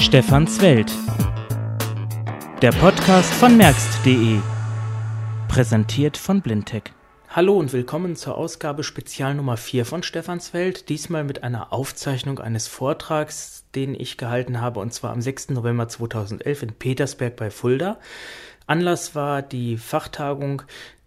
Stefans Welt. Der Podcast von merkst.de. Präsentiert von Blindtech. Hallo und willkommen zur Ausgabe Spezial Nummer 4 von Stefans Welt. Diesmal mit einer Aufzeichnung eines Vortrags, den ich gehalten habe, und zwar am 6. November 2011 in Petersberg bei Fulda. Anlass war die Fachtagung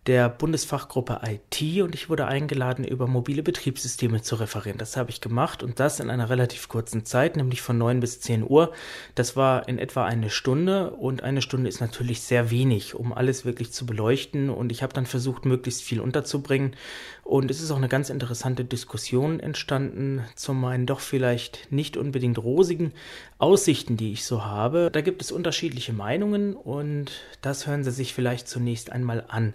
der Bundesfachgruppe IT und ich wurde eingeladen, über mobile Betriebssysteme zu referieren. Das habe ich gemacht und das in einer relativ kurzen Zeit, nämlich von 9 bis 10 Uhr. Das war in etwa eine Stunde und eine Stunde ist natürlich sehr wenig, um alles wirklich zu beleuchten und ich habe dann versucht, möglichst viel unterzubringen und es ist auch eine ganz interessante Diskussion entstanden zu meinen doch vielleicht nicht unbedingt rosigen Aussichten, die ich so habe. Da gibt es unterschiedliche Meinungen und das hören Sie sich vielleicht zunächst einmal an.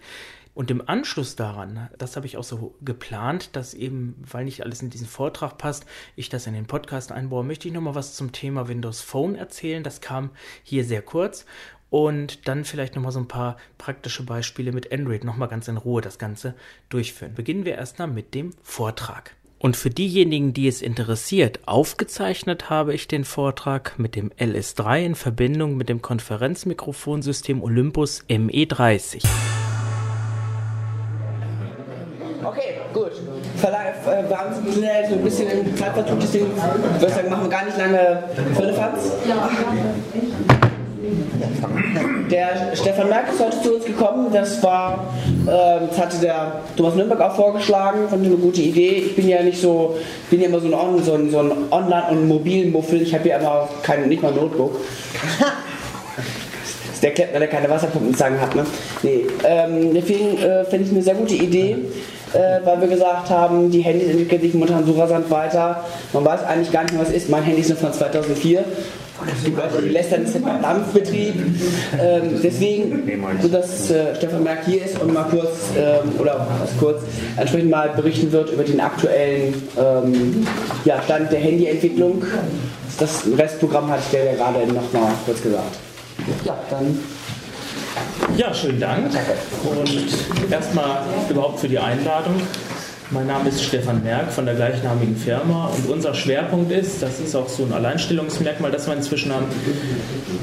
Und im Anschluss daran, das habe ich auch so geplant, dass eben, weil nicht alles in diesen Vortrag passt, ich das in den Podcast einbaue, möchte ich nochmal was zum Thema Windows Phone erzählen. Das kam hier sehr kurz. Und dann vielleicht nochmal so ein paar praktische Beispiele mit Android, nochmal ganz in Ruhe das Ganze durchführen. Beginnen wir erstmal mit dem Vortrag. Und für diejenigen, die es interessiert, aufgezeichnet habe ich den Vortrag mit dem LS3 in Verbindung mit dem Konferenzmikrofonsystem Olympus ME30. Äh, wir haben so ein bisschen im Zeitverzug, deswegen würde ich sagen, machen wir gar nicht lange Firlefanz. Ja. Der Stefan Merck ist heute zu uns gekommen. Das war, äh, das hatte der Thomas Nürnberg auch vorgeschlagen, fand ich eine gute Idee. Ich bin ja nicht so, bin ja immer so ein, On, so ein, so ein Online- und mobilen Muffel. Ich habe ja immer kein, nicht mal Notebook. das ist der Klettner, der keine Wasserpumpen hat. Ne? Nee, ähm, deswegen äh, finde ich eine sehr gute Idee äh, weil wir gesagt haben, die Handys entwickeln sich momentan so rasant weiter. Man weiß eigentlich gar nicht mehr, was ist. Mein Handy ist noch von 2004. Die Leute, die lästern, ist ein Dampfbetrieb. Ähm, deswegen, so dass äh, Stefan Merck hier ist und mal kurz, ähm, oder kurz, entsprechend mal berichten wird über den aktuellen ähm, ja, Stand der Handyentwicklung. Das Restprogramm hatte ich ja gerade noch mal kurz gesagt. Ja, dann ja, schönen Dank. Und erstmal überhaupt für die Einladung. Mein Name ist Stefan Merck von der gleichnamigen Firma und unser Schwerpunkt ist, das ist auch so ein Alleinstellungsmerkmal, dass wir inzwischen haben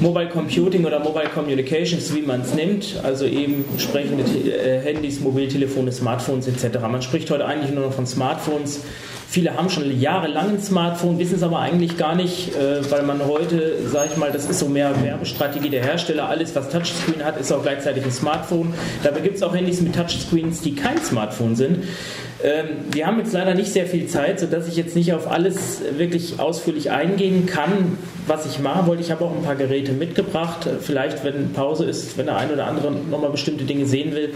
Mobile Computing oder Mobile Communications, wie man es nimmt, also eben sprechende äh, Handys, Mobiltelefone, Smartphones etc. Man spricht heute eigentlich nur noch von Smartphones. Viele haben schon jahrelang ein Smartphone, wissen es aber eigentlich gar nicht, äh, weil man heute, sage ich mal, das ist so mehr Werbestrategie der Hersteller. Alles, was Touchscreen hat, ist auch gleichzeitig ein Smartphone. Dabei gibt es auch Handys mit Touchscreens, die kein Smartphone sind. Ähm, wir haben jetzt leider nicht sehr viel Zeit, sodass ich jetzt nicht auf alles wirklich ausführlich eingehen kann, was ich machen wollte. Ich habe auch ein paar Geräte mitgebracht. Vielleicht, wenn Pause ist, wenn der ein oder andere nochmal bestimmte Dinge sehen will,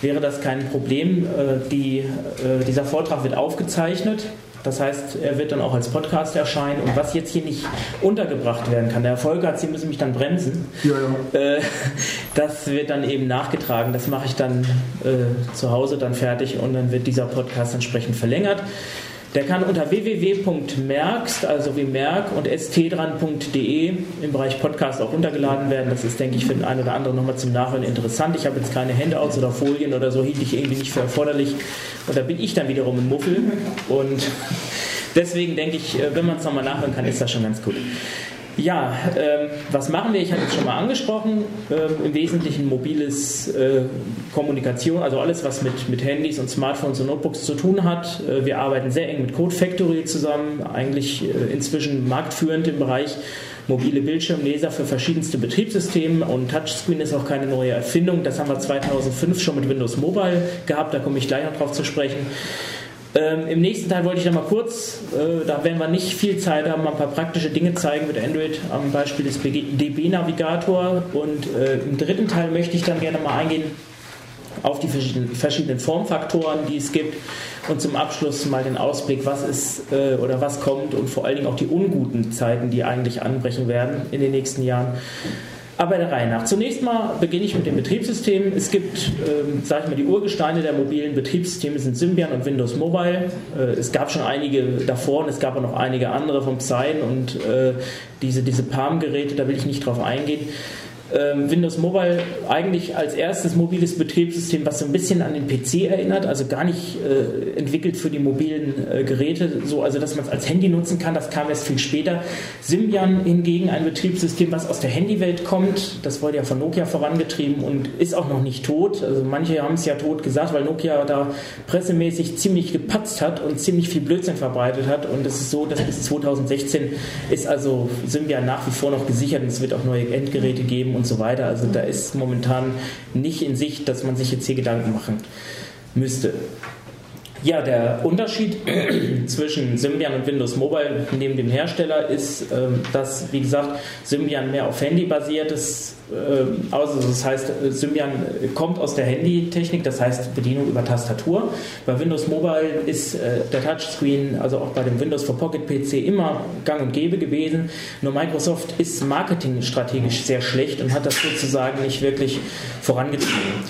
wäre das kein Problem. Äh, die, äh, dieser Vortrag wird aufgezeichnet. Das heißt, er wird dann auch als Podcast erscheinen. Und was jetzt hier nicht untergebracht werden kann, der Erfolg hat, Sie müssen mich dann bremsen. Ja, ja. Äh, das wird dann eben nachgetragen. Das mache ich dann äh, zu Hause dann fertig und dann wird dieser Podcast entsprechend verlängert. Der kann unter www.merkst, also wie merk und stdran.de im Bereich Podcast auch runtergeladen werden. Das ist, denke ich, für den einen oder anderen nochmal zum Nachhören interessant. Ich habe jetzt keine Handouts oder Folien oder so, hielt ich irgendwie nicht für erforderlich. Und da bin ich dann wiederum ein Muffel. Und deswegen denke ich, äh, wenn man es nochmal nachhören kann, ist das schon ganz gut. Ja, ähm, was machen wir? Ich hatte es schon mal angesprochen. Ähm, Im Wesentlichen mobiles äh, Kommunikation, also alles, was mit, mit Handys und Smartphones und Notebooks zu tun hat. Äh, wir arbeiten sehr eng mit Code Factory zusammen, eigentlich äh, inzwischen marktführend im Bereich mobile Bildschirmleser für verschiedenste Betriebssysteme und Touchscreen ist auch keine neue Erfindung. Das haben wir 2005 schon mit Windows Mobile gehabt, da komme ich gleich noch drauf zu sprechen. Ähm, Im nächsten Teil wollte ich noch mal kurz, äh, da werden wir nicht viel Zeit haben, ein paar praktische Dinge zeigen mit Android am Beispiel des DB-Navigator. Und äh, im dritten Teil möchte ich dann gerne mal eingehen auf die verschiedenen, verschiedenen Formfaktoren, die es gibt. Und zum Abschluss mal den Ausblick, was ist äh, oder was kommt und vor allen Dingen auch die unguten Zeiten, die eigentlich anbrechen werden in den nächsten Jahren. Aber der Reihe nach. Zunächst mal beginne ich mit dem Betriebssystem. Es gibt, ähm, sage ich mal, die Urgesteine der mobilen Betriebssysteme sind Symbian und Windows Mobile. Äh, es gab schon einige davor und es gab auch noch einige andere vom Psion und äh, diese, diese Palm-Geräte, da will ich nicht drauf eingehen. Ähm, Windows Mobile eigentlich als erstes mobiles Betriebssystem, was so ein bisschen an den PC erinnert, also gar nicht äh, entwickelt für die mobilen äh, Geräte, so also dass man es als Handy nutzen kann, das kam erst viel später. Symbian hingegen ein Betriebssystem, was aus der Handywelt kommt, das wurde ja von Nokia vorangetrieben und ist auch noch nicht tot. Also manche haben es ja tot gesagt, weil Nokia da pressemäßig ziemlich gepatzt hat und ziemlich viel Blödsinn verbreitet hat und es ist so, dass bis 2016 ist also Symbian nach wie vor noch gesichert und es wird auch neue Endgeräte geben und so weiter. Also da ist momentan nicht in Sicht, dass man sich jetzt hier Gedanken machen müsste. Ja, der Unterschied zwischen Symbian und Windows Mobile neben dem Hersteller ist, ähm, dass, wie gesagt, Symbian mehr auf Handy basiert ist. Ähm, also das heißt, Symbian kommt aus der Handytechnik, das heißt Bedienung über Tastatur. Bei Windows Mobile ist äh, der Touchscreen, also auch bei dem Windows for Pocket PC, immer gang und gäbe gewesen. Nur Microsoft ist marketingstrategisch sehr schlecht und hat das sozusagen nicht wirklich vorangetrieben.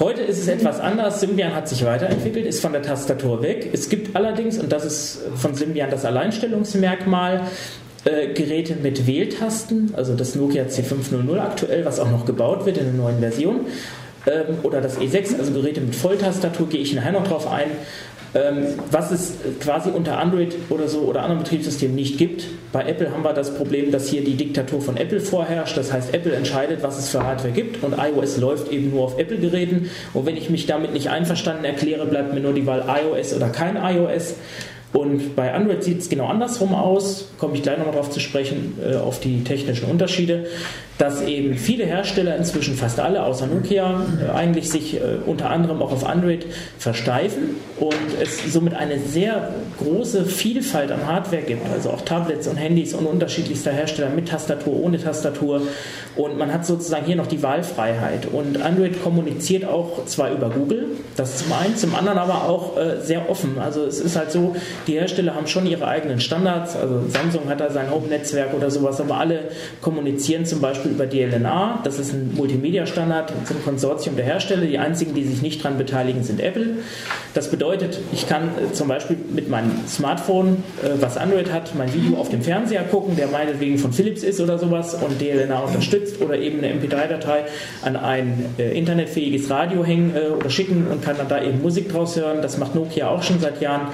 Heute ist es etwas anders. Symbian hat sich weiterentwickelt, ist von der Tastatur weg. Es gibt allerdings, und das ist von Symbian das Alleinstellungsmerkmal, äh, Geräte mit Wähltasten, also das Nokia C500 aktuell, was auch noch gebaut wird in der neuen Version, ähm, oder das E6, also Geräte mit Volltastatur, gehe ich nachher noch drauf ein. Ähm, was es quasi unter Android oder so oder anderen Betriebssystemen nicht gibt. Bei Apple haben wir das Problem, dass hier die Diktatur von Apple vorherrscht. Das heißt, Apple entscheidet, was es für Hardware gibt und iOS läuft eben nur auf Apple-Geräten. Und wenn ich mich damit nicht einverstanden erkläre, bleibt mir nur die Wahl iOS oder kein iOS. Und bei Android sieht es genau andersrum aus, komme ich gleich nochmal darauf zu sprechen, äh, auf die technischen Unterschiede, dass eben viele Hersteller, inzwischen fast alle, außer Nokia, äh, eigentlich sich äh, unter anderem auch auf Android versteifen und es somit eine sehr große Vielfalt an Hardware gibt, also auch Tablets und Handys und unterschiedlichster Hersteller mit Tastatur, ohne Tastatur. Und man hat sozusagen hier noch die Wahlfreiheit. Und Android kommuniziert auch zwar über Google, das zum einen, zum anderen aber auch äh, sehr offen, also es ist halt so, die Hersteller haben schon ihre eigenen Standards, also Samsung hat da sein Home-Netzwerk oder sowas, aber alle kommunizieren zum Beispiel über DLNA, das ist ein Multimedia-Standard zum Konsortium der Hersteller. Die einzigen, die sich nicht daran beteiligen, sind Apple. Das bedeutet, ich kann äh, zum Beispiel mit meinem Smartphone, äh, was Android hat, mein Video auf dem Fernseher gucken, der meinetwegen von Philips ist oder sowas und DLNA unterstützt oder eben eine MP3-Datei an ein äh, internetfähiges Radio hängen oder schicken und kann dann da eben Musik draus hören. Das macht Nokia auch schon seit Jahren.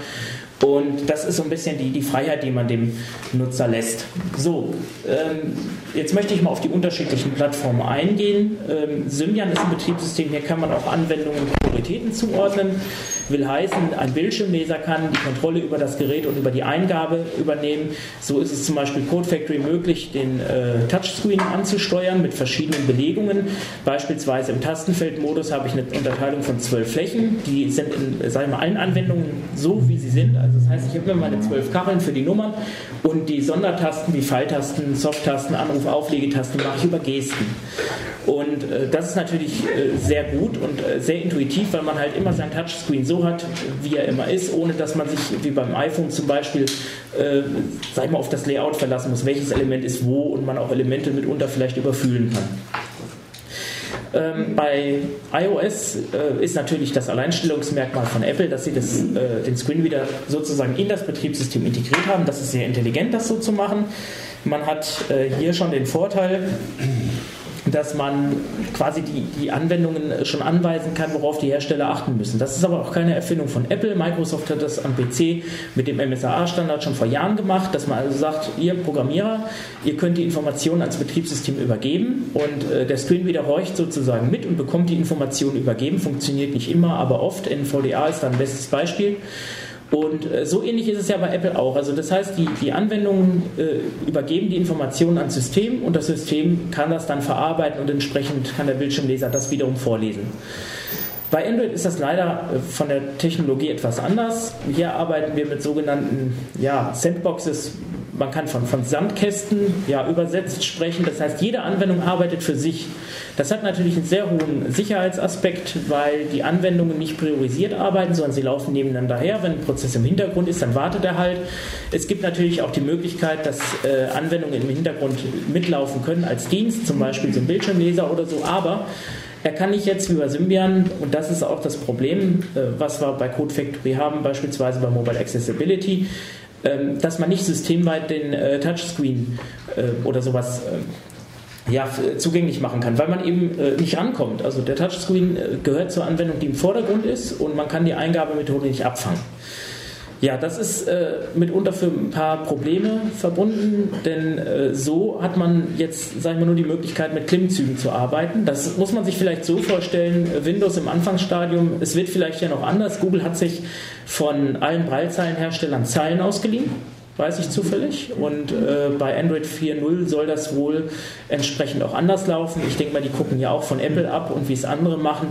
Und das ist so ein bisschen die, die Freiheit, die man dem Nutzer lässt. So, ähm, jetzt möchte ich mal auf die unterschiedlichen Plattformen eingehen. Ähm, Symbian ist ein Betriebssystem, hier kann man auch Anwendungen und Prioritäten zuordnen. Will heißen, ein Bildschirmleser kann die Kontrolle über das Gerät und über die Eingabe übernehmen. So ist es zum Beispiel Code Factory möglich, den äh, Touchscreen anzusteuern mit verschiedenen Belegungen. Beispielsweise im Tastenfeldmodus habe ich eine Unterteilung von zwölf Flächen. Die sind in sagen wir, allen Anwendungen so, wie sie sind. Also das heißt, ich habe immer meine zwölf Kacheln für die Nummern und die Sondertasten wie Pfeiltasten, Softtasten, Anruf, Auflegetasten mache ich über Gesten. Und äh, das ist natürlich äh, sehr gut und äh, sehr intuitiv, weil man halt immer sein Touchscreen so hat, wie er immer ist, ohne dass man sich wie beim iPhone zum Beispiel, äh, sag ich mal, auf das Layout verlassen muss, welches Element ist wo und man auch Elemente mitunter vielleicht überfühlen kann. Ähm, bei iOS äh, ist natürlich das Alleinstellungsmerkmal von Apple, dass sie das, äh, den Screen wieder sozusagen in das Betriebssystem integriert haben. Das ist sehr intelligent, das so zu machen. Man hat äh, hier schon den Vorteil, dass man quasi die, die Anwendungen schon anweisen kann, worauf die Hersteller achten müssen. Das ist aber auch keine Erfindung von Apple. Microsoft hat das am PC mit dem MSAA-Standard schon vor Jahren gemacht, dass man also sagt, ihr Programmierer, ihr könnt die Informationen ans Betriebssystem übergeben und äh, der Screenreader horcht sozusagen mit und bekommt die Informationen übergeben. Funktioniert nicht immer, aber oft. NVDA ist da ein bestes Beispiel. Und äh, so ähnlich ist es ja bei Apple auch. Also das heißt, die, die Anwendungen äh, übergeben die Informationen ans System und das System kann das dann verarbeiten und entsprechend kann der Bildschirmleser das wiederum vorlesen. Bei Android ist das leider äh, von der Technologie etwas anders. Hier arbeiten wir mit sogenannten ja, Sandboxes, man kann von, von Sandkästen ja, übersetzt sprechen. Das heißt, jede Anwendung arbeitet für sich. Das hat natürlich einen sehr hohen Sicherheitsaspekt, weil die Anwendungen nicht priorisiert arbeiten, sondern sie laufen nebeneinander her. Wenn ein Prozess im Hintergrund ist, dann wartet er halt. Es gibt natürlich auch die Möglichkeit, dass äh, Anwendungen im Hintergrund mitlaufen können als Dienst, zum Beispiel so ein Bildschirmleser oder so, aber er kann nicht jetzt wie bei Symbian, und das ist auch das Problem, äh, was wir bei Code Factory haben, beispielsweise bei Mobile Accessibility, dass man nicht systemweit den äh, Touchscreen äh, oder sowas ja, zugänglich machen kann, weil man eben äh, nicht rankommt. Also der Touchscreen äh, gehört zur Anwendung, die im Vordergrund ist und man kann die Eingabemethode nicht abfangen. Ja, das ist äh, mitunter für ein paar Probleme verbunden, denn äh, so hat man jetzt, sagen wir nur, die Möglichkeit, mit Klimmzügen zu arbeiten. Das muss man sich vielleicht so vorstellen, Windows im Anfangsstadium, es wird vielleicht ja noch anders. Google hat sich von allen Breilzeilenherstellern Zeilen ausgeliehen weiß ich zufällig. Und äh, bei Android 4.0 soll das wohl entsprechend auch anders laufen. Ich denke mal, die gucken ja auch von Apple ab und wie es andere machen.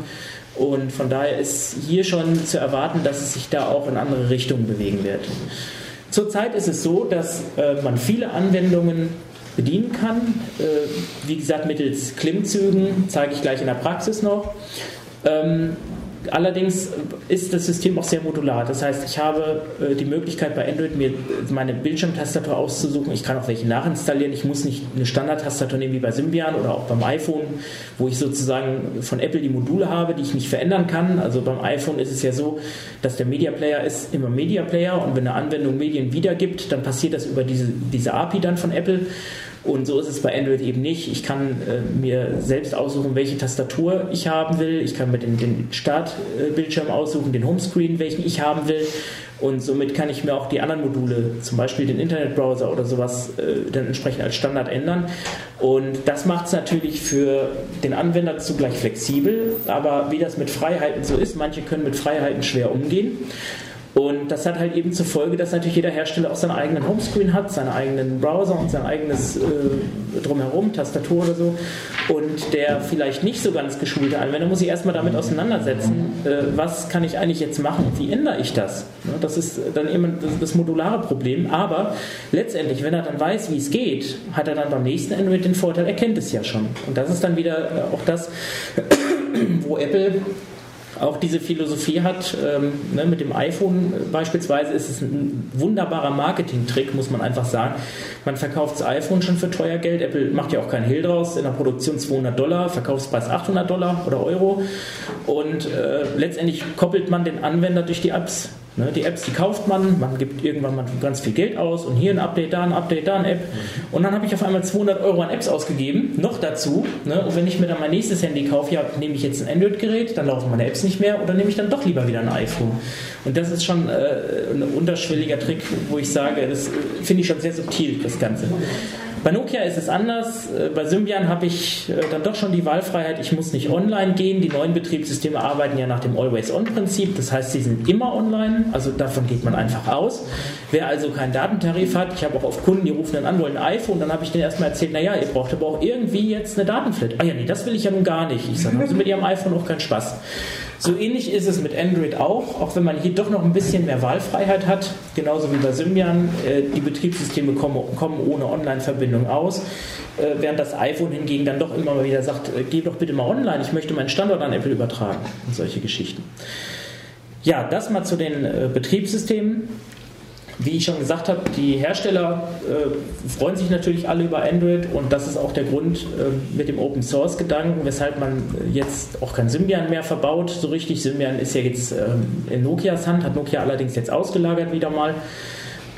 Und von daher ist hier schon zu erwarten, dass es sich da auch in andere Richtungen bewegen wird. Zurzeit ist es so, dass äh, man viele Anwendungen bedienen kann. Äh, wie gesagt, mittels Klimmzügen, zeige ich gleich in der Praxis noch. Ähm, Allerdings ist das System auch sehr modular. Das heißt, ich habe äh, die Möglichkeit bei Android mir meine Bildschirmtastatur auszusuchen. Ich kann auch welche nachinstallieren. Ich muss nicht eine Standardtastatur nehmen wie bei Symbian oder auch beim iPhone, wo ich sozusagen von Apple die Module habe, die ich nicht verändern kann. Also beim iPhone ist es ja so, dass der Media Player ist immer Media Player und wenn eine Anwendung Medien wiedergibt, dann passiert das über diese, diese API dann von Apple. Und so ist es bei Android eben nicht. Ich kann äh, mir selbst aussuchen, welche Tastatur ich haben will. Ich kann mir den, den Startbildschirm aussuchen, den Homescreen, welchen ich haben will. Und somit kann ich mir auch die anderen Module, zum Beispiel den Internetbrowser oder sowas, äh, dann entsprechend als Standard ändern. Und das macht es natürlich für den Anwender zugleich flexibel. Aber wie das mit Freiheiten so ist, manche können mit Freiheiten schwer umgehen. Und das hat halt eben zur Folge, dass natürlich jeder Hersteller auch seinen eigenen Homescreen hat, seinen eigenen Browser und sein eigenes äh, Drumherum, Tastatur oder so. Und der vielleicht nicht so ganz geschulte Anwender muss sich erstmal damit auseinandersetzen, äh, was kann ich eigentlich jetzt machen, wie ändere ich das? Ne, das ist dann eben das, modulare Problem. Aber letztendlich, wenn er dann weiß, wie es geht, hat er dann beim nächsten Android den Vorteil, er kennt es ja schon. Und das ist dann wieder äh, auch das, wo Apple auch diese Philosophie hat. Ähm, ne, mit dem iPhone beispielsweise ist es ein wunderbarer Marketing-Trick, muss man einfach sagen. Man verkauft das iPhone schon für teuer Geld. Apple macht ja auch keinen Hehl draus. In der Produktion 200 Dollar, Verkaufspreis 800 Dollar oder Euro. Und äh, letztendlich koppelt man den Anwender durch die Apps Ne, die Apps, die kauft man, man gibt irgendwann mal ganz viel Geld aus und hier ein Update, da ein Update, da ein App. Und dann habe ich auf einmal 200 Euro an Apps ausgegeben, noch dazu. Ne, und wenn ich mir dann mein nächstes Handy kaufe, ja, nehme ich jetzt ein Android-Gerät, dann laufen meine Apps nicht mehr oder nehme ich dann doch lieber wieder ein iPhone. Und das ist schon äh, ein unterschwelliger Trick, wo ich sage, das finde ich schon sehr subtil, das Ganze. Bei Nokia ist es anders. Äh, bei Symbian habe ich äh, dann doch schon die Wahlfreiheit, ich muss nicht online gehen. Die neuen Betriebssysteme arbeiten ja nach dem Always-On-Prinzip. Das heißt, sie sind immer online, also davon geht man einfach aus. Wer also keinen Datentarif hat, ich habe auch oft Kunden, die rufen dann an, wollen ein iPhone, dann habe ich denen erstmal erzählt, naja, ihr braucht aber auch irgendwie jetzt eine Datenflat. Ah ja, nee, das will ich ja nun gar nicht. Ich sage, Sie mit Ihrem iPhone auch keinen Spaß. So ähnlich ist es mit Android auch, auch wenn man hier doch noch ein bisschen mehr Wahlfreiheit hat, genauso wie bei Symbian. Äh, die Betriebssysteme kommen, ohne Online-Verbindung aus, äh, während das iPhone hingegen dann doch immer mal wieder sagt, äh, geh doch bitte mal online, ich möchte meinen Standort an Apple übertragen und solche Geschichten. Ja, das mal zu den Betriebssystemen. Wie ich schon gesagt habe, die Hersteller äh, freuen sich natürlich alle über Android und das ist auch der Grund äh, mit dem Open Source Gedanken, weshalb man jetzt auch kein Symbian mehr verbaut. So richtig, Symbian ist ja jetzt ähm, in Nokias Hand, hat Nokia allerdings jetzt ausgelagert wieder mal.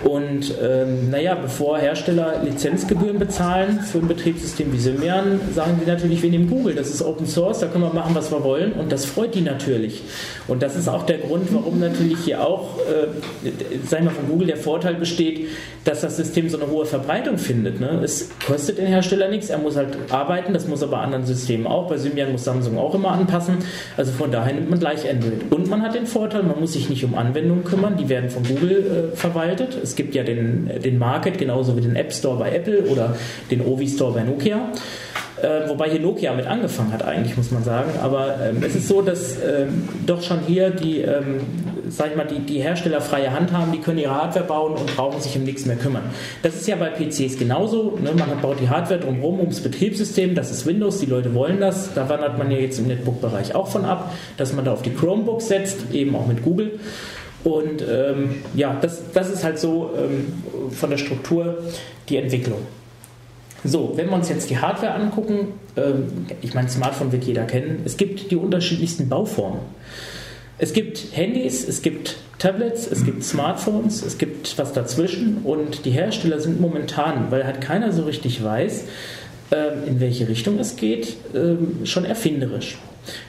Und ähm, naja, bevor Hersteller Lizenzgebühren bezahlen für ein Betriebssystem wie Symbian, sagen die natürlich, wir nehmen Google, das ist Open Source, da können wir machen, was wir wollen und das freut die natürlich. Und das ist auch der Grund, warum natürlich hier auch, äh, sagen wir von Google, der Vorteil besteht, dass das System so eine hohe Verbreitung findet. Ne? Es kostet den Hersteller nichts, er muss halt arbeiten, das muss er bei anderen Systemen auch, bei Symbian muss Samsung auch immer anpassen, also von daher nimmt man gleich Android. Und man hat den Vorteil, man muss sich nicht um Anwendungen kümmern, die werden von Google äh, verwaltet es gibt ja den, den Market genauso wie den App Store bei Apple oder den Ovi Store bei Nokia. Äh, wobei hier Nokia mit angefangen hat, eigentlich, muss man sagen. Aber ähm, es ist so, dass ähm, doch schon hier die, ähm, sag ich mal, die, die Hersteller freie Hand haben, die können ihre Hardware bauen und brauchen sich um nichts mehr kümmern. Das ist ja bei PCs genauso. Ne? Man baut die Hardware drumherum ums Betriebssystem, das ist Windows, die Leute wollen das. Da wandert man ja jetzt im Netbook-Bereich auch von ab, dass man da auf die Chromebooks setzt, eben auch mit Google. Und ähm, ja, das, das ist halt so ähm, von der Struktur die Entwicklung. So, wenn wir uns jetzt die Hardware angucken, ähm, ich meine, Smartphone wird jeder kennen, es gibt die unterschiedlichsten Bauformen. Es gibt Handys, es gibt Tablets, es gibt Smartphones, es gibt was dazwischen und die Hersteller sind momentan, weil halt keiner so richtig weiß, ähm, in welche Richtung es geht, ähm, schon erfinderisch.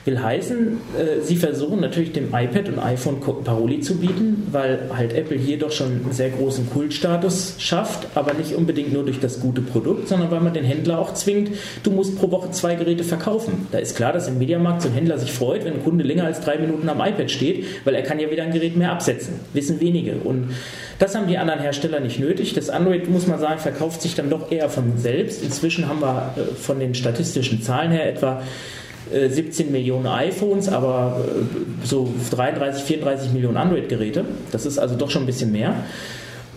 Will heißen, äh, sie versuchen natürlich dem iPad und iPhone Paroli zu bieten, weil halt Apple hier doch schon einen sehr großen Kultstatus schafft, aber nicht unbedingt nur durch das gute Produkt, sondern weil man den Händler auch zwingt, du musst pro Woche zwei Geräte verkaufen. Da ist klar, dass im Mediamarkt so ein Händler sich freut, wenn ein Kunde länger als drei Minuten am iPad steht, weil er kann ja wieder ein Gerät mehr absetzen. Wissen wenige. Und das haben die anderen Hersteller nicht nötig. Das Android, muss man sagen, verkauft sich dann doch eher von selbst. Inzwischen haben wir äh, von den statistischen Zahlen her etwa 17 äh, Millionen iPhones, aber äh, so 33, 34 Millionen Android-Geräte. Das ist also doch schon ein bisschen mehr.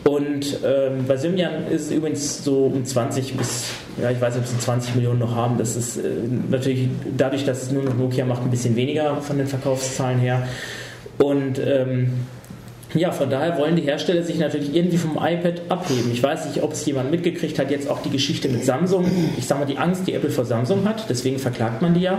Und ähm, bei Symbian ist es übrigens so um 20 bis, ja, ich weiß nicht, ob sie 20 Millionen noch haben. Das ist äh, natürlich dadurch, dass es nur noch Nokia macht, ein bisschen weniger von den Verkaufszahlen her. Und ähm, ja, von daher wollen die Hersteller sich natürlich irgendwie vom iPad abheben. Ich weiß nicht, ob es jemand mitgekriegt hat, jetzt auch die Geschichte mit Samsung. Ich sage mal, die Angst, die Apple vor Samsung hat, deswegen verklagt man die ja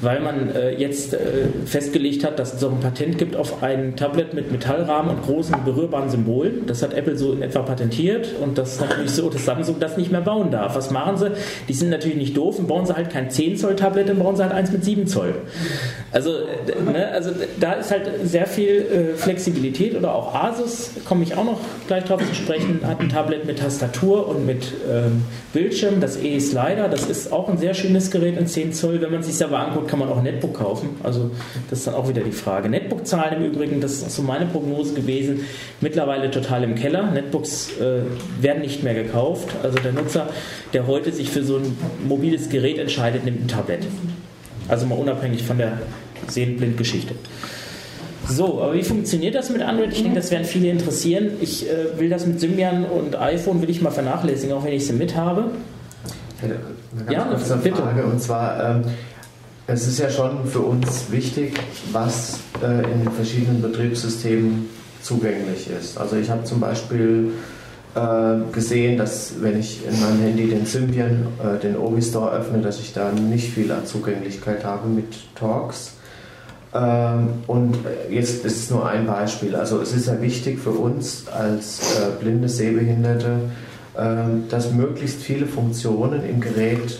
weil man äh, jetzt äh, festgelegt hat, dass es so ein Patent gibt auf ein Tablet mit Metallrahmen und großen berührbaren Symbolen. Das hat Apple so in etwa patentiert und das ist natürlich so, dass Samsung das nicht mehr bauen darf. Was machen sie? Die sind natürlich nicht doof und bauen sie halt kein 10 Zoll Tablet, dann bauen sie halt eins mit 7 Zoll. Also, äh, ne, also da ist halt sehr viel äh, Flexibilität oder auch Asus, komme ich auch noch gleich drauf zu sprechen, hat ein Tablet mit Tastatur und mit ähm, Bildschirm, das E-Slider, das ist auch ein sehr schönes Gerät in 10 Zoll. Wenn man sich aber anguckt, kann man auch Netbook kaufen. Also das ist dann auch wieder die Frage. Netbook-Zahlen im Übrigen, das ist so meine Prognose gewesen, mittlerweile total im Keller. Netbooks äh, werden nicht mehr gekauft. Also der Nutzer, der heute sich für so ein mobiles Gerät entscheidet, nimmt ein Tablet. Also mal unabhängig von der Sehenblind-Geschichte. So, aber wie funktioniert das mit Android? Ich denke, das werden viele interessieren. Ich äh, will das mit Symbian und iPhone will ich mal vernachlässigen, auch wenn ich sie mit habe. Ja, eine Frage, bitte. Und zwar, ähm, es ist ja schon für uns wichtig, was äh, in den verschiedenen Betriebssystemen zugänglich ist. Also ich habe zum Beispiel äh, gesehen, dass wenn ich in meinem Handy den Symbian, äh, den Obi Store öffne, dass ich da nicht viel an Zugänglichkeit habe mit Talks. Ähm, und jetzt ist es nur ein Beispiel. Also es ist ja wichtig für uns als äh, blinde Sehbehinderte, ähm, dass möglichst viele Funktionen im Gerät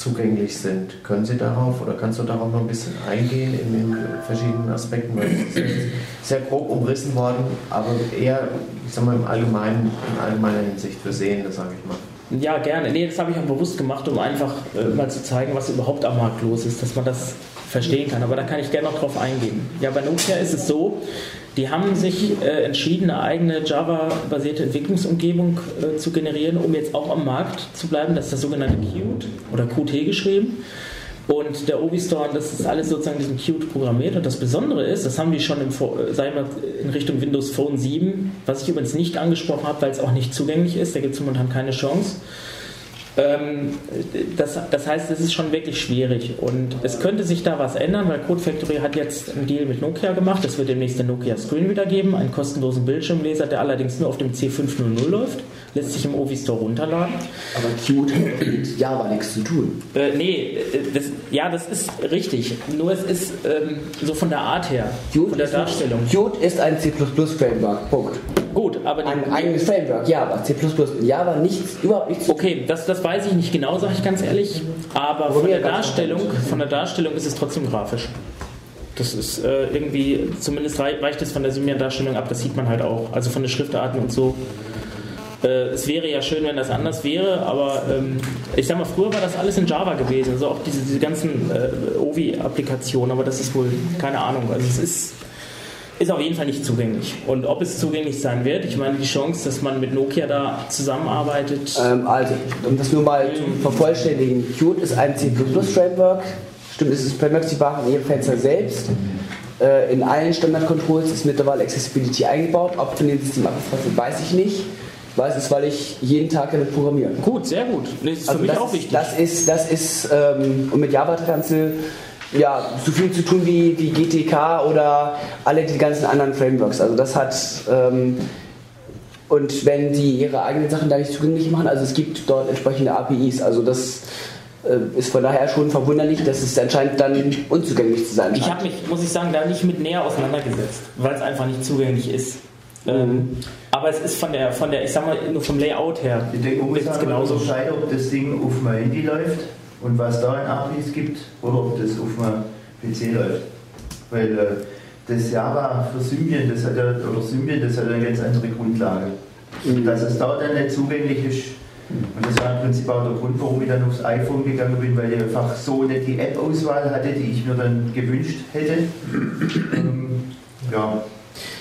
zugänglich sind. Können Sie darauf oder kannst du darauf noch ein bisschen eingehen in den verschiedenen Aspekten? Weil es ist sehr grob umrissen worden, aber eher, ich sag mal, im Allgemeinen, in allgemeiner Hinsicht für Sehende, sage ich mal. Ja, gerne. Nee, das habe ich auch bewusst gemacht, um einfach äh, mal zu zeigen, was überhaupt am Markt los ist, dass man das verstehen kann. Aber da kann ich gerne noch drauf eingehen. Ja, bei Nokia ist es so, die haben sich äh, entschieden, eine eigene Java-basierte Entwicklungsumgebung äh, zu generieren, um jetzt auch am Markt zu bleiben. Das ist das sogenannte Qt oder Qt geschrieben. Und der Obi Store, das ist alles sozusagen diesen Qt programmiert. Und das Besondere ist, das haben die schon im, äh, sagen wir, in Richtung Windows Phone 7, was ich übrigens nicht angesprochen habe, weil es auch nicht zugänglich ist. Da gibt es momentan keine Chance. Ähm, das, das heißt, es ist schon wirklich schwierig und es könnte sich da was ändern, weil Code Factory hat jetzt einen Deal mit Nokia gemacht. Es wird demnächst den Nokia Screen wieder geben, einen kostenlosen Bildschirmleser, der allerdings nur auf dem C500 läuft lässt sich im Ovi Store runterladen. Aber Qt hat mit Java nichts zu tun. Äh, nee, äh, das, ja, das ist richtig. Nur es ist ähm, so von der Art her, Qt von der Darstellung. Qt ist ein C++-Framework, Punkt. Gut, aber... Ein eigenes Framework, Java. C++ Java nichts, überhaupt nichts Okay, das, das weiß ich nicht genau, sage ich ganz ehrlich. Aber von der, Darstellung, von der Darstellung ist es trotzdem grafisch. Das ist äh, irgendwie, zumindest reicht es von der Symbian-Darstellung ab, das sieht man halt auch. Also von den Schriftarten und so äh, es wäre ja schön, wenn das anders wäre, aber ähm, ich sag mal, früher war das alles in Java gewesen, also auch diese, diese ganzen äh, Ovi-Applikationen, aber das ist wohl, keine Ahnung, also es ist, ist auf jeden Fall nicht zugänglich. Und ob es zugänglich sein wird, ich meine, die Chance, dass man mit Nokia da zusammenarbeitet. Ähm, also, um das nur mal zu vervollständigen, Qt ist ein C++-Framework. Stimmt, es ist Framework, Sie machen in Ihrem Fenster selbst. Äh, in allen Standard-Controls ist mittlerweile Accessibility eingebaut. Ob von dem System abgefasst wird, weiß ich nicht weiß es, weil ich jeden Tag damit programmiere. Gut, sehr gut. Das ist also für mich das, auch wichtig. Das ist, das ist ähm, und mit Java kannst du ja, so viel zu tun wie, wie GTK oder alle die ganzen anderen Frameworks. Also das hat ähm, und wenn die ihre eigenen Sachen da nicht zugänglich machen, also es gibt dort entsprechende APIs, also das äh, ist von daher schon verwunderlich, dass es anscheinend dann unzugänglich zu sein scheint. Ich habe mich, muss ich sagen, da nicht mit näher auseinandergesetzt, weil es einfach nicht zugänglich ist. Ähm, aber es ist von der, von der, ich sag mal, nur vom Layout her. Ich denke, muss halt genauso unterscheiden, ob das Ding auf dem Handy läuft und was da in APIs gibt oder ob das auf dem PC läuft. Weil äh, das Java für Symbian, das hat ja, oder Symbian, das hat eine ganz andere Grundlage. Mhm. Dass es da dann nicht zugänglich ist, und das war im Prinzip auch der Grund, warum ich dann aufs iPhone gegangen bin, weil ich einfach so nicht die App-Auswahl hatte, die ich mir dann gewünscht hätte. ähm, ja,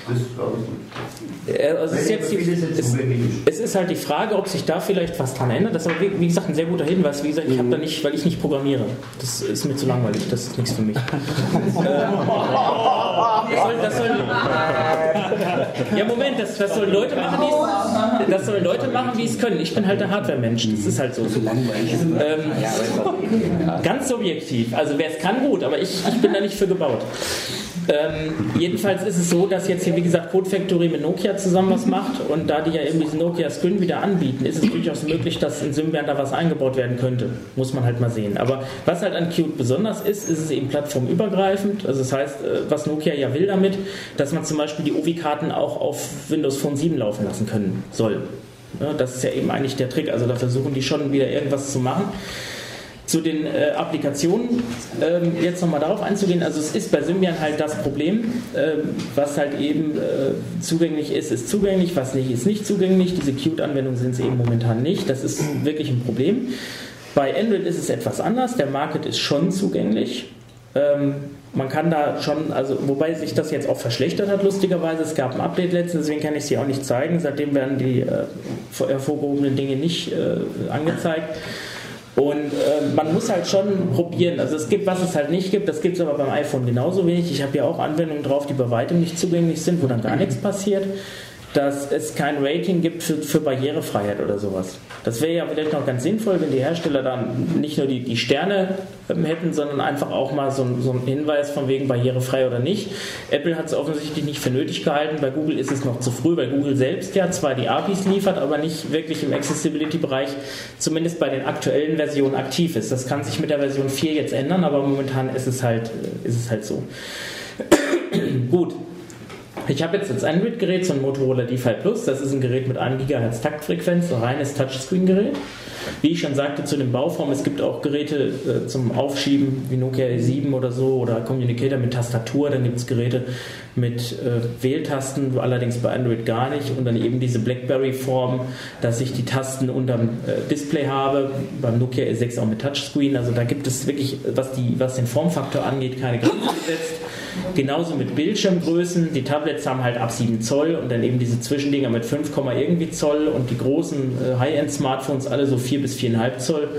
das. Äh, also es, ist jetzt die, es, es, ist halt die Frage, ob sich da vielleicht was dran ändert. Das ist aber, wie, wie gesagt, ein sehr guter Hinweis. Wie gesagt, ich habe da nicht, weil ich nicht programmiere. Das ist mir zu langweilig. Das ist nichts für mich. das soll, das soll, ja, Moment, das, das sollen Leute machen, die das sollen Leute machen, wie es können. Ich bin halt der Hardware-Mensch. Das ist halt so. Ähm, ganz subjektiv. Also wer es kann, gut, aber ich, ich bin da nicht für gebaut. Ähm, jedenfalls ist es so, dass jetzt hier, wie gesagt, Code Factory mit Nokia zusammen was macht und da die ja eben diesen Nokia Screen wieder anbieten, ist es durchaus möglich, dass in Symbian da was eingebaut werden könnte. Muss man halt mal sehen. Aber was halt an Qt besonders ist, ist es eben plattformübergreifend. Also das heißt, äh, was Nokia ja will damit, dass man zum Beispiel die OVI-Karten auch auf Windows Phone 7 laufen lassen können soll. Das ist ja eben eigentlich der Trick. Also da versuchen die schon wieder irgendwas zu machen. Zu den äh, Applikationen ähm, jetzt nochmal darauf einzugehen. Also es ist bei Symbian halt das Problem, ähm, was halt eben äh, zugänglich ist, ist zugänglich, was nicht, ist nicht zugänglich. Diese Qt-Anwendungen sind es eben momentan nicht. Das ist wirklich ein Problem. Bei Android ist es etwas anders. Der Market ist schon zugänglich. Ähm, man kann da schon, also wobei sich das jetzt auch verschlechtert hat, lustigerweise. Es gab ein Update letztens, deswegen kann ich es hier auch nicht zeigen. Seitdem werden die äh, hervorgehobenen Dinge nicht äh, angezeigt. Und äh, man muss halt schon probieren. Also es gibt, was es halt nicht gibt, das gibt es aber beim iPhone genauso wenig. Ich habe ja auch Anwendungen drauf, die bei weitem nicht zugänglich sind, wo dann gar nichts passiert dass es kein Rating gibt für, für Barrierefreiheit oder sowas. Das wäre ja vielleicht noch ganz sinnvoll, wenn die Hersteller dann nicht nur die, die Sterne ähm, hätten, sondern einfach auch mal so, so einen Hinweis von wegen barrierefrei oder nicht. Apple hat es offensichtlich nicht für nötig gehalten. Bei Google ist es noch zu früh, weil Google selbst ja zwar die APIs liefert, aber nicht wirklich im Accessibility-Bereich, zumindest bei den aktuellen Versionen aktiv ist. Das kann sich mit der Version 4 jetzt ändern, aber momentan ist es halt, ist es halt so. Gut, ich habe jetzt das Android-Gerät, so ein Motorola D5 Plus. Das ist ein Gerät mit 1 GHz Taktfrequenz, ein reines Touchscreen-Gerät. Wie ich schon sagte zu den Bauformen, es gibt auch Geräte äh, zum Aufschieben wie Nokia E7 oder so oder Communicator mit Tastatur. Dann gibt es Geräte mit äh, Wähltasten, allerdings bei Android gar nicht. Und dann eben diese BlackBerry-Form, dass ich die Tasten unterm äh, Display habe. Beim Nokia E6 auch mit Touchscreen. Also da gibt es wirklich, was, die, was den Formfaktor angeht, keine Grenzen gesetzt. Genauso mit Bildschirmgrößen. Die Tablets haben halt ab 7 Zoll und dann eben diese Zwischendinger mit 5, irgendwie Zoll und die großen äh, High-End-Smartphones alle so 4 bis 4,5 Zoll.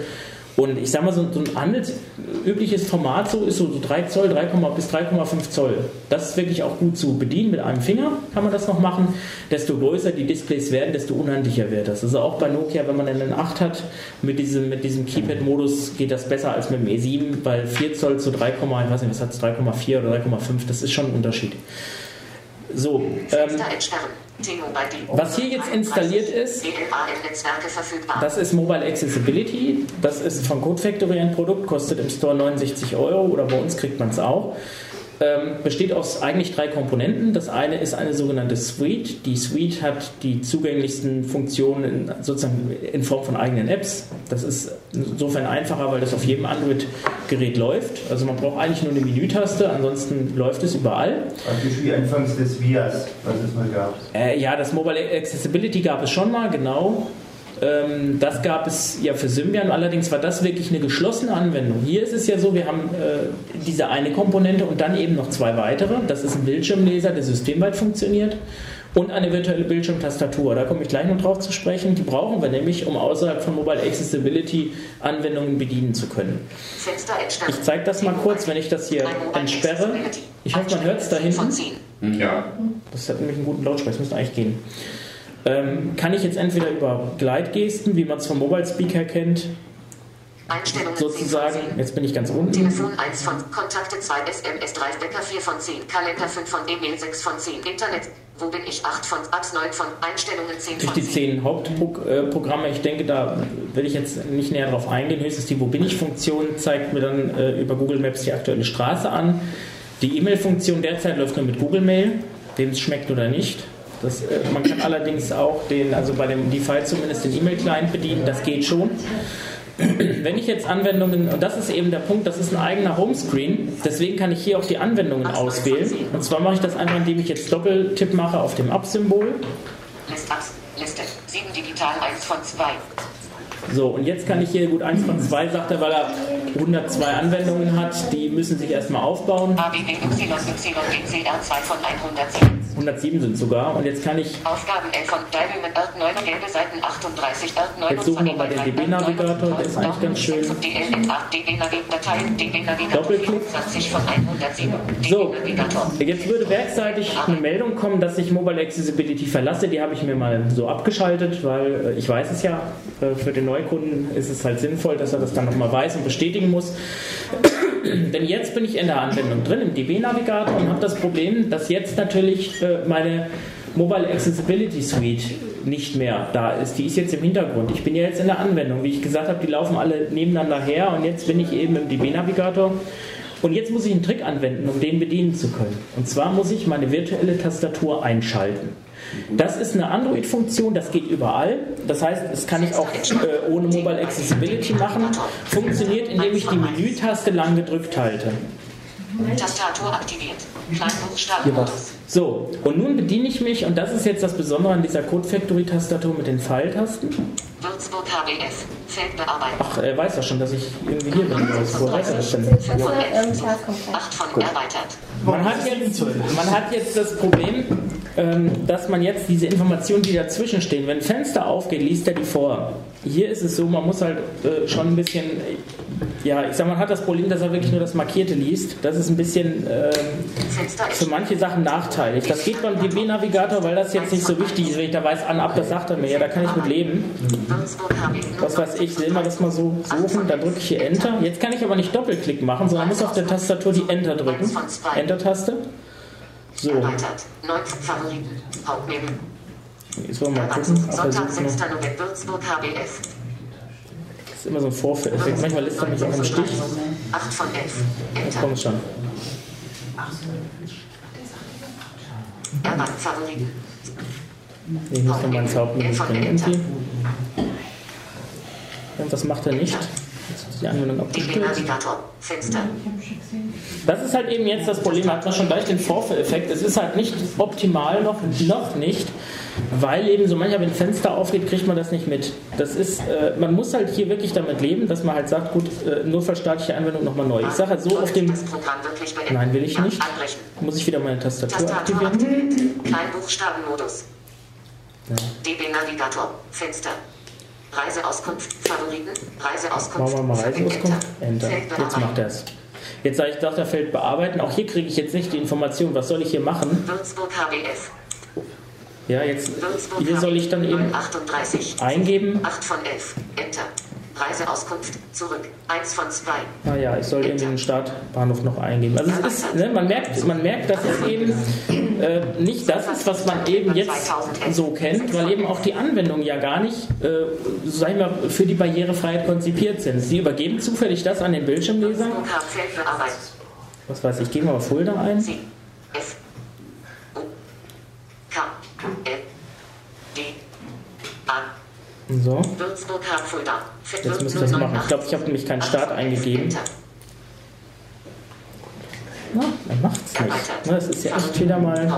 Und ich sag mal, so, ein handelsübliches Format so ist so, so 3 Zoll 3, bis 3,5 Zoll. Das ist wirklich auch gut zu bedienen. Mit einem Finger kann man das noch machen. Desto größer die Displays werden, desto unhandlicher wird das. Also auch bei Nokia, wenn man einen 8 hat, mit diesem, mit diesem Keypad-Modus geht das besser als mit dem E7, weil 4 Zoll zu 3, ich weiß nicht, was hat es, 3,4 oder 3,5, das ist schon ein Unterschied. So, ähm, was hier jetzt installiert ist, das ist Mobile Accessibility. Das ist von Code Factory ein Produkt, kostet im Store 69 Euro oder bei uns kriegt man es auch ähm, besteht aus eigentlich drei Komponenten. Das eine ist eine sogenannte Suite. Die Suite hat die zugänglichsten Funktionen in, sozusagen in Form von eigenen Apps. Das ist insofern einfacher, weil das auf jedem Android-Gerät läuft. Also man braucht eigentlich nur eine Menütaste, ansonsten läuft es überall. Praktisch wie anfangs des VIAs, was es mal gab. Äh, ja, das Mobile Accessibility gab es schon mal, genau. Ähm, das gab es ja für Symbian, allerdings war das wirklich eine geschlossene Anwendung. Hier ist es ja so, wir haben äh, diese eine Komponente und dann eben noch zwei weitere. Das ist ein Bildschirmleser, der systemweit funktioniert und eine virtuelle Bildschirmtastatur. Da komme ich gleich noch drauf zu sprechen. Die brauchen wir nämlich, um außerhalb von Mobile Accessibility Anwendungen bedienen zu können. Ich zeige das mal kurz, wenn ich das hier entsperre. Ich hoffe, man hört es da hinten. Ja. Das hat nämlich einen guten Lautsprecher, das müsste eigentlich gehen. Ähm, kann ich jetzt entweder über Gleitgesten, wie man es vom Mobile Speaker kennt, sozusagen, jetzt bin ich ganz unten. Telefon 1 von Kontakte 2 SMS 3 Wecker 4 von 10 Kalender 5 von E-Mail 6 von 10 Internet wo bin ich 8 von Apps 9 von Einstellungen 10 Durch die 10 Hauptprogramme, ich denke, da will ich jetzt nicht näher drauf eingehen. Höchstens die Wo bin ich Funktion zeigt mir dann äh, über Google Maps die aktuelle Straße an. Die E-Mail-Funktion derzeit läuft nur mit Google Mail, dem es schmeckt oder nicht. Das, äh, man kann allerdings auch den, also bei dem DeFi zumindest den E-Mail-Client bedienen, das geht schon. Wenn ich jetzt Anwendungen, und das ist eben der Punkt, das ist ein eigener Homescreen, deswegen kann ich hier auch die Anwendungen auswählen. Und zwar mache ich das einfach, indem ich jetzt Doppeltipp mache auf dem Up-Symbol. Liste, 7 digital 1 von 2. So, und jetzt kann ich hier gut 1 von 2, sagt er, weil er 102 Anwendungen hat, die müssen sich erstmal aufbauen. A, B, B, Y, Y, G, C, R, 2 von 107. 107 sind sogar. Und jetzt kann ich. Aufgaben 11 von Diamond, Erd 9, gelbe Seiten 38, Erd 9. Jetzt suchen wir mal den DB-Navigator, der ist eigentlich ganz schön. Doppelklick. So, jetzt würde werkseitig eine Meldung kommen, dass ich Mobile Accessibility verlasse. Die habe ich mir mal so abgeschaltet, weil äh, ich weiß es ja, äh, für den Neukunden ist es halt sinnvoll, dass er das dann nochmal weiß und bestätigen muss. Denn jetzt bin ich in der Anwendung drin, im DB-Navigator und habe das Problem, dass jetzt natürlich äh, meine Mobile Accessibility Suite nicht mehr da ist. Die ist jetzt im Hintergrund. Ich bin ja jetzt in der Anwendung. Wie ich gesagt habe, die laufen alle nebeneinander her und jetzt bin ich eben im DB-Navigator. Und jetzt muss ich einen Trick anwenden, um den bedienen zu können. Und zwar muss ich meine virtuelle Tastatur einschalten. Das ist eine Android-Funktion, das geht überall. Das heißt, das kann ich auch äh, ohne Mobile Accessibility machen. Funktioniert, indem ich die Menütaste lang gedrückt halte. Tastatur aktiviert. Kleinbuchstabenmodus. So, und nun bediene ich mich, und das ist jetzt das Besondere an dieser Code Factory Tastatur mit den Pfeiltasten. Würzburg HBF, Feldbearbeitung. Ach, er weiß ja schon, dass ich irgendwie hier bin. Wo weiß er das denn? Man hat, jetzt, man hat jetzt das Problem, dass man jetzt diese Informationen, die dazwischen stehen, wenn Fenster aufgeht, liest er die vor. Hier ist es so, man muss halt äh, schon ein bisschen, ja, ich sag mal, man hat das Problem, dass er wirklich nur das Markierte liest. Das ist ein bisschen äh, für manche Sachen nachteilig. Das geht beim DB-Navigator, weil das jetzt nicht so wichtig ist. Wenn ich da weiß, an, ab, das sagt er mir, ja, da kann ich mit leben. Was weiß ich, will man das mal so suchen, dann drücke ich hier Enter. Jetzt kann ich aber nicht Doppelklick machen, sondern muss auf der Tastatur die Enter drücken. Enter-Taste. So. Jetzt wollen wir mal gucken. Sonntag, 6. November, Würzburg, HBF. Das ist immer so ein Vorführeffekt. Manchmal lässt er mich auch im Stich. 8 von 11. Jetzt kommt schon. Ich muss noch meinen Hauptmenü bringen. Irgendwie. Und was macht er nicht? Die Anwendung abgestellt. Das ist halt eben jetzt das Problem, hat man schon gleich den Vorführeffekt. Es ist halt nicht optimal, noch, noch nicht, weil eben so manchmal, wenn ein Fenster aufgeht, kriegt man das nicht mit. Das ist, äh, man muss halt hier wirklich damit leben, dass man halt sagt, gut, äh, nur verstaatliche Anwendung nochmal neu. Ich sage halt so auf dem. Nein, will ich nicht. Muss ich wieder meine Tastatur aktivieren. Kleinbuchstabenmodus. Ja. DB Navigator. Fenster. Reiseauskunft, Favoriten, Reiseauskunft. Machen wir mal Reiseauskunft. Enter. Jetzt macht er es. Jetzt sage ich, sagt er Feld bearbeiten. Auch hier kriege ich jetzt nicht die Information, was soll ich hier machen. Würzburg HBF. Ja, jetzt hier soll ich dann eben 38. eingeben. 8 von 11. Enter. Reiseauskunft zurück. 1 von 2. Ah ja, ich soll irgendwie den Startbahnhof noch eingeben. Also es ist, ne, man, merkt, man merkt, dass es eben äh, nicht das ist, was man eben jetzt so kennt, weil eben auch die Anwendungen ja gar nicht, äh, sag ich mal, für die Barrierefreiheit konzipiert sind. Sie übergeben zufällig das an den Bildschirmleser. Was weiß ich, gehen wir mal Folder ein. F O K A so. Jetzt müsste ich das machen. Ich glaube, ich habe nämlich keinen Start eingegeben. Na, dann macht es nicht. Na, das ist ja echt wieder mal.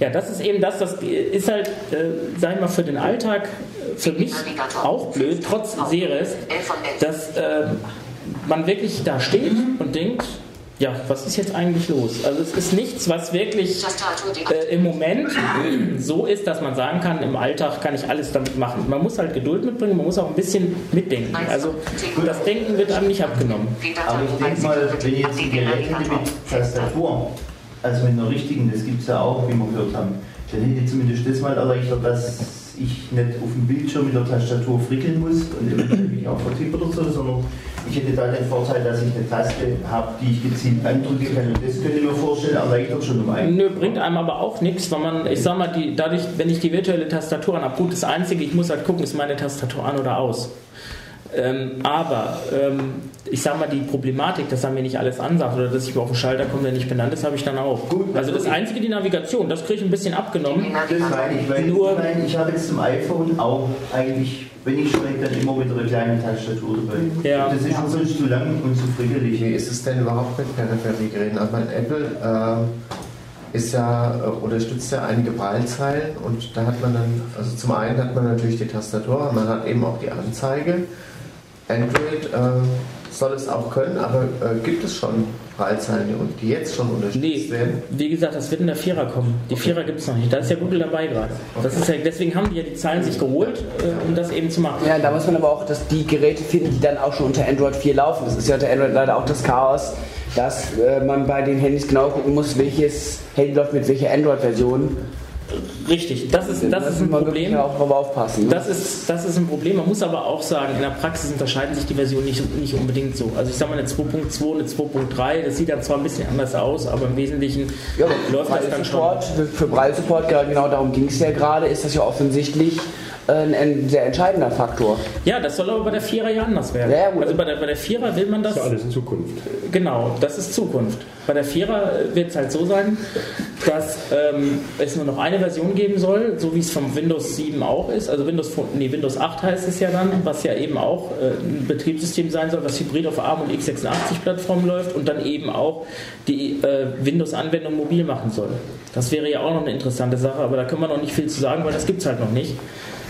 Ja, das ist eben das, das ist halt, äh, sagen wir mal, für den Alltag äh, für mich auch blöd, trotz Series, dass äh, man wirklich da steht und denkt, ja, was ist jetzt eigentlich los? Also es ist nichts, was wirklich äh, im Moment so ist, dass man sagen kann, im Alltag kann ich alles damit machen. Man muss halt Geduld mitbringen, man muss auch ein bisschen mitdenken. Also das Denken wird einem nicht abgenommen. Aber ich denke mal, wenn jetzt die Geräte mit Tastatur, also mit einer richtigen, das gibt es ja auch, wie wir gehört haben, dann hätte zumindest das mal erleichtert, dass ich nicht auf dem Bildschirm mit der Tastatur frickeln muss und eventuell mich auch vertippe oder so, sondern ich hätte da den Vorteil, dass ich eine Taste habe, die ich gezielt andrücken kann. Und das könnte ich mir vorstellen, erleichtert schon um einen. Nö, bringt einem aber auch nichts, weil man, ich sag mal, die, dadurch, wenn ich die virtuelle Tastatur an habe, gut, das Einzige, ich muss halt gucken, ist meine Tastatur an oder aus. Ähm, aber ähm, ich sag mal, die Problematik, dass er mir nicht alles ansagt oder dass ich auf den Schalter komme, der nicht benannt ist, habe ich dann auch. Gut, also das Einzige, die Navigation, das kriege ich ein bisschen abgenommen. Das meine ich, weil Nur, ich, meine, ich habe jetzt zum iPhone auch eigentlich, wenn ich spreche, dann immer mit einer kleinen Tastatur dabei. Ja. Das ist schon sonst zu lang und zu frickelig. Wie ist es denn überhaupt mit Peripheriegeräten? Also mein Apple äh, ist ja, äh, unterstützt ja einige Braillezeilen und da hat man dann, also zum einen hat man natürlich die Tastatur, man hat eben auch die Anzeige. Android äh, soll es auch können, aber äh, gibt es schon Braillezeilen, die jetzt schon unterstützt nee, werden? Wie gesagt, das wird in der Vierer kommen. Die Vierer gibt es noch nicht. Da ist ja Google dabei gerade. Okay. Ja, deswegen haben die ja die Zahlen sich geholt, äh, um das eben zu machen. Ja, da muss man aber auch dass die Geräte finden, die dann auch schon unter Android 4 laufen. Das ist ja unter Android leider auch das Chaos, dass äh, man bei den Handys genau gucken muss, welches Handy läuft mit welcher Android-Version. Richtig, das ist, das, ist ein Problem. Ne? Das, ist, das ist ein Problem. Man muss aber auch sagen, in der Praxis unterscheiden sich die Versionen nicht, nicht unbedingt so. Also ich sage mal eine 2.2, eine 2.3, das sieht dann zwar ein bisschen anders aus, aber im Wesentlichen ja, läuft das dann schon. Für, für Braille-Support, genau darum ging es ja gerade, ist das ja offensichtlich ein, sehr entscheidender Faktor. Ja, das soll aber bei der Vierer ja anders werden. Ja, also bei der, bei der Vierer will man das. Das ist alles Zukunft. Genau, das ist Zukunft. Bei der Vierer wird es halt so sein, dass ähm, es nur noch eine Version geben soll, so wie es vom Windows 7 auch ist. Also Windows, nee, Windows 8 heißt es ja dann, was ja eben auch äh, ein Betriebssystem sein soll, was hybrid auf ARM und x86-Plattformen läuft und dann eben auch die äh, Windows-Anwendung mobil machen soll. Das wäre ja auch noch eine interessante Sache, aber da können wir noch nicht viel zu sagen, weil das gibt es halt noch nicht.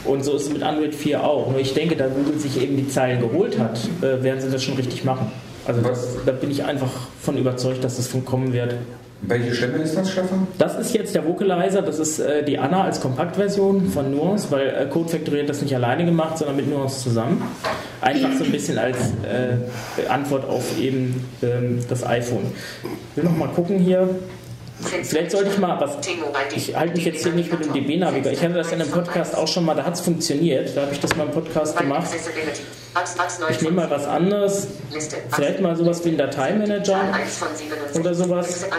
Und so ist es mit Android 4 auch. Nur ich denke, da Google sich eben die Zeilen geholt hat, äh, werden sie das schon richtig machen. Also das, da bin ich einfach von überzeugt, dass das kommen wird. Welche Stimme ist das, Stefan? Das ist jetzt der Vocalizer, das ist äh, die Anna als Kompaktversion von Nuance, weil äh, Code Factory hat das nicht alleine gemacht, sondern mit Nuance zusammen. Einfach so ein bisschen als äh, Antwort auf eben ähm, das iPhone. Ich will noch mal gucken hier. Vielleicht sollte ich mal was. Ich halte mich jetzt hier nicht mit dem DB-Navigator. Ich hatte das in einem Podcast auch schon mal, da hat es funktioniert. Da habe ich das mal im Podcast gemacht. Ich nehme mal was anderes. Vielleicht mal sowas wie ein Dateimanager oder sowas. Das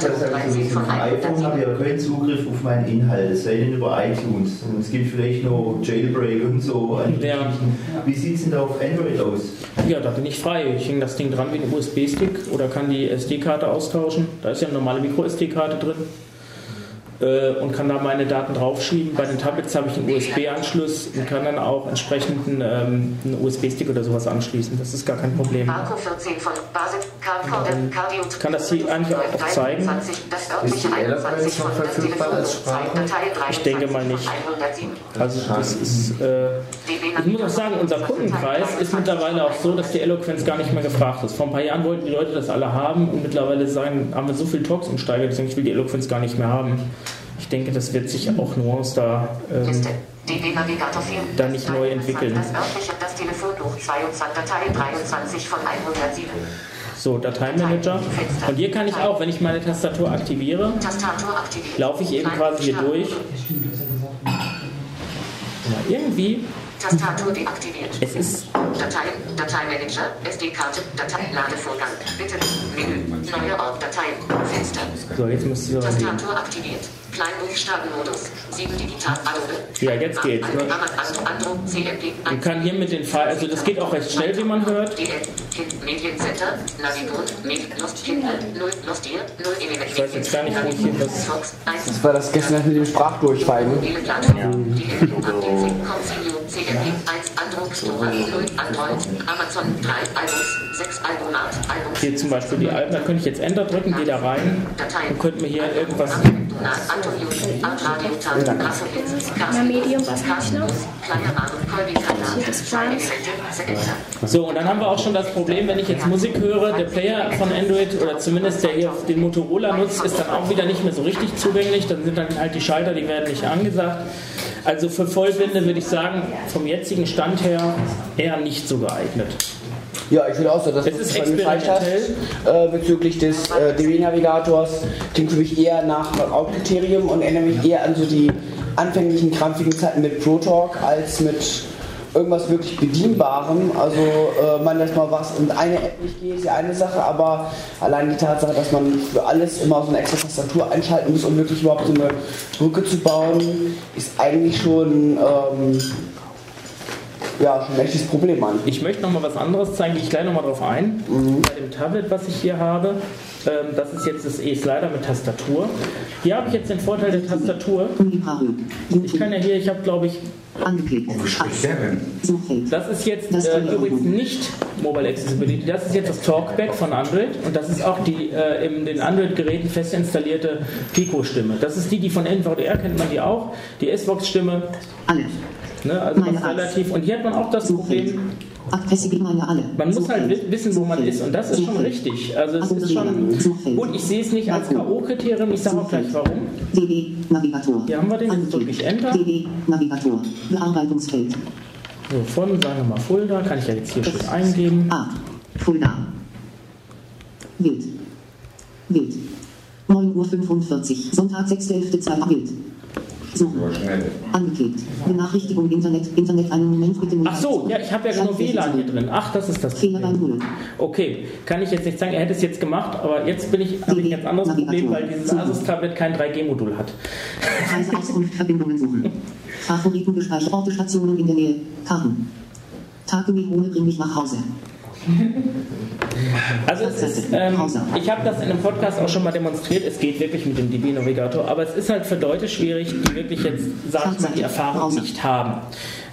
dass ich vom iPhone habe ja keinen Zugriff auf meinen Inhalt, es sei denn über iTunes. Und es gibt vielleicht noch Jailbreak und so. Ja. Wie sieht es denn da auf Android aus? Ja, da bin ich frei. Ich hänge das Ding dran wie ein USB-Stick oder kann die SD-Karte austauschen. Da ist ja eine normale Micro-SD-Karte drin und kann da meine Daten draufschieben. Bei den Tablets habe ich einen USB-Anschluss und kann dann auch entsprechend einen, ähm, einen USB-Stick oder sowas anschließen. Das ist gar kein Problem. Ich kann das hier eigentlich auch zeigen. Ist die Eloquence schon verfügbar als Sprache? Ich denke mal nicht. Also das ist, äh, ich muss auch sagen, unser Kundenkreis ist mittlerweile auch so, dass die Eloquenz gar nicht mehr gefragt ist. Vor ein paar Jahren wollten die Leute das alle haben und mittlerweile sagen, haben wir so viel Talks umsteigert, deswegen ich will die Eloquenz gar nicht mehr haben. Ich denke, das wird sich auch Nuance da, ähm, da nicht neu entwickeln. Das Telefon durch 22, Datei 23 von 107. So, Dateimanager. Und hier kann ich auch, wenn ich meine Tastatur aktiviere, laufe ich eben quasi hier durch. Ja, irgendwie Tastatur deaktiviert. Es ist Dateien, Dateimanager, SD-Karte, Dateiladevorgang. Bitte Menü, neue Ort, Dateien, Fenster. So, jetzt müsste so Tastatur aktiviert. Kleinbuchstabenmodus. 7 digital Adobe. Ja, jetzt geht's. Ne? Man kann hier mit den Pfeilen, also das geht auch recht schnell, wie man hört. Mediencenter, Navigon, Lost Kindle, 0, Lost Ear, 0 Element. Ich weiß jetzt gar nicht, wo ich hier das... Das war das gestern mit dem Sprachdurchfall. Ja. CMP 1 Android Store 0 Android Amazon 3 Albums 6 Albumat Albums. Hier zum Beispiel die Alben, da könnte ich jetzt Enter drücken, gehe da rein und könnte mir hier irgendwas. So, und dann haben wir auch schon das Problem, wenn ich jetzt Musik höre, der Player von Android oder zumindest der hier den Motorola nutzt, ist dann auch wieder nicht mehr so richtig zugänglich. Dann sind dann halt die Schalter, die werden nicht angesagt. Also für Vollblinde würde ich sagen, vom jetzigen Stand her eher nicht so geeignet. Ja, ich finde auch so, dass es ist experimentell. Äh, bezüglich des äh, DB-Navigators klingt für mich eher nach Knockout-Kriterium und erinnere mich eher an so die anfänglichen krampfigen Zeiten mit ProTalk als mit irgendwas wirklich Bedienbarem. Also äh, man lässt mal was und eine App nicht geht, ist ja eine Sache, aber allein die Tatsache, dass man für alles immer so eine extra Tastatur einschalten muss, um wirklich überhaupt so eine Brücke zu bauen, ist eigentlich schon ähm, ja, schon ein echtes Problem an. Ich möchte noch mal was anderes zeigen, gehe ich gleich noch mal drauf ein. Mhm. Bei dem Tablet, was ich hier habe, ähm, das ist jetzt das E-Slider mit Tastatur. Hier habe ich jetzt den Vorteil der Tastatur. Ich kann ja hier, ich habe glaube ich Angeklickt. Das ist jetzt äh, übrigens nicht Mobile Accessibility, das ist jetzt das Talkback von Android und das ist auch die äh, in den Android-Geräten fest installierte Pico-Stimme. Das ist die, die von NVDR kennt man die auch, die S-Vox-Stimme. Ne, also relativ. Und hier hat man auch das Problem, man muss halt wissen, wo man ist und das ist schon richtig. Also es ist schon gut, ich sehe es nicht als K.O.-Kriterium, ich sage auch gleich warum. Hier haben wir den, drücke ich Enter. Navigator. Bearbeitungsfeld. So, von, sagen wir mal Fulda, kann ich ja jetzt hier schön eingeben. A. Fulda. Wild. Wild. 9.45 Uhr. Sonntag, 6.11.2. Wild. Suchen. Angeklickt. Benachrichtigung Internet. Internet einen Moment bitte. Ach so, ja, ich habe ja nur WLAN hier drin. Ach, das ist das Fehler Holen. Okay, kann ich jetzt nicht sagen, er hätte es jetzt gemacht, aber jetzt bin ich, habe ich ein ganz anderes Problem, weil dieses Asus-Tablet kein 3G-Modul hat. Reiseauskunft, Verbindungen suchen. Favoriten Orte, Stationen in der Nähe, Karten. Tage wie Hohne bring mich nach Hause. Also ist, ähm, ich habe das in einem Podcast auch schon mal demonstriert, es geht wirklich mit dem DB-Navigator, aber es ist halt für Leute schwierig, die wirklich jetzt, sag ich mal, die Erfahrung nicht haben.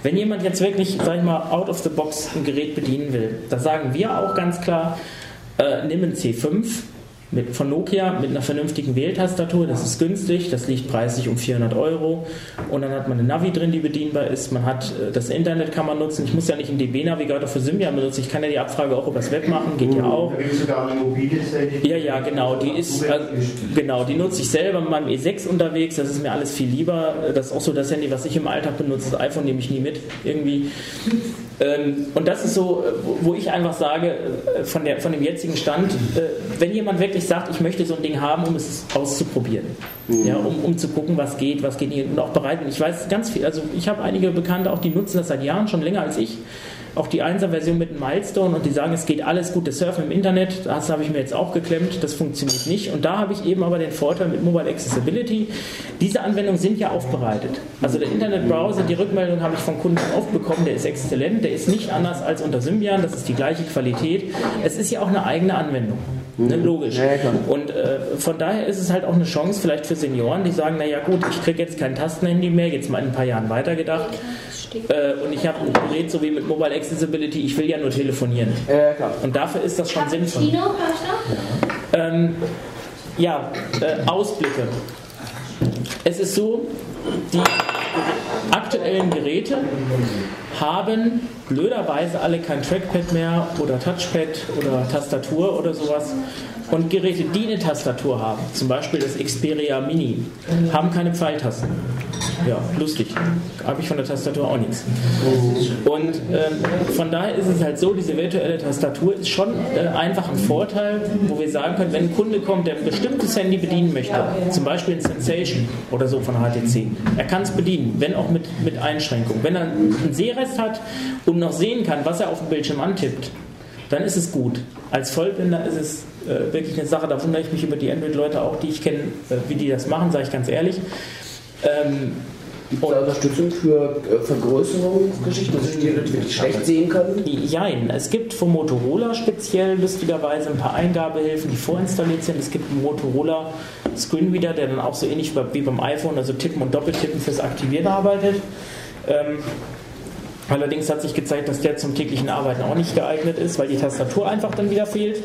Wenn jemand jetzt wirklich, sag ich mal, out of the box ein Gerät bedienen will, da sagen wir auch ganz klar, äh, nimm ein C5, mit, von Nokia mit einer vernünftigen Wähltastatur. Das ist günstig, das liegt preislich um 400 Euro. Und dann hat man eine Navi drin, die bedienbar ist. Man hat äh, das Internet kann man nutzen. Ich muss ja nicht einen DB-Navigator für Symbian benutzen. Ich kann ja die Abfrage auch übers Web machen, geht ja auch. Ja, ja, genau. Die ist, also, genau, die nutze ich selber mit meinem E6 unterwegs. Das ist mir alles viel lieber. Das ist auch so das Handy, was ich im Alltag benutze. Das iPhone nehme ich nie mit, irgendwie. Ähm, und das ist so, äh, wo ich einfach sage, äh, von, der, von dem jetzigen Stand, wenn jemand wirklich sagt, ich möchte so ein Ding haben, um es auszuprobieren. Mhm. Ja, um, um zu gucken, was geht, was geht nicht. Und auch bereit. Ich weiß ganz viel, also ich habe einige Bekannte auch, die nutzen das seit Jahren, schon länger als ich. Auch die 1er-Version mit einem Milestone und die sagen, es geht alles gut. Das Surfen im Internet, das habe ich mir jetzt auch geklemmt, das funktioniert nicht. Und da habe ich eben aber den Vorteil mit Mobile Accessibility. Diese Anwendungen sind ja aufbereitet. Also der Internetbrowser, die Rückmeldung habe ich von Kunden oft bekommen, der ist exzellent, der ist nicht anders als unter Symbian, das ist die gleiche Qualität. Es ist ja auch eine eigene Anwendung. Ne, mhm. logisch. Ja, und äh, von daher ist es halt auch eine Chance vielleicht für Senioren, die sagen, naja gut, ich kriege jetzt kein Tastenhandy mehr, jetzt mal in ein paar Jahren weitergedacht. Äh, und ich habe ein Gerät so wie mit Mobile Accessibility, ich will ja nur telefonieren. Ja, klar. Und dafür ist das schon sinnvoll. Ja, ähm, ja äh, Ausblicke. Es ist so, die aktuellen Geräte haben blöderweise alle kein Trackpad mehr oder Touchpad oder Tastatur oder sowas. Und Geräte, die eine Tastatur haben, zum Beispiel das Xperia Mini, haben keine Pfeiltasten. Ja, lustig. Habe ich von der Tastatur auch nichts. Und äh, von daher ist es halt so, diese virtuelle Tastatur ist schon äh, einfach ein Vorteil, wo wir sagen können, wenn ein Kunde kommt, der ein bestimmtes Handy bedienen möchte, zum Beispiel ein Sensation oder so von HTC, er kann es bedienen, wenn auch mit, mit Einschränkungen. Wenn er einen Sehrest hat und noch sehen kann, was er auf dem Bildschirm antippt, dann ist es gut. Als Vollbinder ist es äh, wirklich eine Sache, da wundere ich mich über die Android-Leute auch, die ich kenne, äh, wie die das machen, sage ich ganz ehrlich. Ähm, Gibt es da Unterstützung für äh, Vergrößerungsgeschichten, dass die Leute wirklich schlecht sehen können? Nein, es gibt von Motorola speziell lustigerweise ein paar Eingabehilfen, die vorinstalliert sind. Es gibt einen Motorola Screenreader, der dann auch so ähnlich wie beim iPhone, also Tippen und Doppeltippen fürs Aktivieren arbeitet. Ähm, allerdings hat sich gezeigt, dass der zum täglichen Arbeiten auch nicht geeignet ist, weil die Tastatur einfach dann wieder fehlt.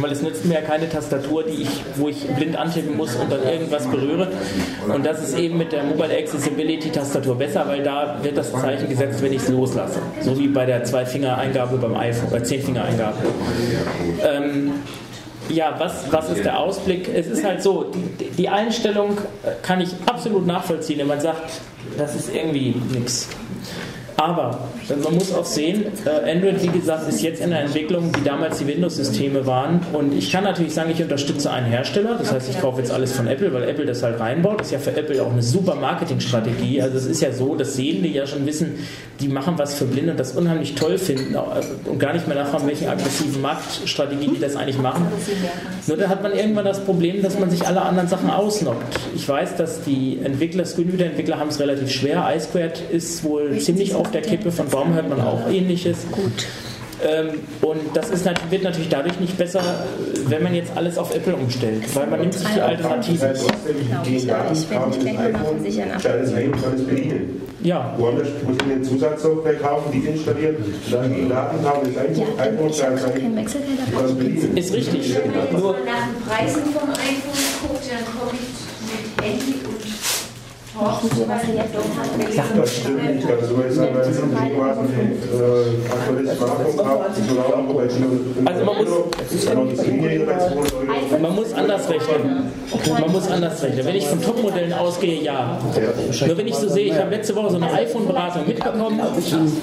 Weil es nützt mir ja keine Tastatur, die ich, wo ich blind antippen muss und dann irgendwas berühre. Und das ist eben mit der Mobile Accessibility Tastatur besser, weil da wird das Zeichen gesetzt, wenn ich es loslasse. So wie bei der Zwei-Finger-Eingabe beim iPhone, äh, Zehn-Finger-Eingabe. Ähm, ja, was, was ist der Ausblick? Es ist halt so, die, die Einstellung kann ich absolut nachvollziehen, wenn man sagt, das ist irgendwie nichts. Aber man muss auch sehen, äh, Android, wie gesagt, ist jetzt in der Entwicklung, wie damals die Windows-Systeme waren. Und ich kann natürlich sagen, ich unterstütze einen Hersteller. Das heißt, ich kaufe jetzt alles von Apple, weil Apple das halt reinbaut. Das ist ja für Apple auch eine super Marketingstrategie. Also es ist ja so, dass Sehende ja schon wissen, die machen was für Blinde und das unheimlich toll finden äh, und gar nicht mehr nachfragen, welche aggressiven Marktstrategie die das eigentlich machen. Nur da hat man irgendwann das Problem, dass man sich alle anderen Sachen ausnockt. Ich weiß, dass die Entwickler, Screenreader-Entwickler haben es relativ schwer. iSquared ist wohl ziemlich auf der Kippe, von Baum hört man auch ähnliches. Gut. Ähm, und das ist, wird natürlich dadurch nicht besser, wenn man jetzt alles auf Apple umstellt, weil man nimmt sich die Alternativen. Das heißt, die Daten ich werde mich gleich mal versichern. Ja. Woanders muss ich eine Zusatzsoftware kaufen, die installieren, dann die Daten haben, das iPhone, ja, iPhone, ich habe kein Wechselgeld Ist richtig. Wenn man nach den Preisen vom iPhone guckt, dann komme ich mit Handy Also man muss, man muss anders rechnen. Man muss anders rechnen. Wenn ich von Topmodellen ausgehe, ja. Nur wenn ich so sehe, ich habe letzte Woche so eine iPhone-Beratung mitbekommen,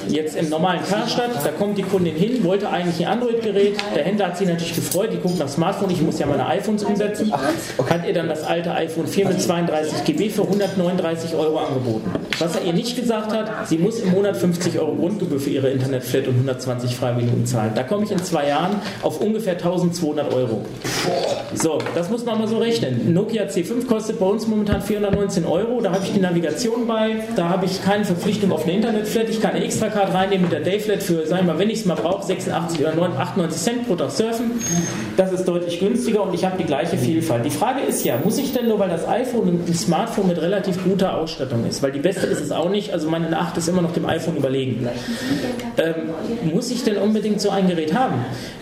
jetzt im normalen Karstadt, da kommt die Kundin hin, wollte eigentlich ein Android-Gerät, der Händler hat sich natürlich gefreut, die guckt nach Smartphone, ich muss ja meine iPhones umsetzen, hat ihr dann das alte iPhone 4 mit 32 GB für 109 39 Euro angeboten. Was er ihr nicht gesagt hat, sie muss im Monat 50 Euro Grundgebühr für ihre Internetflat und 120 Freiminuten zahlen. Da komme ich in zwei Jahren auf ungefähr 1200 Euro. So, das muss man mal so rechnen. Nokia C5 kostet bei uns momentan 419 Euro. Da habe ich die Navigation bei, da habe ich keine Verpflichtung auf eine Internetflat. Ich kann eine Extra-Card reinnehmen mit der Dayflat für, sagen wir mal, wenn ich es mal brauche, 86 oder 98 Cent pro Tag surfen. Das ist deutlich günstiger und ich habe die gleiche Vielfalt. Die Frage ist ja, muss ich denn nur, weil das iPhone ein Smartphone mit relativ guter Ausstattung ist, weil die beste ist es auch nicht, also meine 8 ist immer noch dem iPhone überlegen. Ähm, muss ich denn unbedingt so ein Gerät haben?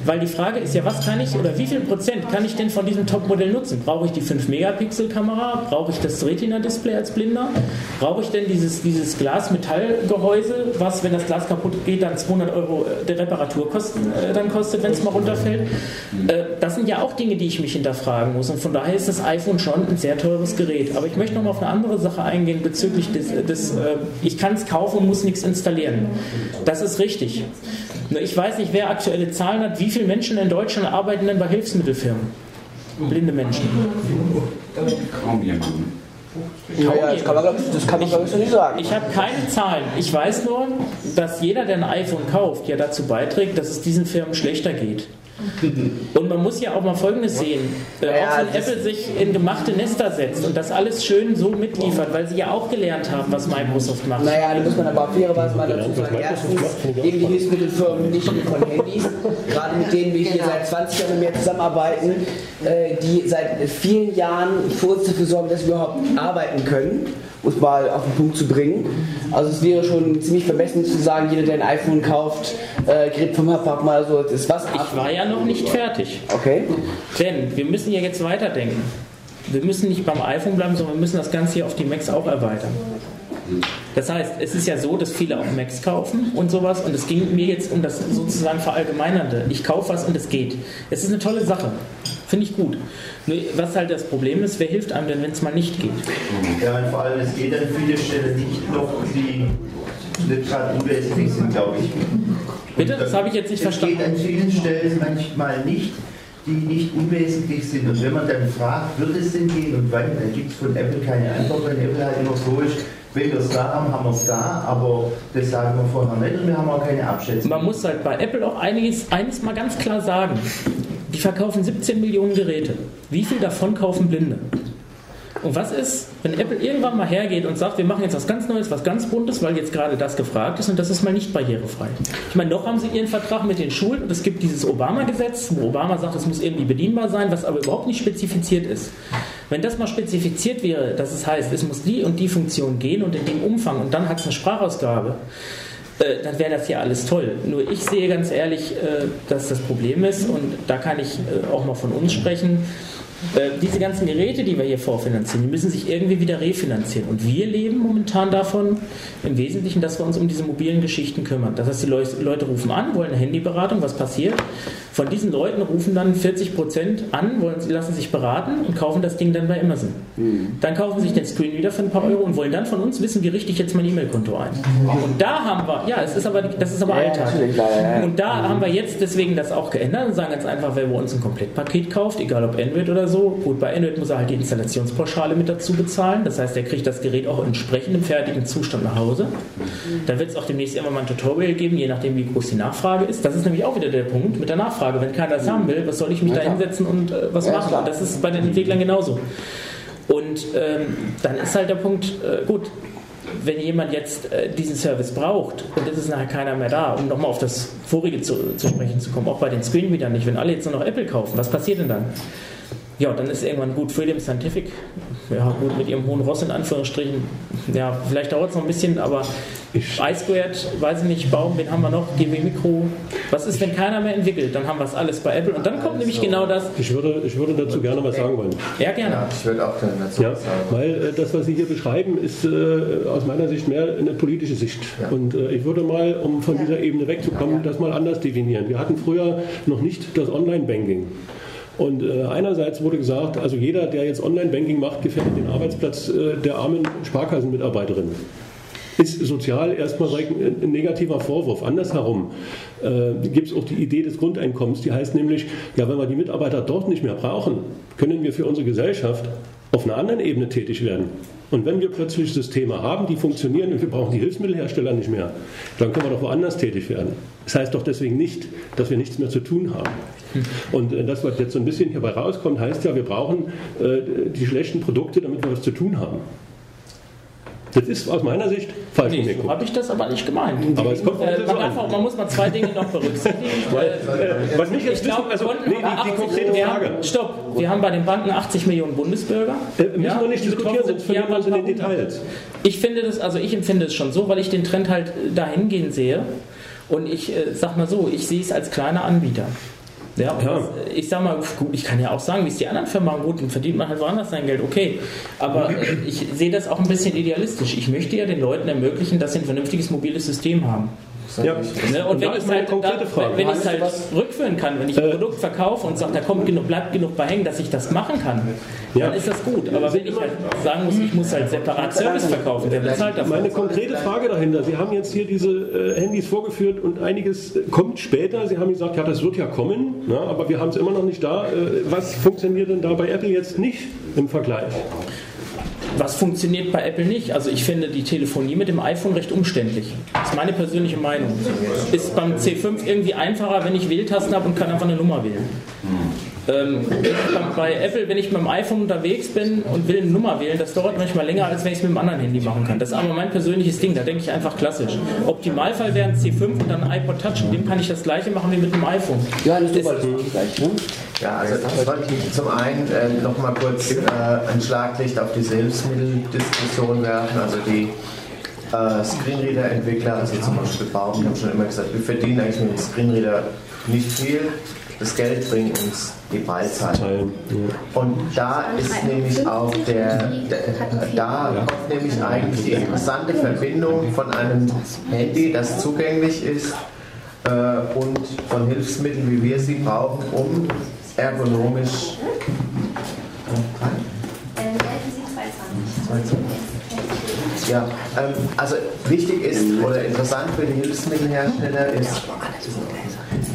Weil die Frage ist ja, was kann ich oder wie viel Prozent kann ich denn von diesem Top-Modell nutzen? Brauche ich die 5-Megapixel-Kamera? Brauche ich das Retina-Display als Blinder? Brauche ich denn dieses, dieses Glas-Metall-Gehäuse, was, wenn das Glas kaputt geht, dann 200 Euro äh, der Reparaturkosten äh, dann kostet, wenn es mal runterfällt? Äh, das sind ja auch Dinge, die ich mich hinterfragen muss und von daher ist das iPhone schon ein sehr teures Gerät. Aber ich möchte noch mal auf eine andere Sache eingehen bezüglich des, des äh, ich kann es kaufen und muss nichts installieren. Das ist richtig. Nur ich weiß nicht, wer aktuelle Zahlen hat, wie viele Menschen in Deutschland arbeiten denn bei Hilfsmittelfirmen? Blinde Menschen. Kaum jemanden. Ja, ja, das kann man, das kann man ich, so nicht sagen. Ich habe keine Zahlen. Ich weiß nur, dass jeder, der ein iPhone kauft, ja dazu beiträgt, dass es diesen Firmen schlechter geht. Und man muss ja auch mal Folgendes sehen. Äh, ja, auch wenn Apple sich in gemachte Nester setzt und das alles schön so mitliefert, weil sie ja auch gelernt haben, was Microsoft macht. Naja, da muss man aber fairerweise mal dazu sagen. Erstens geben die Hilfsmittelfirmen nicht nur von Handys, gerade mit denen wir hier seit 20 Jahren mehr zusammenarbeiten, äh, die seit vielen Jahren für uns dafür sorgen, dass wir überhaupt arbeiten können um es mal auf den Punkt zu bringen. Also es wäre schon ziemlich vermessen zu sagen, jeder, der ein iPhone kauft, äh, kriegt vom Hubhub mal so das was. Ich war ja noch nicht fertig. Okay. Denn wir müssen ja jetzt weiterdenken. Wir müssen nicht beim iPhone bleiben, sondern wir müssen das Ganze hier auf die Macs auch erweitern. Das heißt, es ist ja so, dass viele auch Macs kaufen und sowas und es ging mir jetzt um das sozusagen Verallgemeinernde. Ich kaufe was und es geht. Es ist eine tolle Sache. Finde ich gut. Nur was halt das Problem ist, wer hilft einem denn, wenn es mal nicht geht? Ja, und vor allem, es geht an viele Stellen nicht noch, die nicht gerade unwesentlich sind, glaube ich. Bitte? Das habe ich jetzt nicht es verstanden. Es geht an vielen Stellen manchmal nicht, die nicht unwesentlich sind. Und wenn man dann fragt, wird es denn gehen und wann, dann gibt es von Apple keine Antwort, weil Apple halt immer so ist, wenn wir es da haben, haben wir es da, aber das sagen wir vorher nicht und wir haben auch keine Abschätzung. Man muss halt bei Apple auch einiges, eines mal ganz klar sagen. Die verkaufen 17 Millionen Geräte. Wie viel davon kaufen Blinde? Und was ist, wenn Apple irgendwann mal hergeht und sagt, wir machen jetzt was ganz Neues, was ganz Buntes, weil jetzt gerade das gefragt ist und das ist mal nicht barrierefrei. Ich meine, noch haben sie ihren Vertrag mit den Schulen und es gibt dieses Obama-Gesetz, wo Obama sagt, es muss irgendwie bedienbar sein, was aber überhaupt nicht spezifiziert ist. Wenn das mal spezifiziert wäre, dass es heißt, es muss die und die Funktion gehen und in dem Umfang und dann hat es eine Sprachausgabe, äh, dann wäre das ja alles toll. Nur ich sehe ganz ehrlich, äh, dass das Problem ist und da kann ich äh, auch mal von uns sprechen Äh, diese ganzen Geräte, die wir hier vorfinanzieren, die müssen sich irgendwie wieder refinanzieren. Und wir leben momentan davon im Wesentlichen, dass wir uns um diese mobilen Geschichten kümmern. Das heißt, die Leute rufen an, wollen eine Handyberatung, was passiert? Von diesen Leuten rufen dann 40 Prozent an, wollen, lassen sich beraten und kaufen das Ding dann bei Amazon. Mhm. Dann kaufen sich den Screen wieder für ein paar Euro und wollen dann von uns wissen, wie richte ich jetzt mein E-Mail-Konto ein. Und da haben wir, ja, es ist aber, das ist aber ja, Alltag. Und da haben wir jetzt deswegen das auch geändert und sagen ganz einfach, wer bei uns ein Komplettpaket kauft, egal ob Android oder so, gut, bei Android muss er halt die Installationspauschale mit dazu bezahlen. Das heißt, er kriegt das Gerät auch entsprechend im fertigen Zustand nach Hause. Dann wird es auch demnächst immer mal ein Tutorial geben, je nachdem, wie groß die Nachfrage ist. Das ist nämlich auch wieder der Punkt mit der Nachfrage. Frage. Wenn keiner das haben will, was soll ich mich ja, da hinsetzen und äh, was ja, machen? Das ist bei den Entwicklern genauso. Und ähm, dann ist halt der Punkt, äh, gut, wenn jemand jetzt äh, diesen Service braucht und es ist nachher keiner mehr da, um nochmal auf das vorige zu, zu, sprechen zu kommen, auch bei den Screenreadern nicht, wenn alle jetzt nur noch Apple kaufen, was passiert denn dann? Ja, dann ist irgendwann gut Freedom Scientific, ja gut, mit ihrem hohen Ross in Anführungsstrichen, ja, vielleicht dauert es noch ein bisschen, aber iSquared, weiß ich nicht, Baum, wen haben wir noch? GW Mikro. Was ist, wenn keiner mehr entwickelt? Dann haben wir es alles bei Apple und dann kommt also, nämlich genau das. Ich würde, ich würde dazu gerne was sagen wollen. Ja, gerne. Ja, ich würde auch gerne dazu ja, was sagen. Weil äh, das, was Sie hier beschreiben, ist äh, aus meiner Sicht mehr eine politische Sicht. Ja. Und äh, ich würde mal, um von dieser Ebene wegzukommen, das mal anders definieren. Wir hatten früher noch nicht das Online-Banking. Und äh, einerseits wurde gesagt, also jeder, der jetzt Online-Banking macht, gefährdet den Arbeitsplatz äh, der armen Sparkassenmitarbeiterin ist sozial erstmal ein negativer Vorwurf. Andersherum äh, gibt es auch die Idee des Grundeinkommens, die heißt nämlich, ja, wenn wir die Mitarbeiter dort nicht mehr brauchen, können wir für unsere Gesellschaft auf einer anderen Ebene tätig werden. Und wenn wir plötzlich Systeme haben, die funktionieren und wir brauchen die Hilfsmittelhersteller nicht mehr, dann können wir doch woanders tätig werden. Das heißt doch deswegen nicht, dass wir nichts mehr zu tun haben. Und äh, das, was jetzt so ein bisschen hierbei rauskommt, heißt ja, wir brauchen äh, die schlechten Produkte, damit wir was zu tun haben. Das ist aus meiner Sicht falsch. Nee, so habe ich das aber nicht gemeint. Aber es kommt äh, man, darf auch, man muss mal zwei Dinge noch berücksichtigen. Äh, was mich jetzt ich glaube, also, nee, die, die, konkrete Frage. Haben, stopp, wir haben bei den Banken 80 Millionen Bundesbürger. Äh, müssen ja, wir nicht diskutieren, sonst verlieren wir uns in den Details. Ich finde das, also ich empfinde es schon so, weil ich den Trend halt dahingehend sehe. Und ich äh, sag mal so, ich sehe es als kleiner Anbieter. Ja, ja. Das, ich sag mal, gut, ich kann ja auch sagen, wie es die anderen Firmen machen, gut, dann verdient man halt woanders sein Geld, okay. Aber äh, ich sehe das auch ein bisschen idealistisch. Ich möchte ja den Leuten ermöglichen, dass sie ein vernünftiges mobiles System haben. Ja. Ne? Und, wenn ich es halt, halt rückführen kann, wenn ich ein äh, Produkt verkaufe und sage, da kommt genug, bleibt genug bei hängen, dass ich das machen kann, ja. dann ist das gut. Aber wenn ich halt sagen muss, ich muss halt separat Service verkaufen, wer bezahlt dafür? Meine konkrete Frage dahinter, Sie haben jetzt hier diese äh, Handys vorgeführt und einiges kommt später. Sie haben gesagt, ja, das wird ja kommen, ne? aber wir haben es immer noch nicht da. Äh, was funktioniert denn da bei Apple jetzt nicht im Vergleich? Was funktioniert bei Apple nicht? Also ich finde die Telefonie mit dem iPhone recht umständlich. Das ist meine persönliche Meinung. Ist beim C5 irgendwie einfacher, wenn ich Wähltasten habe und kann einfach eine Nummer wählen. Ähm, bei Apple, wenn ich mit dem iPhone unterwegs bin und will eine Nummer wählen, das dauert manchmal länger, als wenn ich es mit einem anderen Handy machen kann. Das ist aber mein persönliches Ding, da denke ich einfach klassisch. Optimalfall wäre ein C5 und dann iPod Touch, und dem kann ich das gleiche machen wie mit dem iPhone. Ja, das ist gleich, ne? Ja, also das wollte ich zum einen äh, noch mal kurz äh, ein Schlaglicht auf die Hilfsmitteldiskussion werfen. Also die äh, Screenreader-Entwickler, also zum Beispiel Baum, haben schon immer gesagt, wir verdienen eigentlich mit dem Screenreader nicht viel das Geld bringt uns die Beizahlen. Und da ist nämlich auch der, da kommt nämlich eigentlich die interessante Verbindung von einem Handy, das zugänglich ist, äh, und von Hilfsmitteln, wie wir sie brauchen, um ergonomisch. Ja, ähm, also wichtig ist oder interessant für die Hilfsmittelhersteller ist,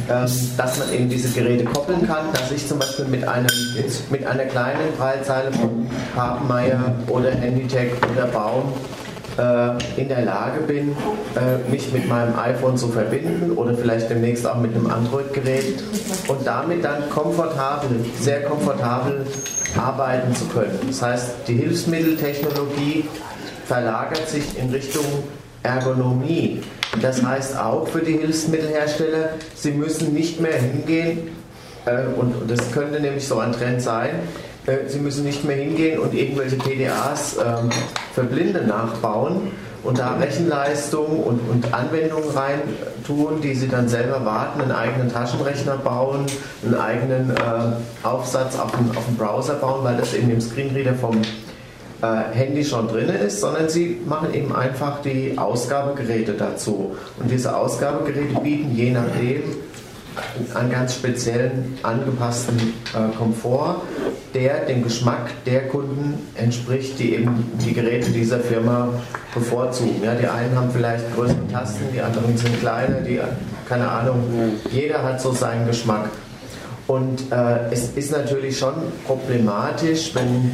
dass man eben diese Geräte koppeln kann, dass ich zum Beispiel mit, einem, mit einer kleinen Breitzeile von Papenmeier oder Handytech oder Baum äh, in der Lage bin, äh, mich mit meinem iPhone zu verbinden oder vielleicht demnächst auch mit einem Android-Gerät und damit dann komfortabel, sehr komfortabel arbeiten zu können. Das heißt, die Hilfsmitteltechnologie verlagert sich in Richtung Ergonomie. Das heißt auch für die Hilfsmittelhersteller, sie müssen nicht mehr hingehen, äh, und das könnte nämlich so ein Trend sein, äh, sie müssen nicht mehr hingehen und irgendwelche PDAs äh, für Blinde nachbauen und da Rechenleistung und, und Anwendungen rein tun, die sie dann selber warten, einen eigenen Taschenrechner bauen, einen eigenen äh, Aufsatz auf dem, auf dem Browser bauen, weil das eben im Screenreader vom Handy schon drin ist, sondern sie machen eben einfach die Ausgabegeräte dazu. Und diese Ausgabegeräte bieten je nachdem einen ganz speziellen angepassten äh, Komfort, der dem Geschmack der Kunden entspricht, die eben die Geräte dieser Firma bevorzugen. Ja, die einen haben vielleicht größere Tasten, die anderen sind kleiner, die, keine Ahnung, jeder hat so seinen Geschmack. Und äh, es ist natürlich schon problematisch, wenn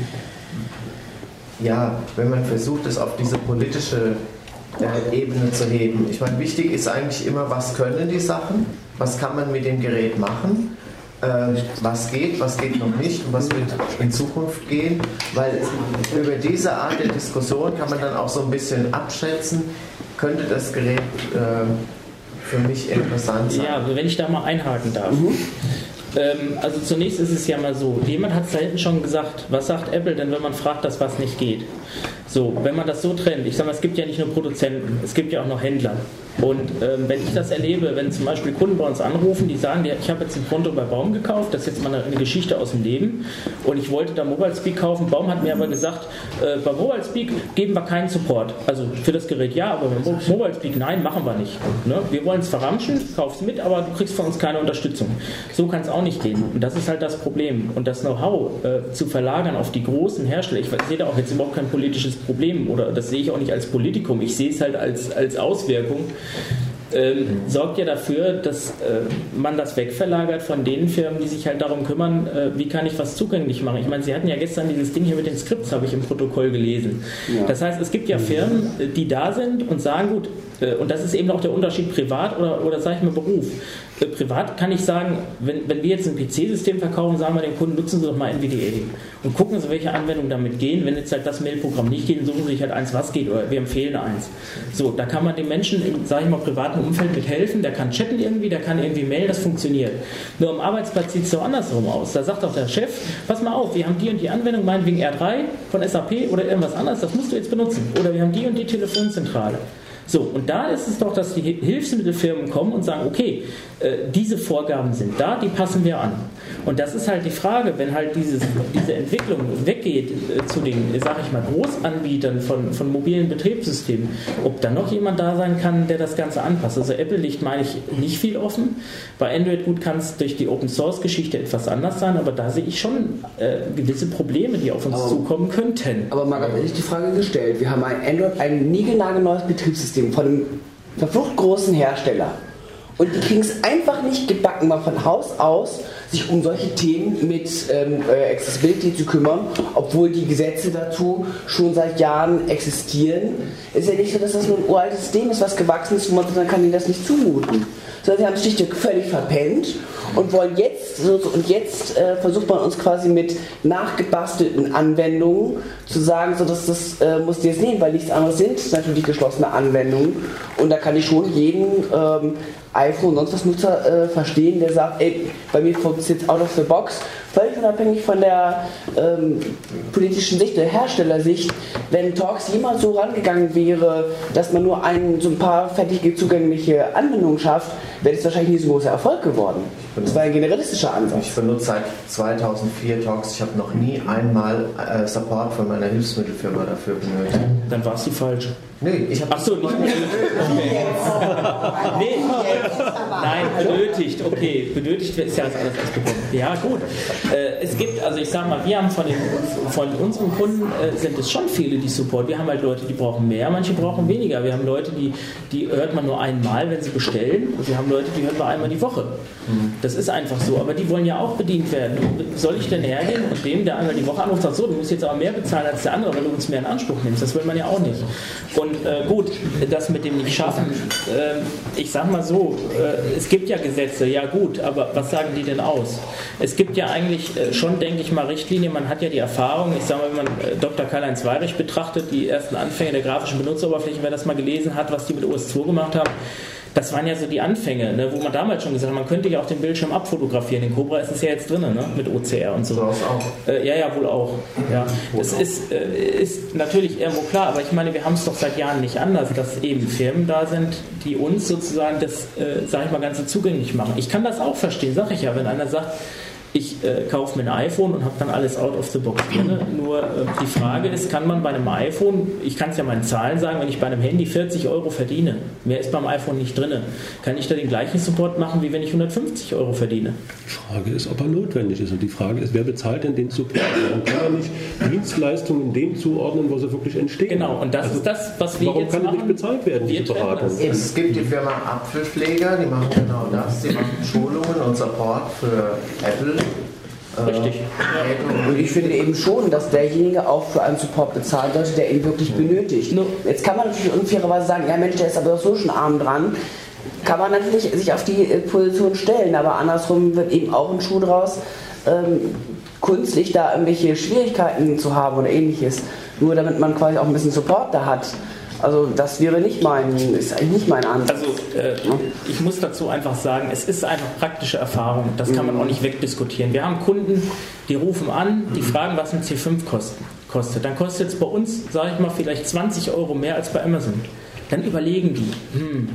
ja, wenn man versucht, es auf diese politische äh, Ebene zu heben. Ich meine, wichtig ist eigentlich immer, was können die Sachen, was kann man mit dem Gerät machen, äh, was geht, was geht noch nicht und was wird in Zukunft gehen, weil über diese Art der Diskussion kann man dann auch so ein bisschen abschätzen, könnte das Gerät äh, für mich interessant sein. Ja, wenn ich da mal einhaken darf. Mhm. Ähm, also zunächst ist es ja mal so, jemand hat es da hinten schon gesagt, was sagt Apple denn, wenn man fragt, dass was nicht geht? So, wenn man das so trennt, ich sage mal, es gibt ja nicht nur Produzenten, es gibt ja auch noch Händler. Und ähm, wenn ich das erlebe, wenn zum Beispiel Kunden bei uns anrufen, die sagen, ich habe jetzt ein Konto bei Baum gekauft, das ist jetzt mal eine, eine, Geschichte aus dem Leben und ich wollte da Mobile Speak kaufen. Baum hat mir aber gesagt, äh, bei Mobile Speak geben wir keinen Support. Also für das Gerät ja, aber bei Mobile Speak nein, machen wir nicht. Ne? Wir wollen es verramschen, kauf's mit, aber du kriegst von uns keine Unterstützung. So kann es auch nicht gehen. Und das ist halt das Problem. Und das Know-how äh, zu verlagern auf die großen Hersteller, ich sehe da auch jetzt überhaupt kein politisches Problem oder das sehe ich auch nicht als Politikum, ich sehe es halt als, als Auswirkung ähm, sorgt ja dafür, dass äh, man das wegverlagert von den Firmen, die sich halt darum kümmern, äh, wie kann ich was zugänglich machen. Ich meine, Sie hatten ja gestern dieses Ding hier mit den Skripts, habe ich im Protokoll gelesen. Ja. Das heißt, es gibt ja Firmen, äh, die da sind und sagen, gut, und das ist eben auch der Unterschied privat oder, oder sage ich mal Beruf. Äh, privat kann ich sagen, wenn, wenn wir jetzt ein PC-System verkaufen, sagen wir den Kunden, nutzen Sie doch mal NVDA und gucken Sie, welche Anwendungen damit gehen. Wenn jetzt halt das Mailprogramm nicht geht, suchen Sie sich halt eins, was geht oder wir empfehlen eins. So, da kann man dem Menschen im, sage ich mal, privaten Umfeld mit helfen. Der kann chatten irgendwie, der kann irgendwie mailen, das funktioniert. Nur am Arbeitsplatz sieht es so andersrum aus. Da sagt auch der Chef, pass mal auf, wir haben die und die Anwendung, meinetwegen R3 von SAP oder irgendwas anderes, das musst du jetzt benutzen. Oder wir haben die und die Telefonzentrale. So, und da ist es doch, dass die Hilfsmittelfirmen kommen und sagen, okay, äh, diese Vorgaben sind da, die passen wir an. Und das ist halt die Frage, wenn halt dieses, diese Entwicklung weggeht äh, zu den, sag ich mal, Großanbietern von, von mobilen Betriebssystemen, ob da noch jemand da sein kann, der das Ganze anpasst. Also Apple liegt, meine ich, nicht viel offen. Bei Android gut kann es durch die Open Source Geschichte etwas anders sein, aber da sehe ich schon äh, gewisse Probleme, die auf uns aber, zukommen könnten. Aber mal ganz ehrlich die Frage gestellt, wir haben ein Android, ein niegelnagelneues Betriebssystem Betriebssystem von einem verflucht großen Hersteller. Und die kriegen es einfach nicht gebacken, mal von Haus aus, sich um solche Themen mit ähm, äh, Accessibility zu kümmern, obwohl die Gesetze dazu schon seit Jahren existieren. Es ist ja nicht so, dass das nur ein uraltes System ist, was gewachsen ist, wo man kann ihnen das nicht zumuten. Sondern sie haben schlichtweg völlig verpennt und wollen jetzt, und jetzt äh, versucht man uns quasi mit nachgebastelten Anwendungen zu sagen, so dass das äh, musst jetzt nehmen, weil nichts anderes sind natürlich geschlossene Anwendungen. Und da kann ich schon jeden ähm, iPhone und sonst was Nutzer äh, verstehen, der sagt, ey, bei mir funktioniert out of the box, völlig unabhängig von der ähm, politischen Sicht, der Herstellersicht, wenn Talks jemals so rangegangen wäre, dass man nur ein, so ein paar fertige zugängliche Anwendungen schafft, wäre das wahrscheinlich nie so ein großer Erfolg geworden. Das war ein generalistischer Ansatz. Ich benutze seit 2004 Talks. Ich habe noch nie einmal äh, Support von meiner Hilfsmittelfirma dafür benötigt. Dann warst du falsch. Nee, ich habe. Achso, nicht benötigt. Okay. nee, nein, benötigt. Okay, benötigt ist ja als bekommen. Ja, gut. Äh, es gibt, also ich sag mal, wir haben von, den, von unseren Kunden äh, sind es schon viele, die Support. Wir haben halt Leute, die brauchen mehr, manche brauchen weniger. Wir haben Leute, die, die hört man nur einmal, wenn sie bestellen. Und wir haben Leute, die hört man einmal die Woche. Mhm. Das ist einfach so. Aber die wollen ja auch bedient werden. Soll ich denn hergehen und dem, der einmal die Woche anruft, sagt, so, du musst jetzt aber mehr bezahlen als der andere, wenn du uns mehr in Anspruch nimmst. Das will man ja auch nicht. Und äh, gut, das mit dem nicht schaffen, äh, ich sag mal so, äh, es gibt ja Gesetze, ja gut, aber was sagen die denn aus? Es gibt ja eigentlich äh, schon, denke ich mal, Richtlinien, man hat ja die Erfahrung, ich sage mal, wenn man äh, Dr. Karl-Heinz Weirich betrachtet, die ersten Anfänge der grafischen Benutzeroberflächen, wer das mal gelesen hat, was die mit OS2 gemacht haben, das waren ja so die Anfänge, ne, wo man damals schon gesagt hat, man könnte ja auch den Bildschirm abfotografieren. In Cobra ist es ja jetzt drin, ne? mit OCR und so. So auch. Äh, ja, ja, wohl auch. Ja. Das ist, äh, ist natürlich irgendwo klar, aber ich meine, wir haben es doch seit Jahren nicht anders, dass eben Firmen da sind, die uns sozusagen das, äh, sag ich mal, Ganze zugänglich machen. Ich kann das auch verstehen, sag ich ja, wenn einer sagt, ich äh, kaufe mir ein iPhone und habe dann alles out of the box drin. Nur äh, die Frage ist, kann man bei einem iPhone, ich kann es ja in Zahlen sagen, wenn ich bei einem Handy 40 Euro verdiene, mehr ist beim iPhone nicht drin, kann ich da den gleichen Support machen, wie wenn ich 150 Euro verdiene? Die Frage ist, ob er notwendig ist. Und die Frage ist, wer bezahlt denn den Support? Warum kann man nicht Dienstleistungen dem zuordnen, wo sie wirklich entstehen? Genau, und das Also, ist das, was wir Warum jetzt kann er machen. nicht bezahlt werden, Wir diese Beratung? Es gibt die Firma Apfelpfleger, die machen genau das. Die machen Schulungen und Support für Apple. Äh, Richtig. Und ich finde eben schon, dass derjenige auch für einen Support bezahlen sollte, der ihn wirklich benötigt. Jetzt kann man natürlich unfairerweise sagen, ja Mensch, der ist aber doch so schon arm dran. Kann man natürlich sich auf die äh, Position stellen, aber andersrum wird eben auch ein Schuh draus, ähm, künstlich da irgendwelche Schwierigkeiten zu haben oder ähnliches. Nur damit man quasi auch ein bisschen Support da hat. Also das wäre nicht mein, ist eigentlich nicht mein Ansatz. Also äh, ich muss dazu einfach sagen, es ist einfach praktische Erfahrung. Das kann man auch nicht wegdiskutieren. Wir haben Kunden, die rufen an, die fragen, was ein C5 kosten, kostet. Dann kostet es bei uns, sage ich mal, vielleicht 20 Euro mehr als bei Amazon. Dann überlegen die, hm,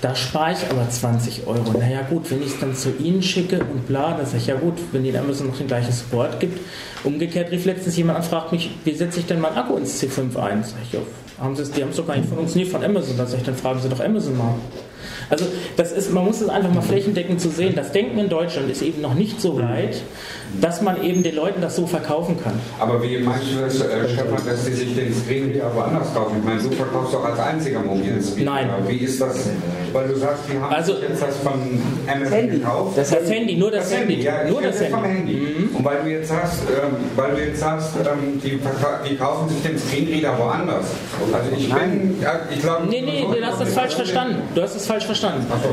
da spare ich aber 20 Euro. Naja gut, wenn ich es dann zu Ihnen schicke und bla, dann sage ich, ja gut, wenn Ihnen Amazon noch den gleichen Support gibt. Umgekehrt rief letztens jemand an, fragt mich, wie setze ich denn mein Akku ins C5 ein? Sag ich, ja, haben Sie es, die haben es doch gar nicht von uns, nie von Amazon. Sag ich, dann fragen Sie doch Amazon mal. Also das ist, man muss es einfach mal flächendeckend zu sehen. Das Denken in Deutschland ist eben noch nicht so weit, dass man eben den Leuten das so verkaufen kann. Aber wie meinst du das, äh, Stefan, dass die sich den Screen wieder woanders kaufen? Ich meine, du verkaufst doch als einziger mobiles Screen. Nein. Wie ist das? Weil du sagst, die haben Also- sich jetzt das von Amazon Handy. gekauft. Das Das Handy, nur das, Handy. ja, nur das rede vom Handy. Mhm. Handy. Und weil du jetzt sagst, ähm, weil du jetzt sagst, ähm, die, die kaufen sich den Screenreader woanders. Also ich bin, ja, ich glaube... Nee, nee, du hast das falsch verstanden. Du hast es falsch verstanden.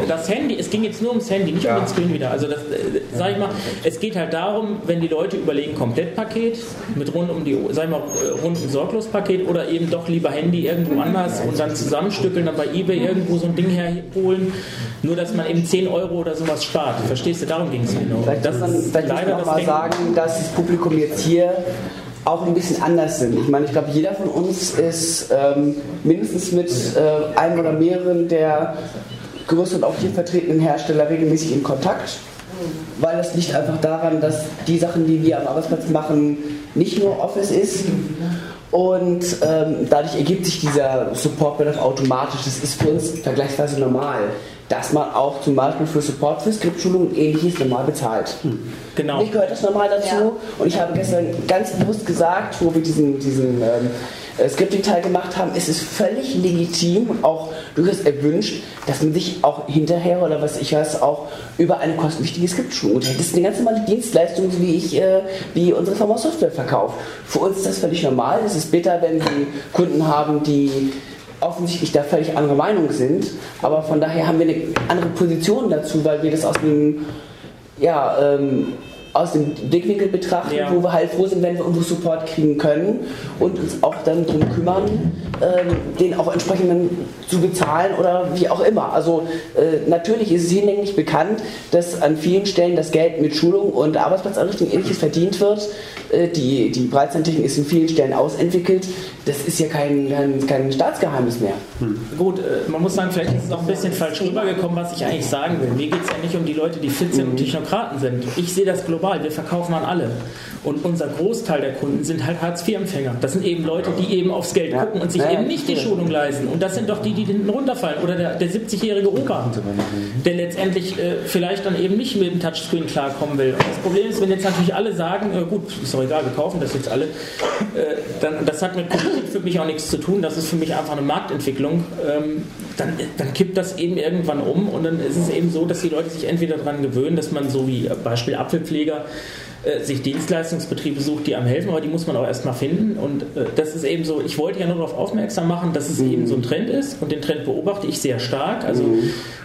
Das Handy, es ging jetzt nur ums Handy, nicht Ja. um den Screen wieder. Also das, äh, sag ich mal, es geht halt darum, wenn die Leute überlegen, Komplettpaket mit rund um die, sag ich mal, äh, rund um Sorglospaket oder eben doch lieber Handy irgendwo anders und dann zusammenstückeln, dann bei Ebay irgendwo so ein Ding herholen, nur dass man eben 10 Euro oder sowas spart. Verstehst du? Darum ging es nur. Vielleicht Das muss man, ist vielleicht muss leider man auch das mal sagen, dass das Publikum jetzt hier auch ein bisschen anders sind. Ich meine, ich glaube, jeder von uns ist ähm, mindestens mit äh, einem oder mehreren der größeren auch hier vertretenen Hersteller regelmäßig in Kontakt. Weil das liegt einfach daran, dass die Sachen, die wir am Arbeitsplatz machen, nicht nur Office ist. Und ähm, dadurch ergibt sich dieser Support-Bedarf automatisch. Das ist für uns vergleichsweise normal, dass man auch zum Beispiel für Support, für Skriptschulung und ähnliches normal bezahlt. Genau. Mich gehört das normal dazu. Und ich habe gestern ganz bewusst gesagt, wo wir diesen, diesen ähm, äh, Scripting-Teil gemacht haben, es ist völlig legitim auch durchaus erwünscht, dass man sich auch hinterher oder was ich weiß, auch über eine kostenpflichtige Skriptschulung unterhält. Das ist eine ganz normale Dienstleistung, wie ich, äh, wie unsere Firma Software verkauft. Für uns ist das völlig normal. Es ist bitter, wenn wir Kunden haben, die offensichtlich da völlig andere Meinung sind. Aber von daher haben wir eine andere Position dazu, weil wir das aus einem ja, ähm, aus dem Blickwinkel betrachten, Ja. wo wir halt froh sind, wenn wir irgendwo Support kriegen können und uns auch dann darum kümmern, ähm, den auch entsprechend dann zu bezahlen oder wie auch immer. Also äh, natürlich ist es hinlänglich bekannt, dass an vielen Stellen das Geld mit Schulung und Arbeitsplatzanrichtung ähnliches verdient wird. Äh, die, die Breitseintechnik ist in vielen Stellen ausentwickelt. Das ist ja kein, kein, kein Staatsgeheimnis mehr. Gut, äh, man muss sagen, vielleicht ist es auch ein bisschen falsch rübergekommen, was ich eigentlich sagen will. Mir geht es ja nicht um die Leute, die fit sind und Technokraten sind. Ich sehe das global, wir verkaufen an alle. Und unser Großteil der Kunden sind halt Hartz-IV-Empfänger. Das sind eben Leute, die eben aufs Geld Ja. gucken und sich Ja, eben nicht die. Schulung leisten. Und das sind doch die, die hinten runterfallen. Oder der, der 70-jährige Opa, der letztendlich äh, vielleicht dann eben nicht mit dem Touchscreen klarkommen will. Und das Problem ist, wenn jetzt natürlich alle sagen, äh, gut, ist doch egal, wir kaufen das jetzt alle, äh, dann, das hat mit Politik für mich auch nichts zu tun. Das ist für mich einfach eine Marktentwicklung. Ähm, dann, dann kippt das eben irgendwann um und dann ist es eben so, dass die Leute sich entweder daran gewöhnen, dass man so wie äh, Beispiel Apfelpfleger äh, sich Dienstleistungsbetriebe sucht, die einem helfen, aber die muss man auch erstmal finden. Und äh, das ist eben so, ich wollte ja nur darauf aufmerksam machen, dass es eben so ein Trend ist und den Trend beobachte ich sehr stark. Also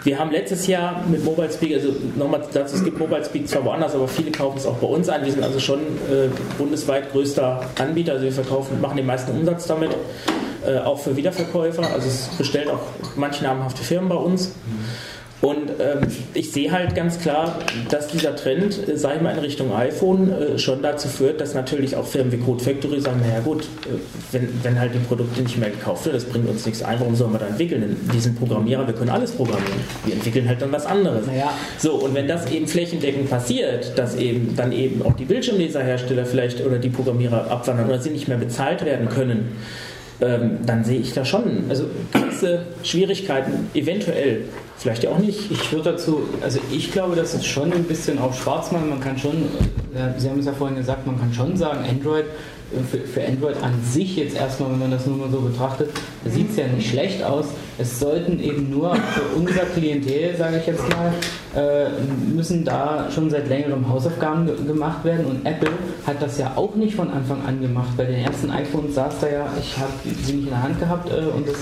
wir haben letztes Jahr mit Mobile Speak, also nochmal dazu, es gibt Mobile Speak zwar woanders, aber viele kaufen es auch bei uns ein. Wir sind also schon äh, bundesweit größter Anbieter, also wir verkaufen, machen den meisten Umsatz damit, äh, auch für Wiederverkäufer. Also es bestellen auch manche namhafte Firmen bei uns. Und ähm, ich sehe halt ganz klar, dass dieser Trend, äh, sei mal in Richtung iPhone, äh, schon dazu führt, dass natürlich auch Firmen wie Code Factory sagen, naja gut, äh, wenn, wenn halt die Produkte nicht mehr gekauft werden, das bringt uns nichts ein, warum sollen wir da entwickeln? Wir sind Programmierer, wir können alles programmieren. Wir entwickeln halt dann was anderes. Naja. So, und wenn das eben flächendeckend passiert, dass eben dann eben auch die Bildschirmleserhersteller vielleicht oder die Programmierer abwandern oder sie nicht mehr bezahlt werden können, ähm, dann sehe ich da schon also gewisse Schwierigkeiten, eventuell, vielleicht ja auch nicht. Ich würde dazu, also ich glaube, das ist schon ein bisschen auf Schwarzmann. Man kann schon, äh, Sie haben es ja vorhin gesagt, man kann schon sagen, Android für, für Android an sich jetzt erstmal, wenn man das nur mal so betrachtet, sieht es ja nicht schlecht aus. Es sollten eben nur für unser Klientel, sage ich jetzt mal, äh, müssen da schon seit längerem Hausaufgaben ge gemacht werden und Apple hat das ja auch nicht von Anfang an gemacht. Bei den ersten iPhones saß da ja, ich habe sie nicht in der Hand gehabt äh, und das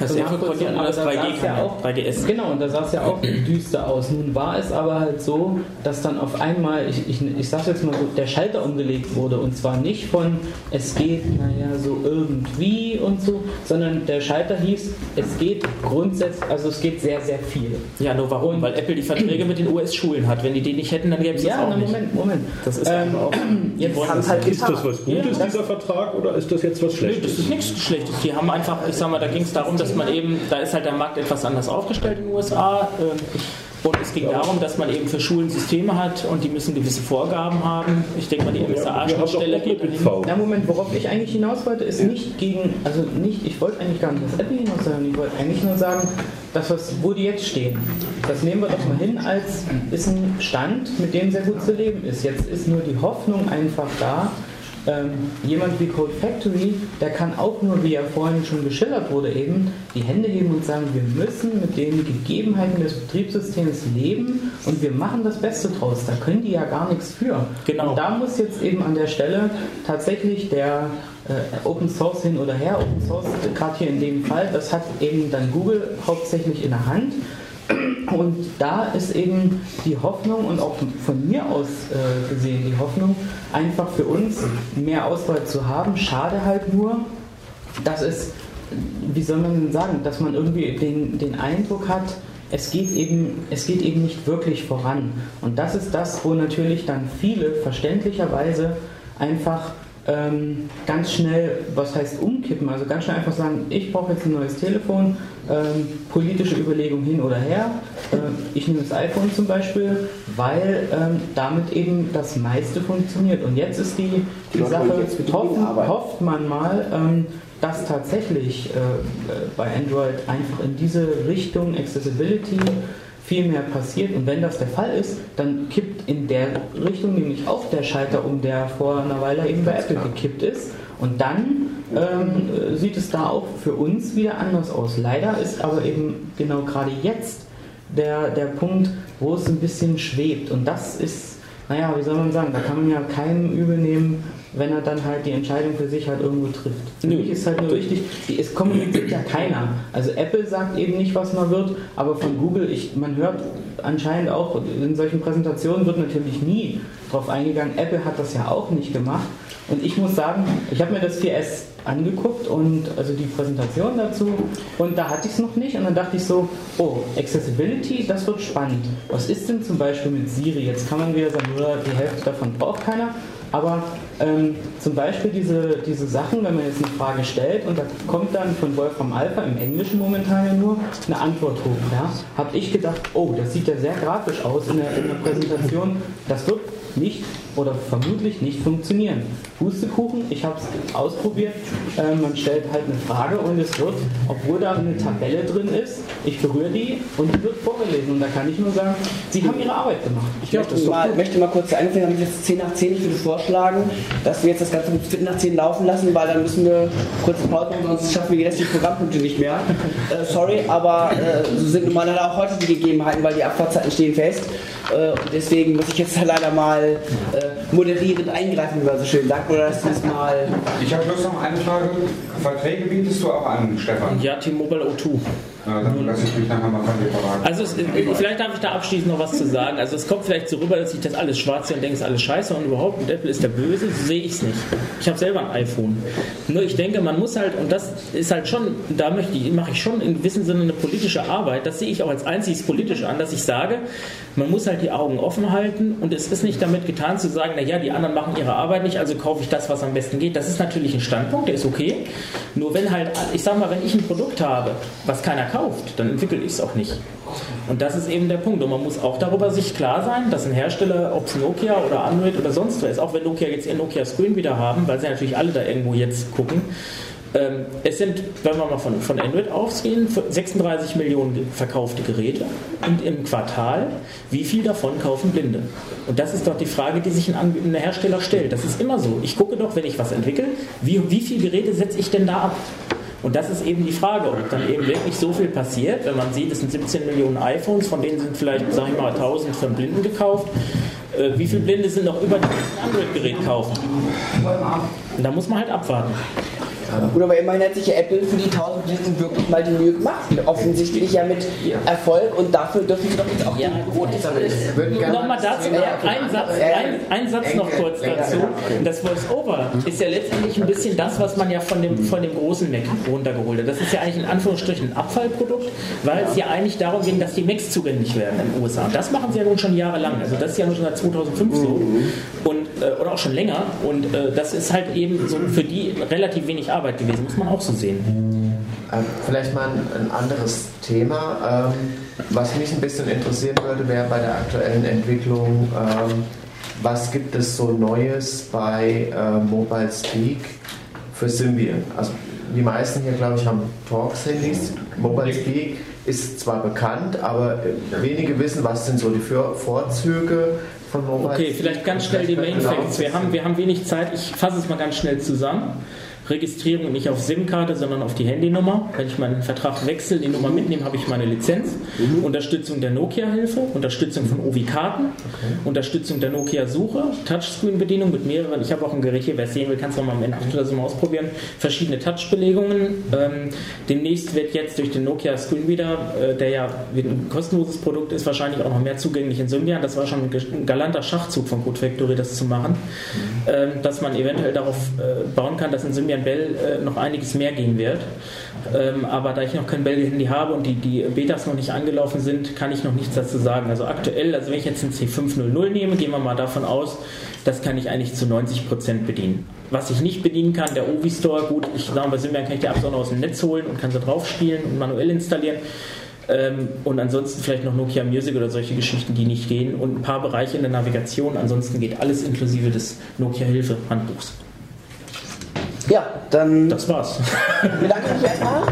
Das konnte ja alles aber da 3G sah's ja kann, auch 3GS. Genau, und da sah es ja auch düster aus. Nun war es aber halt so, dass dann auf einmal, ich, ich, ich sage jetzt mal so, der Schalter umgelegt wurde und zwar nicht von es geht, naja, so irgendwie und so, sondern der Schalter hieß, es geht grundsätzlich, also es geht sehr, sehr viel. Ja, nur warum? Weil Apple die Verträge mit den US-Schulen hat. Wenn die die nicht hätten, dann gäbe es das Ja, auch na, nicht. Moment, Moment. Das ist Ähm, auch. jetzt wollen haben das halt. Ist das was Gutes, Ja, dieser Vertrag, oder ist das jetzt was Nö, Schlechtes? das ist nichts Schlechtes. Die haben einfach, ich sag mal, da ging es darum, dass man eben, da ist halt der Markt etwas anders aufgestellt in den USA. ähm, Und es ging darum, dass man eben für Schulen Systeme hat und die müssen gewisse Vorgaben haben. Ich denke mal, die MSA-Schnittstelle geht dahin. Na Moment, worauf ich eigentlich hinaus wollte, ist nicht gegen, also nicht, ich wollte eigentlich gar nicht das Apple hinaus sagen, ich wollte eigentlich nur sagen, das, was, wo die jetzt stehen, das nehmen wir doch mal hin als ist ein Stand, mit dem sehr gut zu leben ist. Jetzt ist nur die Hoffnung einfach da, ähm, jemand wie Code Factory, der kann auch nur, wie ja vorhin schon geschildert wurde, eben die Hände heben und sagen, wir müssen mit den Gegebenheiten des Betriebssystems leben und wir machen das Beste draus. Da können die ja gar nichts für. Genau. Und da muss jetzt eben an der Stelle tatsächlich der äh, Open Source hin oder her, Open Source gerade hier in dem Fall, das hat eben dann Google hauptsächlich in der Hand. Und da ist eben die Hoffnung und auch von mir aus äh, gesehen die Hoffnung, einfach für uns mehr Auswahl zu haben. Schade halt nur, dass es, wie soll man denn sagen, dass man irgendwie den, den Eindruck hat, es geht, eben, es geht eben nicht wirklich voran. Und das ist das, wo natürlich dann viele verständlicherweise einfach ähm, ganz schnell, was heißt umkippen, also ganz schnell einfach sagen, ich brauche jetzt ein neues Telefon, ähm, politische Überlegung hin oder her. Äh, ich nehme das iPhone zum Beispiel, weil ähm, damit eben das meiste funktioniert. Und jetzt ist die, die Leute wollen Sache, hoffen, hofft man mal, ähm, dass tatsächlich äh, äh, bei Android einfach in diese Richtung Accessibility viel mehr passiert. Und wenn das der Fall ist, dann kippt in der Richtung nämlich auch der Schalter um, der vor einer Weile eben bei Apple gekippt ist. Und dann ähm, sieht es da auch für uns wieder anders aus. Leider ist aber eben genau gerade jetzt der, der Punkt, wo es ein bisschen schwebt. Und das ist, naja, wie soll man sagen, da kann man ja keinem übel nehmen, wenn er dann halt die Entscheidung für sich halt irgendwo trifft. Für Nö. mich ist halt nur wichtig, es kommuniziert ja keiner. Also Apple sagt eben nicht, was man wird, aber von Google, ich, man hört anscheinend auch, in solchen Präsentationen wird natürlich nie drauf eingegangen. Apple hat das ja auch nicht gemacht. Und ich muss sagen, ich habe mir das 4S angeguckt und also die Präsentation dazu und da hatte ich es noch nicht und dann dachte ich so, oh, Accessibility, das wird spannend. Was ist denn zum Beispiel mit Siri? Jetzt kann man wieder sagen, ja, die Hälfte davon braucht keiner, aber ähm, zum Beispiel diese, diese Sachen, wenn man jetzt eine Frage stellt und da kommt dann von Wolfram Alpha im Englischen momentan ja nur eine Antwort hoch, ja, habe ich gedacht, oh, das sieht ja sehr grafisch aus in der, in der Präsentation, das wird nicht oder vermutlich nicht funktionieren. Pustekuchen, ich habe es ausprobiert, äh, man stellt halt eine Frage und es wird, obwohl da eine Tabelle drin ist, ich berühre die und die wird vorgelesen und da kann ich nur sagen, sie haben ihre Arbeit gemacht. Ich möchte mal, möchte mal kurz einfügen, haben wir jetzt 10 nach 10. Ich würde vorschlagen, dass wir jetzt das Ganze mit Viertel nach 10 laufen lassen, weil dann müssen wir kurze Pause machen, sonst schaffen wir die restlichen Programmpunkte nicht mehr. Äh, sorry, aber äh, so sind nun mal leider auch heute die Gegebenheiten, weil die Abfahrtzeiten stehen fest. Äh, und deswegen muss ich jetzt leider mal äh, moderierend eingreifen, wie man so schön sagt. Oder das mal. Ich habe bloß noch eine Frage. Verträge bietest du auch an, Stefan? Ja, T-Mobile O2. Also es, vielleicht darf ich da abschließend noch was zu sagen. Also es kommt vielleicht so rüber, dass ich das alles schwarz sehe und denke, es ist alles scheiße und überhaupt und Apple ist der Böse. So sehe ich es nicht. Ich habe selber ein iPhone. Nur ich denke, man muss halt, und das ist halt schon, da möchte ich, mache ich schon in gewissem Sinne eine politische Arbeit. Das sehe ich auch als einziges politisch an, dass ich sage, man muss halt die Augen offen halten und es ist nicht damit getan zu sagen, naja, die anderen machen ihre Arbeit nicht, also kaufe ich das, was am besten geht. Das ist natürlich ein Standpunkt, der ist okay. Nur wenn halt, ich sag mal, wenn ich ein Produkt habe, was keiner kauft, dann entwickle ich es auch nicht. Und das ist eben der Punkt. Und man muss auch darüber sich klar sein, dass ein Hersteller, ob es Nokia oder Android oder sonst was ist, auch wenn Nokia jetzt ihr Nokia Screen wieder haben, weil sie natürlich alle da irgendwo jetzt gucken, ähm, es sind, wenn wir mal von, von Android ausgehen, 36 Millionen verkaufte Geräte und im Quartal, wie viel davon kaufen Blinde? Und das ist doch die Frage, die sich ein, ein Hersteller stellt. Das ist immer so. Ich gucke doch, wenn ich was entwickle, wie, wie viele Geräte setze ich denn da ab? Und das ist eben die Frage, ob dann eben wirklich so viel passiert, wenn man sieht, es sind 17 Millionen iPhones, von denen sind vielleicht, sag ich mal, 1000 von Blinden gekauft. Äh, wie viele Blinde sind noch über ein Android-Gerät kaufen? Und da muss man halt abwarten. Gut, aber immerhin hat sich ja Apple für die 1000 Blinden wirklich mal die Mühe gemacht. Offensichtlich ja mit Erfolg und dafür dürfen sie doch jetzt auch ja, gut. Nochmal dazu, ein Satz, ein, ein Satz noch kurz dazu. Das Voice-Over ist ja letztendlich ein bisschen das, was man ja von dem, von dem großen Mac runtergeholt hat. Das ist ja eigentlich in Anführungsstrichen ein Abfallprodukt, weil es ja eigentlich darum ging, dass die Macs zugänglich werden in den USA. Und das machen sie ja nun schon jahrelang. Also das ist ja nun schon seit 2005 so. Und, äh, oder auch schon länger. Und äh, das ist halt eben so für die relativ wenig Arbeit gewesen, muss man auch so sehen. Ähm, vielleicht mal ein, ein anderes Thema. Ähm, was mich ein bisschen interessieren würde, wäre bei der aktuellen Entwicklung, ähm, was gibt es so Neues bei äh, Mobile Speak für Symbian? Also die meisten hier, glaube ich, haben Talks-Handys. Mobile Speak ist zwar bekannt, aber wenige wissen, was sind so die Vorzüge von Mobile Okay, vielleicht ganz schnell die Main Facts. Wir haben, wir haben wenig Zeit. Ich fasse es mal ganz schnell zusammen. Registrierung nicht auf SIM-Karte, sondern auf die Handynummer. Wenn ich meinen Vertrag wechsle, die Nummer mitnehme, habe ich meine Lizenz. Mhm. Unterstützung der Nokia-Hilfe, Unterstützung von Ovi-Karten, okay. Unterstützung der Nokia-Suche, Touchscreen-Bedienung mit mehreren. Ich habe auch ein Gerät hier, wer es sehen will, kann es nochmal am Ende oder so mal ausprobieren. Verschiedene Touch-Belegungen. Ähm, demnächst wird jetzt durch den Nokia Screenreader, äh, der ja ein kostenloses Produkt ist, wahrscheinlich auch noch mehr zugänglich in Symbian. Das war schon ein galanter Schachzug von Code Factory, das zu machen, mhm. ähm, dass man eventuell darauf äh, bauen kann, dass in Symbian Christian Bell äh, noch einiges mehr gehen wird. Ähm, aber da ich noch kein Bell-Handy habe und die, die Betas noch nicht angelaufen sind, kann ich noch nichts dazu sagen. Also aktuell, also wenn ich jetzt ein C500 nehme, gehen wir mal davon aus, das kann ich eigentlich zu 90% bedienen. Was ich nicht bedienen kann, der Ovi Store, gut, ich sage bei Symbian kann ich die Apps auch noch aus dem Netz holen und kann sie drauf spielen und manuell installieren. Ähm, und ansonsten vielleicht noch Nokia Music oder solche Geschichten, die nicht gehen. Und ein paar Bereiche in der Navigation. Ansonsten geht alles inklusive des Nokia Hilfe Handbuchs. Ja, dann. Das war's. Bedanke mich erstmal.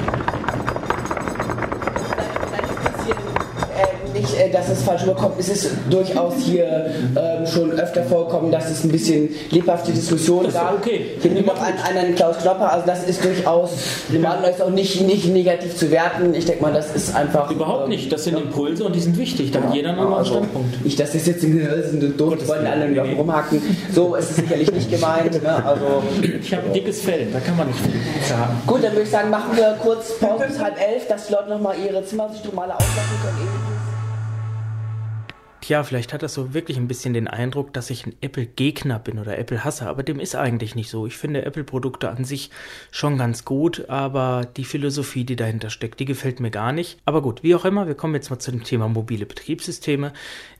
Dass es falsch überkommt. Es ist durchaus hier ähm, schon öfter vorgekommen, dass es ein bisschen lebhafte Diskussionen gab. Okay. Hier nimmt noch einen, einen Klaus Knopper, also das ist durchaus, ja. ist auch nicht, nicht negativ zu werten. Ich denke mal, das ist einfach. Überhaupt ähm, nicht, das sind Impulse und die sind wichtig, da hat jeder einen anderen also, Standpunkt. Nicht, dass das jetzt in sind doof, wollen alle nee, nee. rumhacken. So ist es sicherlich nicht gemeint. Ne? Also, ich habe ein dickes Fell, da kann man nicht viel sagen. Gut, dann würde ich sagen, machen wir kurz Pause bis halb elf, dass die Leute nochmal ihre Zimmer sich normale auslassen können. Tja, vielleicht hat das so wirklich ein bisschen den Eindruck, dass ich ein Apple-Gegner bin oder Apple-Hasser, aber dem ist eigentlich nicht so. Ich finde Apple-Produkte an sich schon ganz gut, aber die Philosophie, die dahinter steckt, die gefällt mir gar nicht. Aber gut, wie auch immer, wir kommen jetzt mal zu dem Thema mobile Betriebssysteme.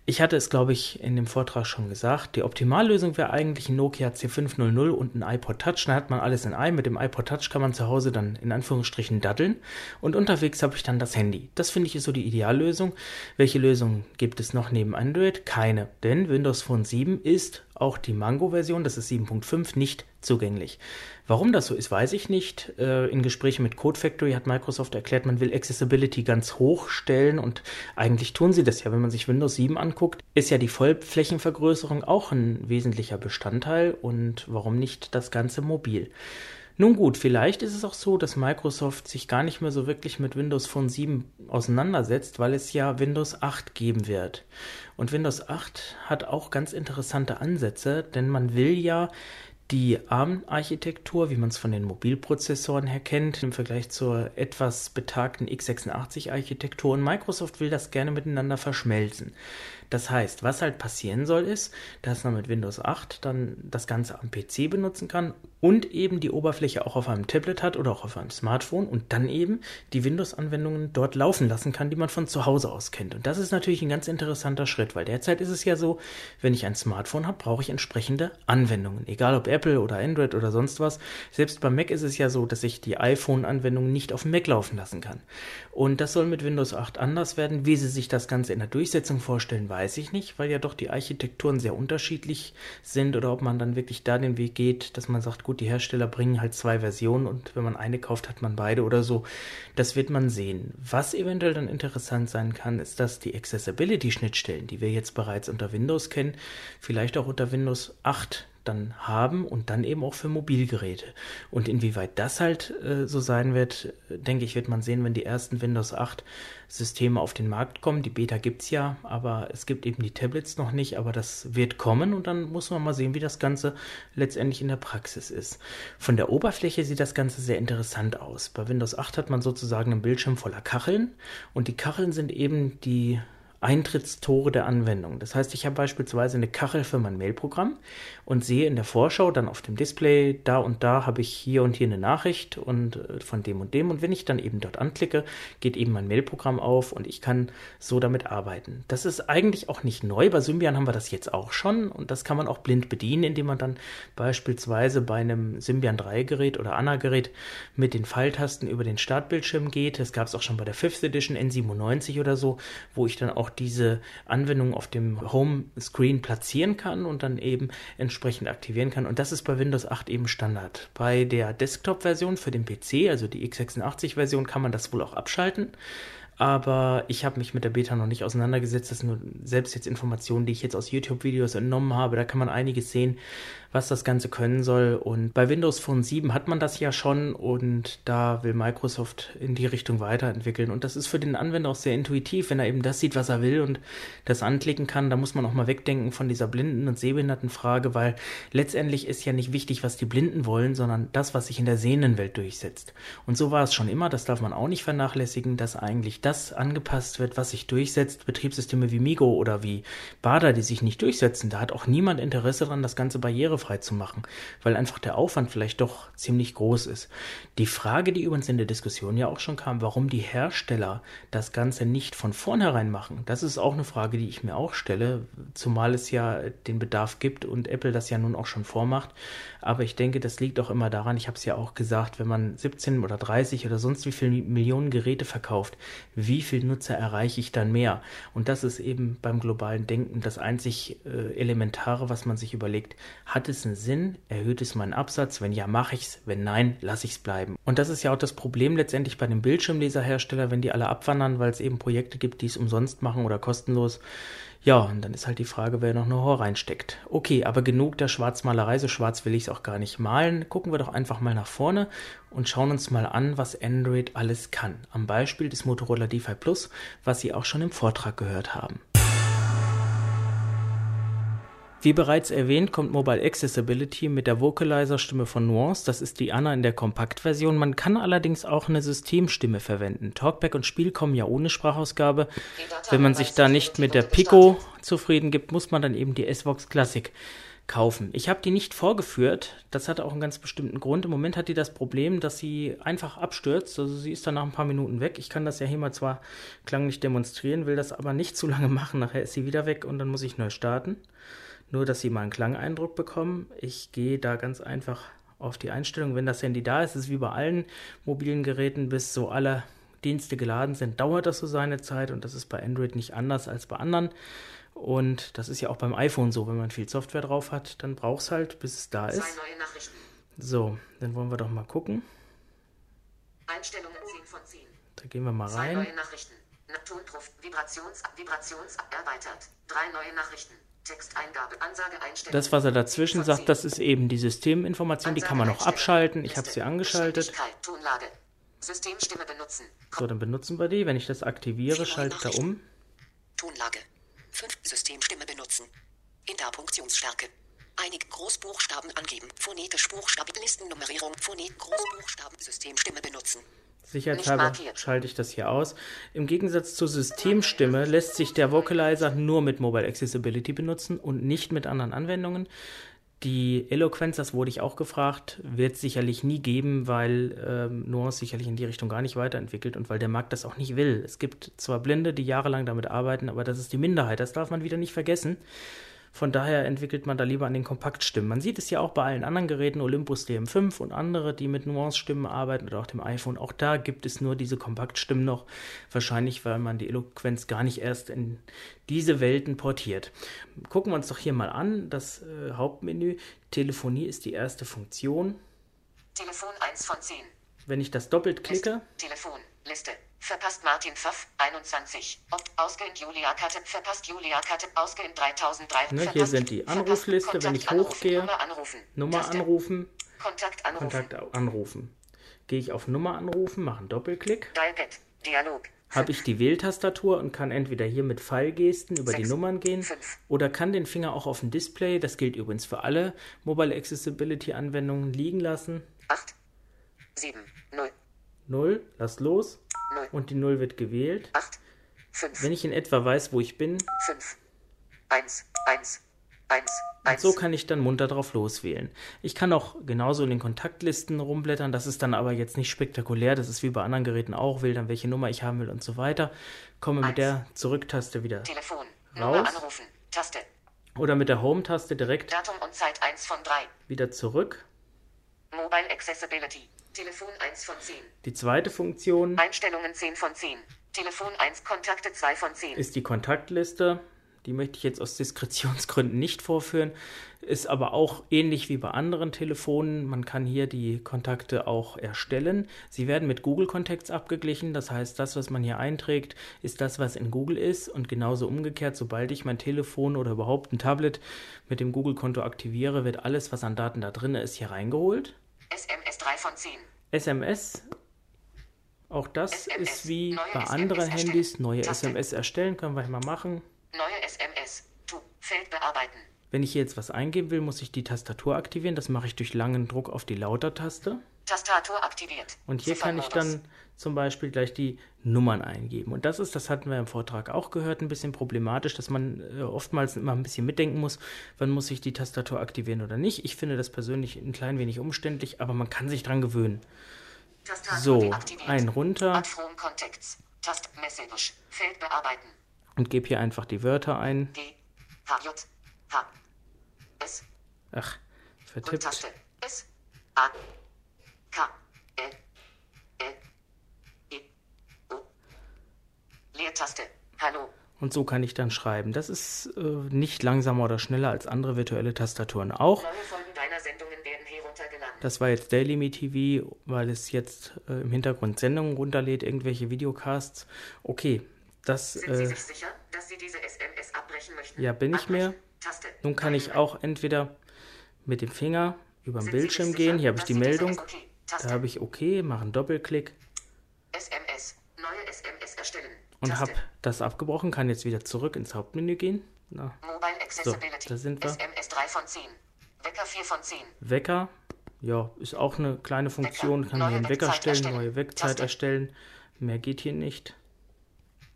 Ich hatte es, glaube ich, in dem Vortrag schon gesagt. Die Optimallösung wäre eigentlich ein Nokia C500 und ein iPod Touch. Da hat man alles in einem. Mit dem iPod Touch kann man zu Hause dann in Anführungsstrichen daddeln. Und unterwegs habe ich dann das Handy. Das finde ich ist so die Ideallösung. Welche Lösung gibt es noch neben Android? Keine. Denn Windows Phone 7 ist auch die Mango-Version, das ist 7.5, nicht zugänglich. Warum das so ist, weiß ich nicht. Äh, in Gesprächen mit Code Factory hat Microsoft erklärt, man will Accessibility ganz hoch stellen und eigentlich tun sie das ja. Wenn man sich Windows 7 anguckt, ist ja die Vollflächenvergrößerung auch ein wesentlicher Bestandteil und warum nicht das Ganze mobil? Nun gut, vielleicht ist es auch so, dass Microsoft sich gar nicht mehr so wirklich mit Windows Phone 7 auseinandersetzt, weil es ja Windows 8 geben wird. Und Windows 8 hat auch ganz interessante Ansätze, denn man will ja Die ARM-Architektur, wie man es von den Mobilprozessoren her kennt, im Vergleich zur etwas betagten x86-Architektur. Und Microsoft will das gerne miteinander verschmelzen. Das heißt, was halt passieren soll, ist, dass man mit Windows 8 dann das Ganze am PC benutzen kann und eben die Oberfläche auch auf einem Tablet hat oder auch auf einem Smartphone und dann eben die Windows-Anwendungen dort laufen lassen kann, die man von zu Hause aus kennt. Und das ist natürlich ein ganz interessanter Schritt, weil derzeit ist es ja so, wenn ich ein Smartphone habe, brauche ich entsprechende Anwendungen. Egal ob Apple oder Android oder sonst was. Selbst beim Mac ist es ja so, dass ich die iPhone-Anwendungen nicht auf dem Mac laufen lassen kann. Und das soll mit Windows 8 anders werden. Wie sie sich das Ganze in der Durchsetzung vorstellen, weiß ich nicht, weil ja doch die Architekturen sehr unterschiedlich sind oder ob man dann wirklich da den Weg geht, dass man sagt, gut, die Hersteller bringen halt zwei Versionen und wenn man eine kauft, hat man beide oder so. Das wird man sehen. Was eventuell dann interessant sein kann, ist, dass die Accessibility-Schnittstellen, die wir jetzt bereits unter Windows kennen, vielleicht auch unter Windows 8 dann haben und dann eben auch für Mobilgeräte. Und inwieweit das halt äh, so sein wird, denke ich, wird man sehen, wenn die ersten Windows 8 Systeme auf den Markt kommen. Die Beta gibt es ja, aber es gibt eben die Tablets noch nicht, aber das wird kommen und dann muss man mal sehen, wie das Ganze letztendlich in der Praxis ist. Von der Oberfläche sieht das Ganze sehr interessant aus. Bei Windows 8 hat man sozusagen einen Bildschirm voller Kacheln und die Kacheln sind eben die Eintrittstore der Anwendung. Das heißt, ich habe beispielsweise eine Kachel für mein Mailprogramm und sehe in der Vorschau dann auf dem Display, da und da habe ich hier und hier eine Nachricht und äh, von dem und dem. Und wenn ich dann eben dort anklicke, geht eben mein Mailprogramm auf und ich kann so damit arbeiten. Das ist eigentlich auch nicht neu. Bei Symbian haben wir das jetzt auch schon und das kann man auch blind bedienen, indem man dann beispielsweise bei einem Symbian 3 Gerät oder ANA Gerät mit den Pfeiltasten über den Startbildschirm geht. Das gab es auch schon bei der 5th Edition N97 oder so, wo ich dann auch diese Anwendung auf dem Home Screen platzieren kann und dann eben entsprechend entsprechend aktivieren kann. Und das ist bei Windows 8 eben Standard. Bei der Desktop-Version für den PC, also die x86-Version, kann man das wohl auch abschalten aber ich habe mich mit der Beta noch nicht auseinandergesetzt. Das sind nur selbst jetzt Informationen, die ich jetzt aus YouTube-Videos entnommen habe. Da kann man einiges sehen, was das Ganze können soll. Und bei Windows Phone 7 hat man das ja schon und da will Microsoft in die Richtung weiterentwickeln. Und das ist für den Anwender auch sehr intuitiv, wenn er eben das sieht, was er will und das anklicken kann. Da muss man auch mal wegdenken von dieser blinden und sehbehinderten Frage, weil letztendlich ist ja nicht wichtig, was die Blinden wollen, sondern das, was sich in der sehenden Welt durchsetzt. Und so war es schon immer, das darf man auch nicht vernachlässigen, dass eigentlich das angepasst wird, was sich durchsetzt. Betriebssysteme wie Migo oder wie Bada, die sich nicht durchsetzen, da hat auch niemand Interesse daran, das Ganze barriere barrierefrei zu machen, weil einfach der Aufwand vielleicht doch ziemlich groß ist. Die Frage, die übrigens in der Diskussion ja auch schon kam, warum die Hersteller das Ganze nicht von vornherein machen, das ist auch eine Frage, die ich mir auch stelle, zumal es ja den Bedarf gibt und Apple das ja nun auch schon vormacht. Aber ich denke, das liegt auch immer daran, ich habe es ja auch gesagt, wenn man 17 oder 30 oder sonst wie viele Millionen Geräte verkauft, wie viel Nutzer erreiche ich dann mehr? Und das ist eben beim globalen Denken das einzig äh, Elementare, was man sich überlegt. Hat es einen Sinn? Erhöht es meinen Absatz? Wenn ja, mache ich es. Wenn nein, lasse ich es bleiben. Und das ist ja auch das Problem letztendlich bei den Bildschirmleserherstellern, wenn die alle abwandern, weil es eben Projekte gibt, die es umsonst machen oder kostenlos ja, und dann ist halt die Frage, wer noch eine Hor reinsteckt. Okay, aber genug der Schwarzmalerei, so schwarz will ich es auch gar nicht malen. Gucken wir doch einfach mal nach vorne und schauen uns mal an, was Android alles kann. Am Beispiel des Motorola DeFi Plus, was Sie auch schon im Vortrag gehört haben. Wie bereits erwähnt, kommt Mobile Accessibility mit der Vocalizer-Stimme von Nuance. Das ist die Anna in der Kompaktversion. Man kann allerdings auch eine Systemstimme verwenden. Talkback und Spiel kommen ja ohne Sprachausgabe. Wenn man sich da nicht mit der Pico zufrieden gibt, muss man dann eben die S-Vox Classic kaufen. Ich habe die nicht vorgeführt. Das hatte auch einen ganz bestimmten Grund. Im Moment hat die das Problem, dass sie einfach abstürzt. Also sie ist dann nach ein paar Minuten weg. Ich kann das ja hier mal zwar klanglich demonstrieren, will das aber nicht zu lange machen. Nachher ist sie wieder weg und dann muss ich neu starten. Nur, dass Sie mal einen Klangeindruck bekommen. Ich gehe da ganz einfach auf die Einstellung. Wenn das Handy da ist, ist es wie bei allen mobilen Geräten, bis so alle Dienste geladen sind, dauert das so seine Zeit und das ist bei Android nicht anders als bei anderen. Und das ist ja auch beim iPhone so, wenn man viel Software drauf hat, dann braucht es halt, bis es da ist. So, dann wollen wir doch mal gucken. Einstellungen 10 von 10. Da gehen wir mal rein. Zwei neue Nachrichten. Tontruft, Vibrations, Vibrations, erweitert. Drei neue Nachrichten. Texteingabe, Ansage, das, was er dazwischen sagt, das ist eben die Systeminformation, die kann man noch abschalten. Ich habe sie angeschaltet. So, dann benutzen wir die. Wenn ich das aktiviere, schaltet er um. Tonlage. 5. Systemstimme benutzen. Interpunktionsstärke. Einige Großbuchstaben angeben. Phonetisch Buchstaben, Listennummerierung, Phonet, Großbuchstaben, Systemstimme benutzen. Sicherheitshalber schalte ich das hier aus. Im Gegensatz zur Systemstimme lässt sich der Vocalizer nur mit Mobile Accessibility benutzen und nicht mit anderen Anwendungen. Die Eloquenz, das wurde ich auch gefragt, wird es sicherlich nie geben, weil ähm, Nuance sicherlich in die Richtung gar nicht weiterentwickelt und weil der Markt das auch nicht will. Es gibt zwar Blinde, die jahrelang damit arbeiten, aber das ist die Minderheit, das darf man wieder nicht vergessen. Von daher entwickelt man da lieber an den Kompaktstimmen. Man sieht es ja auch bei allen anderen Geräten, Olympus DM5 und andere, die mit Nuance-Stimmen arbeiten oder auch dem iPhone. Auch da gibt es nur diese Kompaktstimmen noch. Wahrscheinlich, weil man die Eloquenz gar nicht erst in diese Welten portiert. Gucken wir uns doch hier mal an. Das äh, Hauptmenü. Telefonie ist die erste Funktion. Telefon 1 von 10. Wenn ich das doppelt klicke. Telefon, Liste. Verpasst Martin Pfaff, 21. Opt ausgehend Julia Katte, verpasst Julia Katte, ausgehend 3003. Ne, hier sind die Anrufliste, wenn ich hochgehe. Nummer anrufen. Nummer anrufen. Kontakt anrufen. Kontakt anrufen. Gehe ich auf Nummer anrufen, mache einen Doppelklick. Dialpad, Dialog. Habe ich die Wähltastatur und kann entweder hier mit Pfeilgesten über die Nummern gehen oder kann den Finger auch auf dem Display, das gilt übrigens für alle Mobile Accessibility Anwendungen, liegen lassen. 8, 7, 0. 0, lass los. 0. Und die 0 wird gewählt. 8, 5. Wenn ich in etwa weiß, wo ich bin. 5, 1, 1, 1, Und so kann ich dann munter drauf loswählen. Ich kann auch genauso in den Kontaktlisten rumblättern. Das ist dann aber jetzt nicht spektakulär. Das ist wie bei anderen Geräten auch. Wähle dann, welche Nummer ich haben will und so weiter. Komme mit der Zurücktaste wieder Telefon, raus. Anrufen, Taste. Oder mit der Home-Taste direkt Datum und Zeit 1 von 3. wieder zurück. Mobile Accessibility. Telefon 1 von 10. Die zweite Funktion Einstellungen 10 von 10. Telefon 1, Kontakte 2 von 10. ist die Kontaktliste. Die möchte ich jetzt aus Diskretionsgründen nicht vorführen. Ist aber auch ähnlich wie bei anderen Telefonen. Man kann hier die Kontakte auch erstellen. Sie werden mit Google Contacts abgeglichen. Das heißt, das, was man hier einträgt, ist das, was in Google ist. Und genauso umgekehrt, sobald ich mein Telefon oder überhaupt ein Tablet mit dem Google-Konto aktiviere, wird alles, was an Daten da drin ist, hier reingeholt. SMS 3 von 10. SMS, auch das SMS, ist wie neue bei SMS anderen erstellen. Handys. Neue. SMS erstellen, können wir mal machen. Neue SMS. Tu. Feld bearbeiten. Wenn ich hier jetzt was eingeben will, muss ich die Tastatur aktivieren. Das mache ich durch langen Druck auf die Lauter-Taste. Tastatur aktiviert. Und hier kann ich dann zum Beispiel gleich die Nummern eingeben. Und das ist, das hatten wir im Vortrag auch gehört, ein bisschen problematisch, dass man äh, oftmals immer ein bisschen mitdenken muss, wann muss ich die Tastatur aktivieren oder nicht. Ich finde das persönlich ein klein wenig umständlich, aber man kann sich dran gewöhnen. Tastatur So, ein runter. Tast Message. Feld bearbeiten. Und gebe hier einfach die Wörter ein. G. H. J. H. S. Ach, Und vertippt. Taste. S. A. K. L. L. E. O. Leertaste. Hallo. Und so kann ich dann schreiben. Das ist äh, nicht langsamer oder schneller als andere virtuelle Tastaturen auch. Neue Folgen deiner Sendungen werden heruntergeladen. Das war jetzt Daily Me TV, weil es jetzt äh, im Hintergrund Sendungen runterlädt, irgendwelche Videocasts. Okay, das Sind Sie äh, sich sicher, dass Sie diese SMS abbrechen möchten? ja bin ich mir. Taste. Nun kann ich auch entweder mit dem Finger über den Bildschirm sich gehen. sicher, Hier habe ich die Meldung. Okay. Da habe ich OK, mache einen Doppelklick SMS. Neue SMS erstellen. und habe das abgebrochen. Kann jetzt wieder zurück ins Hauptmenü gehen. Na, Mobile so, Accessibility. da sind wir. SMS 3 von 10. Wecker 4 von 10. Wecker, ja, ist auch eine kleine Funktion. Kann Neue hier einen Wecker Wegzeit stellen, erstellen. neue Wegzeit Taste. erstellen. Mehr geht hier nicht.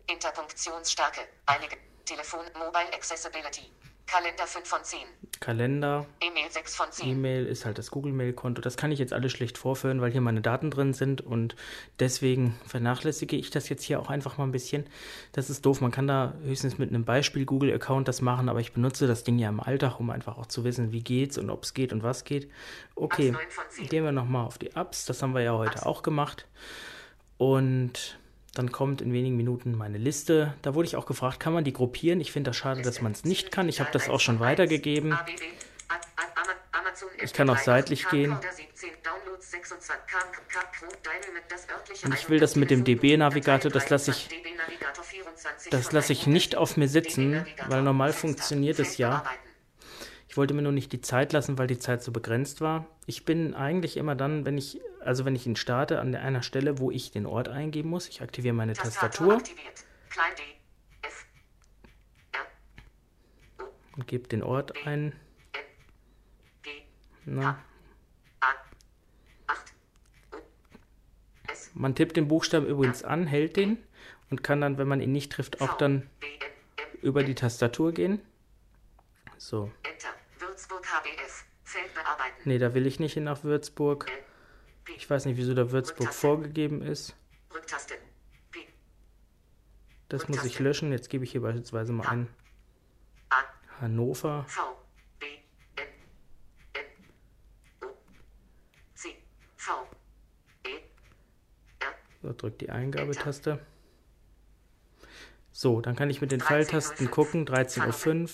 Interpunktionsstärke. Einige. Telefon. Mobile Accessibility. Kalender 5 von 10. Kalender, E-Mail 6 von 10. E-Mail ist halt das Google-Mail-Konto. Das kann ich jetzt alles schlecht vorführen, weil hier meine Daten drin sind und deswegen vernachlässige ich das jetzt hier auch einfach mal ein bisschen. Das ist doof. Man kann da höchstens mit einem Beispiel Google-Account das machen, aber ich benutze das Ding ja im Alltag, um einfach auch zu wissen, wie geht's und ob es geht und was geht. Okay, Apps 9 von 10. gehen wir nochmal auf die Apps. Das haben wir ja heute auch gemacht. Und dann kommt in wenigen Minuten meine Liste. Da wurde ich auch gefragt, kann man die gruppieren? Ich finde das schade, dass man es nicht kann. Ich habe das auch schon weitergegeben. Ich kann auch MP3, seitlich gehen. Camcorder 17, Downloads 26, Cam- Cam- Pro, Dynamit, das örtliche Und ich will das mit dem DB-Navigator, das lasse ich, DB-Navigator 24 das ich 100. nicht auf mir sitzen, weil normal funktioniert es ja. Ich wollte mir nur nicht die Zeit lassen, weil die Zeit so begrenzt war. Ich bin eigentlich immer dann, wenn ich, also wenn ich ihn starte, an einer Stelle, wo ich den Ort eingeben muss. Ich aktiviere meine Tastatur und gebe den Ort ein. Na. Man tippt den Buchstaben übrigens an, hält den und kann dann, wenn man ihn nicht trifft, auch dann über die Tastatur gehen. So. Bearbeiten. Nee, da will ich nicht hin nach Würzburg. Ich weiß nicht, wieso da Würzburg vorgegeben ist. Das muss ich löschen. Jetzt gebe ich hier beispielsweise mal ein. Hannover. So, drückt die Eingabetaste. So, dann kann ich mit den Pfeiltasten gucken. 13.05 Uhr.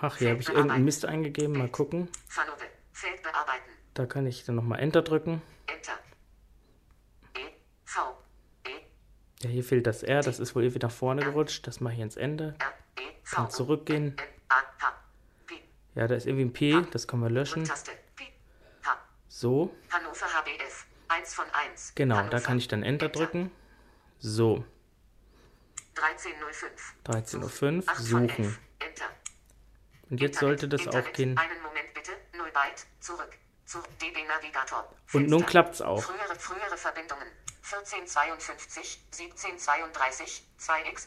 Ach, hier habe ich irgendeinen Mist eingegeben. Mal gucken. Da kann ich dann nochmal Enter drücken. Ja, hier fehlt das R. Das ist wohl irgendwie nach vorne gerutscht. Das mache ich ins Ende. Kann zurückgehen. Ja, da ist irgendwie ein P. Das können wir löschen. So. Hannover HBF. 1 von 1. Genau, da kann ich dann Enter drücken. So. 13.05. 13.05 suchen. Und jetzt sollte das auch gehen. Einen Moment bitte. 0 Byte. Zurück. Zu DB Navigator. Und nun klappt's auch. Frühere, frühere Verbindungen. 1452, 1732, 2x.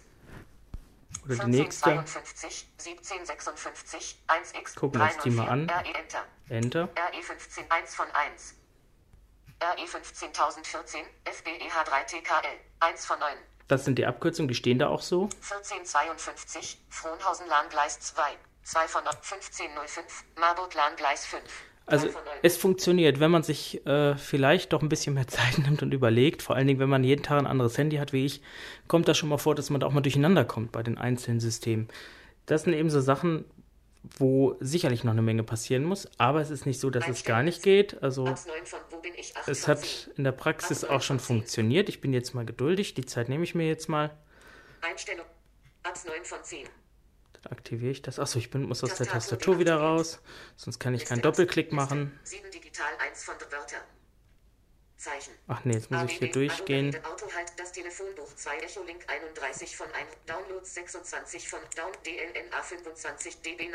Oder die nächste. 1452, 1756, 1x. Gucken wir uns die mal an. RE Enter. Enter. RE15 1 von 1. RE15014, FBEH3TKL, 1 von 9. Das sind die Abkürzungen, die stehen da auch so. 1452, Frohnhausen-Lahngleis 2, 2 von 1505, Marburg-Lahngleis 5. Also es funktioniert, wenn man sich äh, vielleicht doch ein bisschen mehr Zeit nimmt und überlegt, vor allen Dingen, wenn man jeden Tag ein anderes Handy hat wie ich, kommt das schon mal vor, dass man da auch mal durcheinander kommt bei den einzelnen Systemen. Das sind eben so Sachen, wo sicherlich noch eine Menge passieren muss, aber es ist nicht so, dass es gar nicht geht. Also es hat in der Praxis auch schon funktioniert. Ich bin jetzt mal geduldig, die Zeit nehme ich mir jetzt mal. Einstellung. Abs 9 von 10 aktiviere ich das. Achso, ich bin, muss aus der Tastatur wieder raus. Sonst kann ich keinen Doppelklick machen. Ach nee, jetzt muss ich hier durchgehen.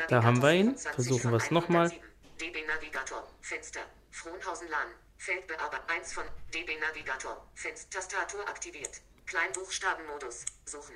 Da haben wir ihn. Versuchen wir es nochmal. DB Navigator, Fenster, Frohnhausen LAN, Feldbearbeiter 1 von DB Navigator, Fenster, Tastatur aktiviert, Kleinbuchstabenmodus, suchen,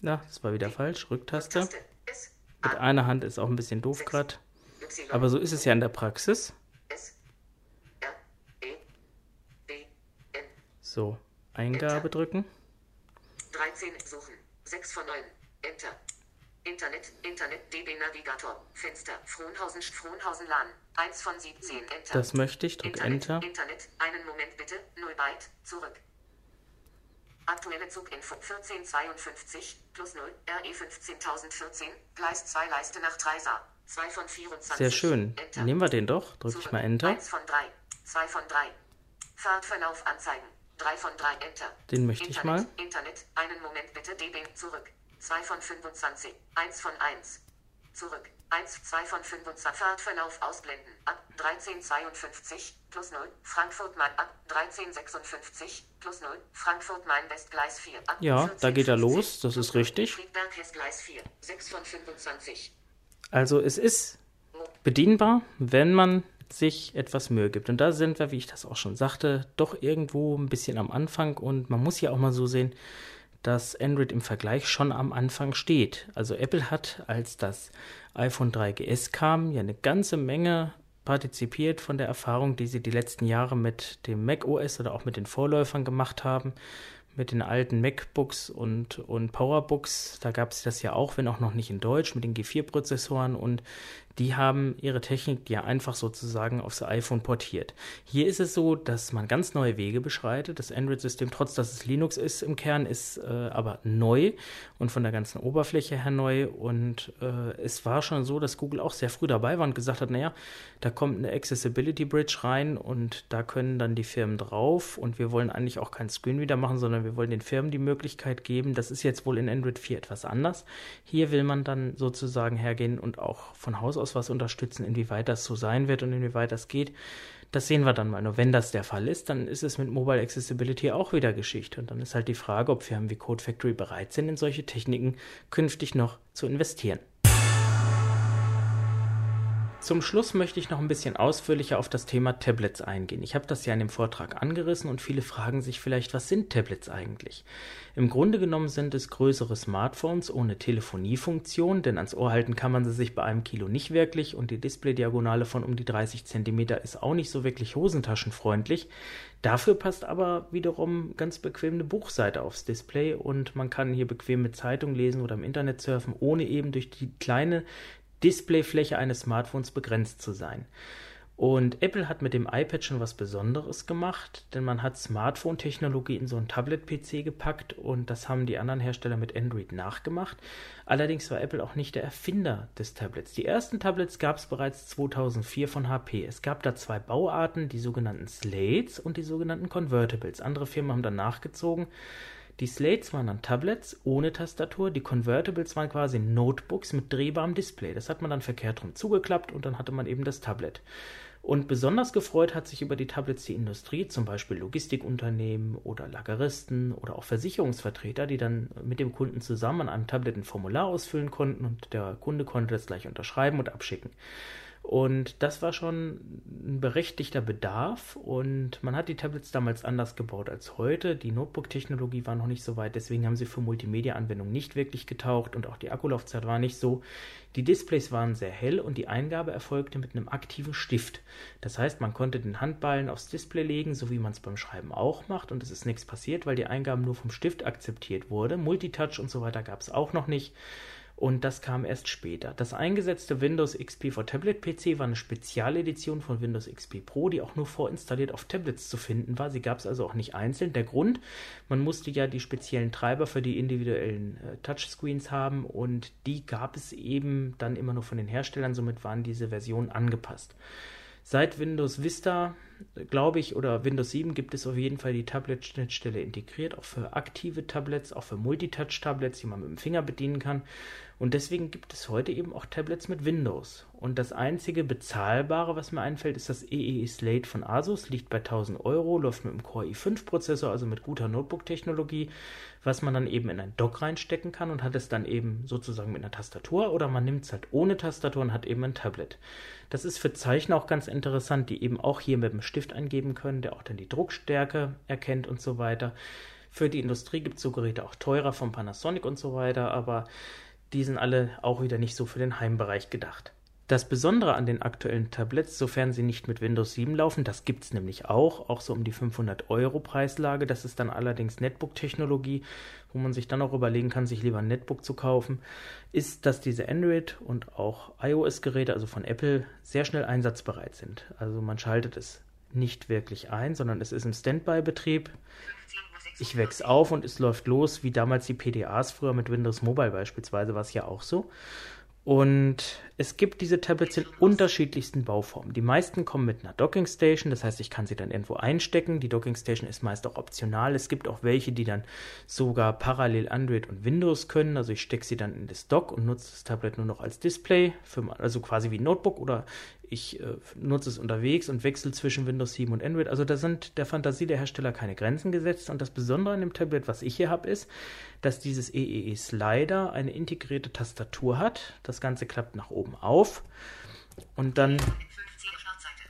Na, das war wieder falsch. Rücktaste. Mit einer Hand ist auch ein bisschen doof gerade. Aber so ist es ja in der Praxis. So, Eingabe drücken. 13 suchen. 6 von 9. Enter. Internet, Internet, DB Navigator, Fenster, Frohnhausen, Frohnhausen LAN, 1 von 17, Enter. Das möchte ich, drück Internet, Enter. Internet, einen Moment bitte, 0 Byte, zurück. Aktuelle Zuginfo 1452 plus 0 RE 15014 Gleis 2 Leiste nach Dreisa 2 von 24. Sehr schön. Enter. Nehmen wir den doch. Drücke ich mal Enter. 1 von 3. 2 von 3. Fahrtverlauf anzeigen. 3 von 3 Enter. Den möchte Internet, ich mal. Internet. Einen Moment bitte DB zurück. 2 von 25. 1 von 1. Zurück. 1, 2 von 25. Fahrtverlauf ausblenden. Ab 1352 plus 0. Frankfurt Main ab 1356 plus 0. Frankfurt Main West Gleis 4. Ab ja, da geht er los. Das ist richtig. Friedberg Hess Gleis 4. 6 von 25. Also es ist bedienbar, wenn man sich etwas Mühe gibt. Und da sind wir, wie ich das auch schon sagte, doch irgendwo ein bisschen am Anfang. Und man muss ja auch mal so sehen, dass Android im Vergleich schon am Anfang steht. Also Apple hat, als das iPhone 3GS kam, ja eine ganze Menge partizipiert von der Erfahrung, die sie die letzten Jahre mit dem Mac OS oder auch mit den Vorläufern gemacht haben, mit den alten MacBooks und, und Powerbooks. Da gab es das ja auch, wenn auch noch nicht in Deutsch, mit den G4-Prozessoren und die haben ihre Technik ja einfach sozusagen aufs iPhone portiert. Hier ist es so, dass man ganz neue Wege beschreitet. Das Android-System, trotz dass es Linux ist im Kern, ist äh, aber neu und von der ganzen Oberfläche her neu. Und äh, es war schon so, dass Google auch sehr früh dabei war und gesagt hat, naja, da kommt eine Accessibility Bridge rein und da können dann die Firmen drauf und wir wollen eigentlich auch kein Screen wieder machen, sondern wir wollen den Firmen die Möglichkeit geben. Das ist jetzt wohl in Android 4 etwas anders. Hier will man dann sozusagen hergehen und auch von Haus aus aus was unterstützen. Inwieweit das so sein wird und inwieweit das geht, das sehen wir dann mal. Nur wenn das der Fall ist, dann ist es mit Mobile Accessibility auch wieder Geschichte. Und dann ist halt die Frage, ob Firmen wie Code Factory bereit sind, in solche Techniken künftig noch zu investieren. Zum Schluss möchte ich noch ein bisschen ausführlicher auf das Thema Tablets eingehen. Ich habe das ja in dem Vortrag angerissen und viele fragen sich vielleicht, was sind Tablets eigentlich? Im Grunde genommen sind es größere Smartphones ohne Telefoniefunktion, denn ans Ohr halten kann man sie sich bei einem Kilo nicht wirklich und die Displaydiagonale von um die 30 cm ist auch nicht so wirklich hosentaschenfreundlich. Dafür passt aber wiederum ganz bequem eine Buchseite aufs Display und man kann hier bequem mit Zeitung lesen oder im Internet surfen, ohne eben durch die kleine Displayfläche eines Smartphones begrenzt zu sein. Und Apple hat mit dem iPad schon was Besonderes gemacht, denn man hat Smartphone-Technologie in so ein Tablet-PC gepackt und das haben die anderen Hersteller mit Android nachgemacht. Allerdings war Apple auch nicht der Erfinder des Tablets. Die ersten Tablets gab es bereits 2004 von HP. Es gab da zwei Bauarten, die sogenannten Slates und die sogenannten Convertibles. Andere Firmen haben dann nachgezogen. Die Slates waren dann Tablets ohne Tastatur, die Convertibles waren quasi Notebooks mit drehbarem Display. Das hat man dann verkehrt rum zugeklappt und dann hatte man eben das Tablet. Und besonders gefreut hat sich über die Tablets die Industrie, zum Beispiel Logistikunternehmen oder Lageristen oder auch Versicherungsvertreter, die dann mit dem Kunden zusammen an einem Tablet ein Formular ausfüllen konnten und der Kunde konnte das gleich unterschreiben und abschicken. Und das war schon ein berechtigter Bedarf und man hat die Tablets damals anders gebaut als heute. Die Notebook-Technologie war noch nicht so weit, deswegen haben sie für Multimedia-Anwendungen nicht wirklich getaucht und auch die Akkulaufzeit war nicht so. Die Displays waren sehr hell und die Eingabe erfolgte mit einem aktiven Stift. Das heißt, man konnte den Handballen aufs Display legen, so wie man es beim Schreiben auch macht und es ist nichts passiert, weil die Eingabe nur vom Stift akzeptiert wurde. Multitouch und so weiter gab es auch noch nicht und das kam erst später. Das eingesetzte Windows XP for Tablet PC war eine Spezialedition von Windows XP Pro, die auch nur vorinstalliert auf Tablets zu finden war. Sie gab es also auch nicht einzeln. Der Grund, man musste ja die speziellen Treiber für die individuellen äh, Touchscreens haben und die gab es eben dann immer nur von den Herstellern, somit waren diese Versionen angepasst. Seit Windows Vista, glaube ich, oder Windows 7 gibt es auf jeden Fall die Tablet-Schnittstelle integriert, auch für aktive Tablets, auch für Multitouch-Tablets, die man mit dem Finger bedienen kann. Und deswegen gibt es heute eben auch Tablets mit Windows. Und das einzige bezahlbare, was mir einfällt, ist das EEE Slate von Asus, liegt bei 1000 Euro, läuft mit dem Core i5-Prozessor, also mit guter Notebook-Technologie, was man dann eben in ein Dock reinstecken kann und hat es dann eben sozusagen mit einer Tastatur oder man nimmt es halt ohne Tastatur und hat eben ein Tablet. Das ist für Zeichner auch ganz interessant, die eben auch hier mit dem Stift eingeben können, der auch dann die Druckstärke erkennt und so weiter. Für die Industrie gibt es so Geräte auch teurer von Panasonic und so weiter, aber die sind alle auch wieder nicht so für den Heimbereich gedacht. Das Besondere an den aktuellen Tablets, sofern sie nicht mit Windows 7 laufen, das gibt es nämlich auch, auch so um die 500 Euro Preislage. Das ist dann allerdings Netbook-Technologie, wo man sich dann auch überlegen kann, sich lieber ein Netbook zu kaufen, ist, dass diese Android- und auch iOS-Geräte, also von Apple, sehr schnell einsatzbereit sind. Also man schaltet es nicht wirklich ein, sondern es ist im Standby-Betrieb ich wächst auf und es läuft los, wie damals die PDAs früher mit Windows Mobile beispielsweise, war es ja auch so. Und es gibt diese Tablets in unterschiedlichsten Bauformen. Die meisten kommen mit einer Docking Station, das heißt, ich kann sie dann irgendwo einstecken. Die Docking Station ist meist auch optional. Es gibt auch welche, die dann sogar parallel Android und Windows können. Also ich stecke sie dann in das Dock und nutze das Tablet nur noch als Display, für, also quasi wie ein Notebook oder ich äh, nutze es unterwegs und wechsle zwischen Windows 7 und Android. Also da sind der Fantasie der Hersteller keine Grenzen gesetzt. Und das Besondere an dem Tablet, was ich hier habe, ist, dass dieses EEE e Slider eine integrierte Tastatur hat. Das Ganze klappt nach oben auf. Und dann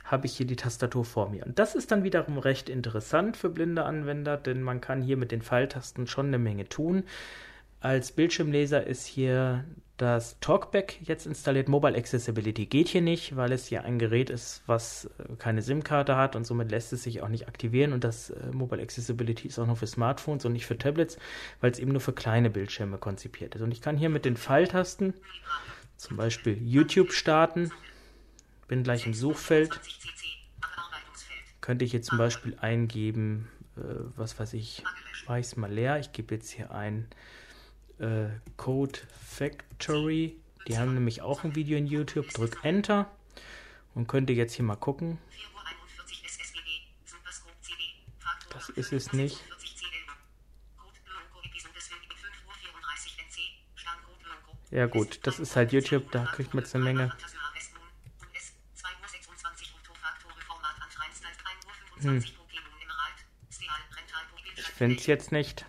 habe ich hier die Tastatur vor mir. Und das ist dann wiederum recht interessant für blinde Anwender, denn man kann hier mit den Pfeiltasten schon eine Menge tun. Als Bildschirmleser ist hier das Talkback jetzt installiert. Mobile Accessibility geht hier nicht, weil es ja ein Gerät ist, was äh, keine SIM-Karte hat und somit lässt es sich auch nicht aktivieren. Und das äh, Mobile Accessibility ist auch nur für Smartphones und nicht für Tablets, weil es eben nur für kleine Bildschirme konzipiert ist. Und ich kann hier mit den Pfeiltasten zum Beispiel YouTube starten. Bin gleich im Suchfeld. Könnte ich jetzt zum Beispiel eingeben, äh, was weiß ich, mache es mal leer. Ich gebe jetzt hier ein äh, Code Factory. Die haben nämlich auch ein Video in YouTube. Drück Enter und könnte jetzt hier mal gucken. Das ist es nicht. Ja gut, das ist halt YouTube, da kriegt man jetzt eine Menge. Hm. Ich finde es jetzt nicht.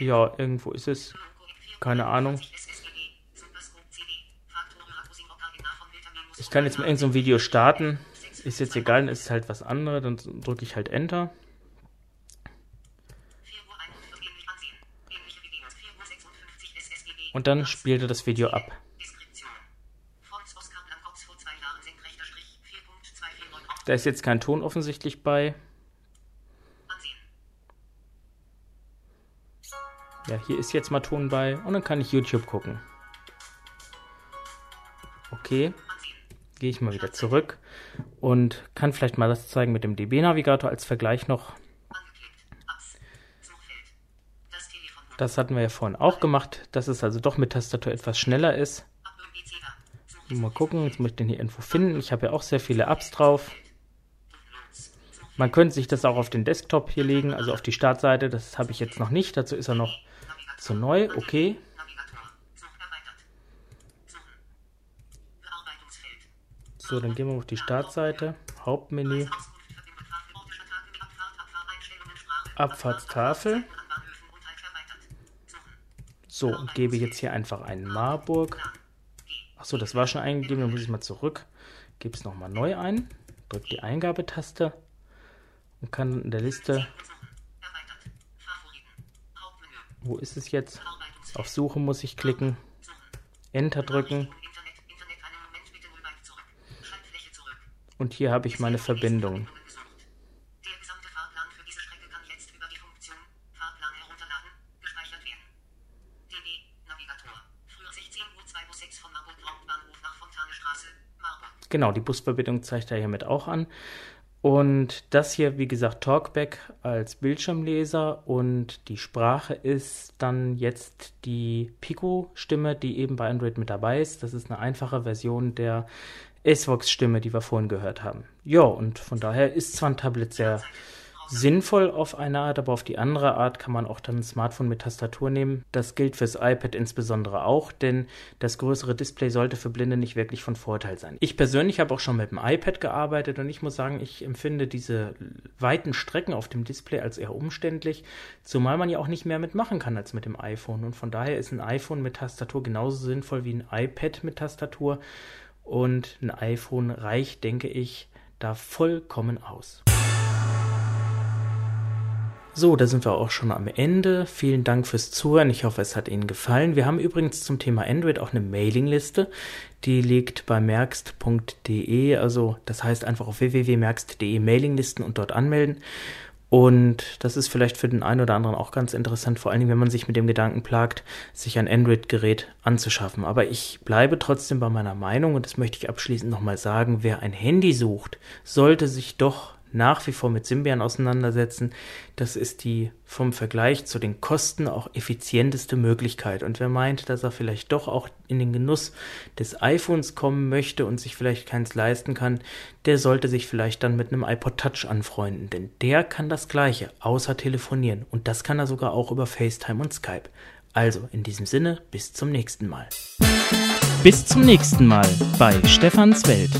Ja, irgendwo ist es. Keine Ahnung. Ich kann jetzt mal irgendein so Video starten. Ist jetzt egal, dann ist halt was anderes. Dann drücke ich halt Enter. Und dann spielte das Video ab. Da ist jetzt kein Ton offensichtlich bei. Ja, hier ist jetzt mal Ton bei und dann kann ich YouTube gucken. Okay, gehe ich mal wieder zurück und kann vielleicht mal das zeigen mit dem DB-Navigator als Vergleich noch. Das hatten wir ja vorhin auch gemacht, dass es also doch mit Tastatur etwas schneller ist. Mal gucken, jetzt muss ich den hier irgendwo finden. Ich habe ja auch sehr viele Apps drauf. Man könnte sich das auch auf den Desktop hier legen, also auf die Startseite. Das habe ich jetzt noch nicht. Dazu ist er noch zu neu. Okay. So, dann gehen wir auf die Startseite. Hauptmenü. Abfahrtstafel. So, und gebe jetzt hier einfach einen Marburg. Achso, das war schon eingegeben, dann muss ich mal zurück. Gebe es nochmal neu ein. Drücke die Eingabetaste und kann in der Liste. Wo ist es jetzt? Auf Suche muss ich klicken. Enter drücken. Und hier habe ich meine Verbindung. Genau, die Busverbindung zeigt er hiermit auch an. Und das hier, wie gesagt, Talkback als Bildschirmleser und die Sprache ist dann jetzt die Pico-Stimme, die eben bei Android mit dabei ist. Das ist eine einfache Version der S-Vox-Stimme, die wir vorhin gehört haben. Ja, und von daher ist zwar ein Tablet sehr sinnvoll auf eine Art, aber auf die andere Art kann man auch dann ein Smartphone mit Tastatur nehmen. Das gilt fürs iPad insbesondere auch, denn das größere Display sollte für Blinde nicht wirklich von Vorteil sein. Ich persönlich habe auch schon mit dem iPad gearbeitet und ich muss sagen, ich empfinde diese weiten Strecken auf dem Display als eher umständlich, zumal man ja auch nicht mehr mitmachen kann als mit dem iPhone. Und von daher ist ein iPhone mit Tastatur genauso sinnvoll wie ein iPad mit Tastatur. Und ein iPhone reicht, denke ich, da vollkommen aus. So, da sind wir auch schon am Ende. Vielen Dank fürs Zuhören. Ich hoffe, es hat Ihnen gefallen. Wir haben übrigens zum Thema Android auch eine Mailingliste. Die liegt bei merkst.de. Also, das heißt einfach auf www.merkst.de Mailinglisten und dort anmelden. Und das ist vielleicht für den einen oder anderen auch ganz interessant, vor allen Dingen, wenn man sich mit dem Gedanken plagt, sich ein Android-Gerät anzuschaffen. Aber ich bleibe trotzdem bei meiner Meinung und das möchte ich abschließend nochmal sagen. Wer ein Handy sucht, sollte sich doch nach wie vor mit Symbian auseinandersetzen. Das ist die vom Vergleich zu den Kosten auch effizienteste Möglichkeit. Und wer meint, dass er vielleicht doch auch in den Genuss des iPhones kommen möchte und sich vielleicht keins leisten kann, der sollte sich vielleicht dann mit einem iPod Touch anfreunden. Denn der kann das Gleiche, außer telefonieren. Und das kann er sogar auch über FaceTime und Skype. Also in diesem Sinne, bis zum nächsten Mal. Bis zum nächsten Mal bei Stefans Welt.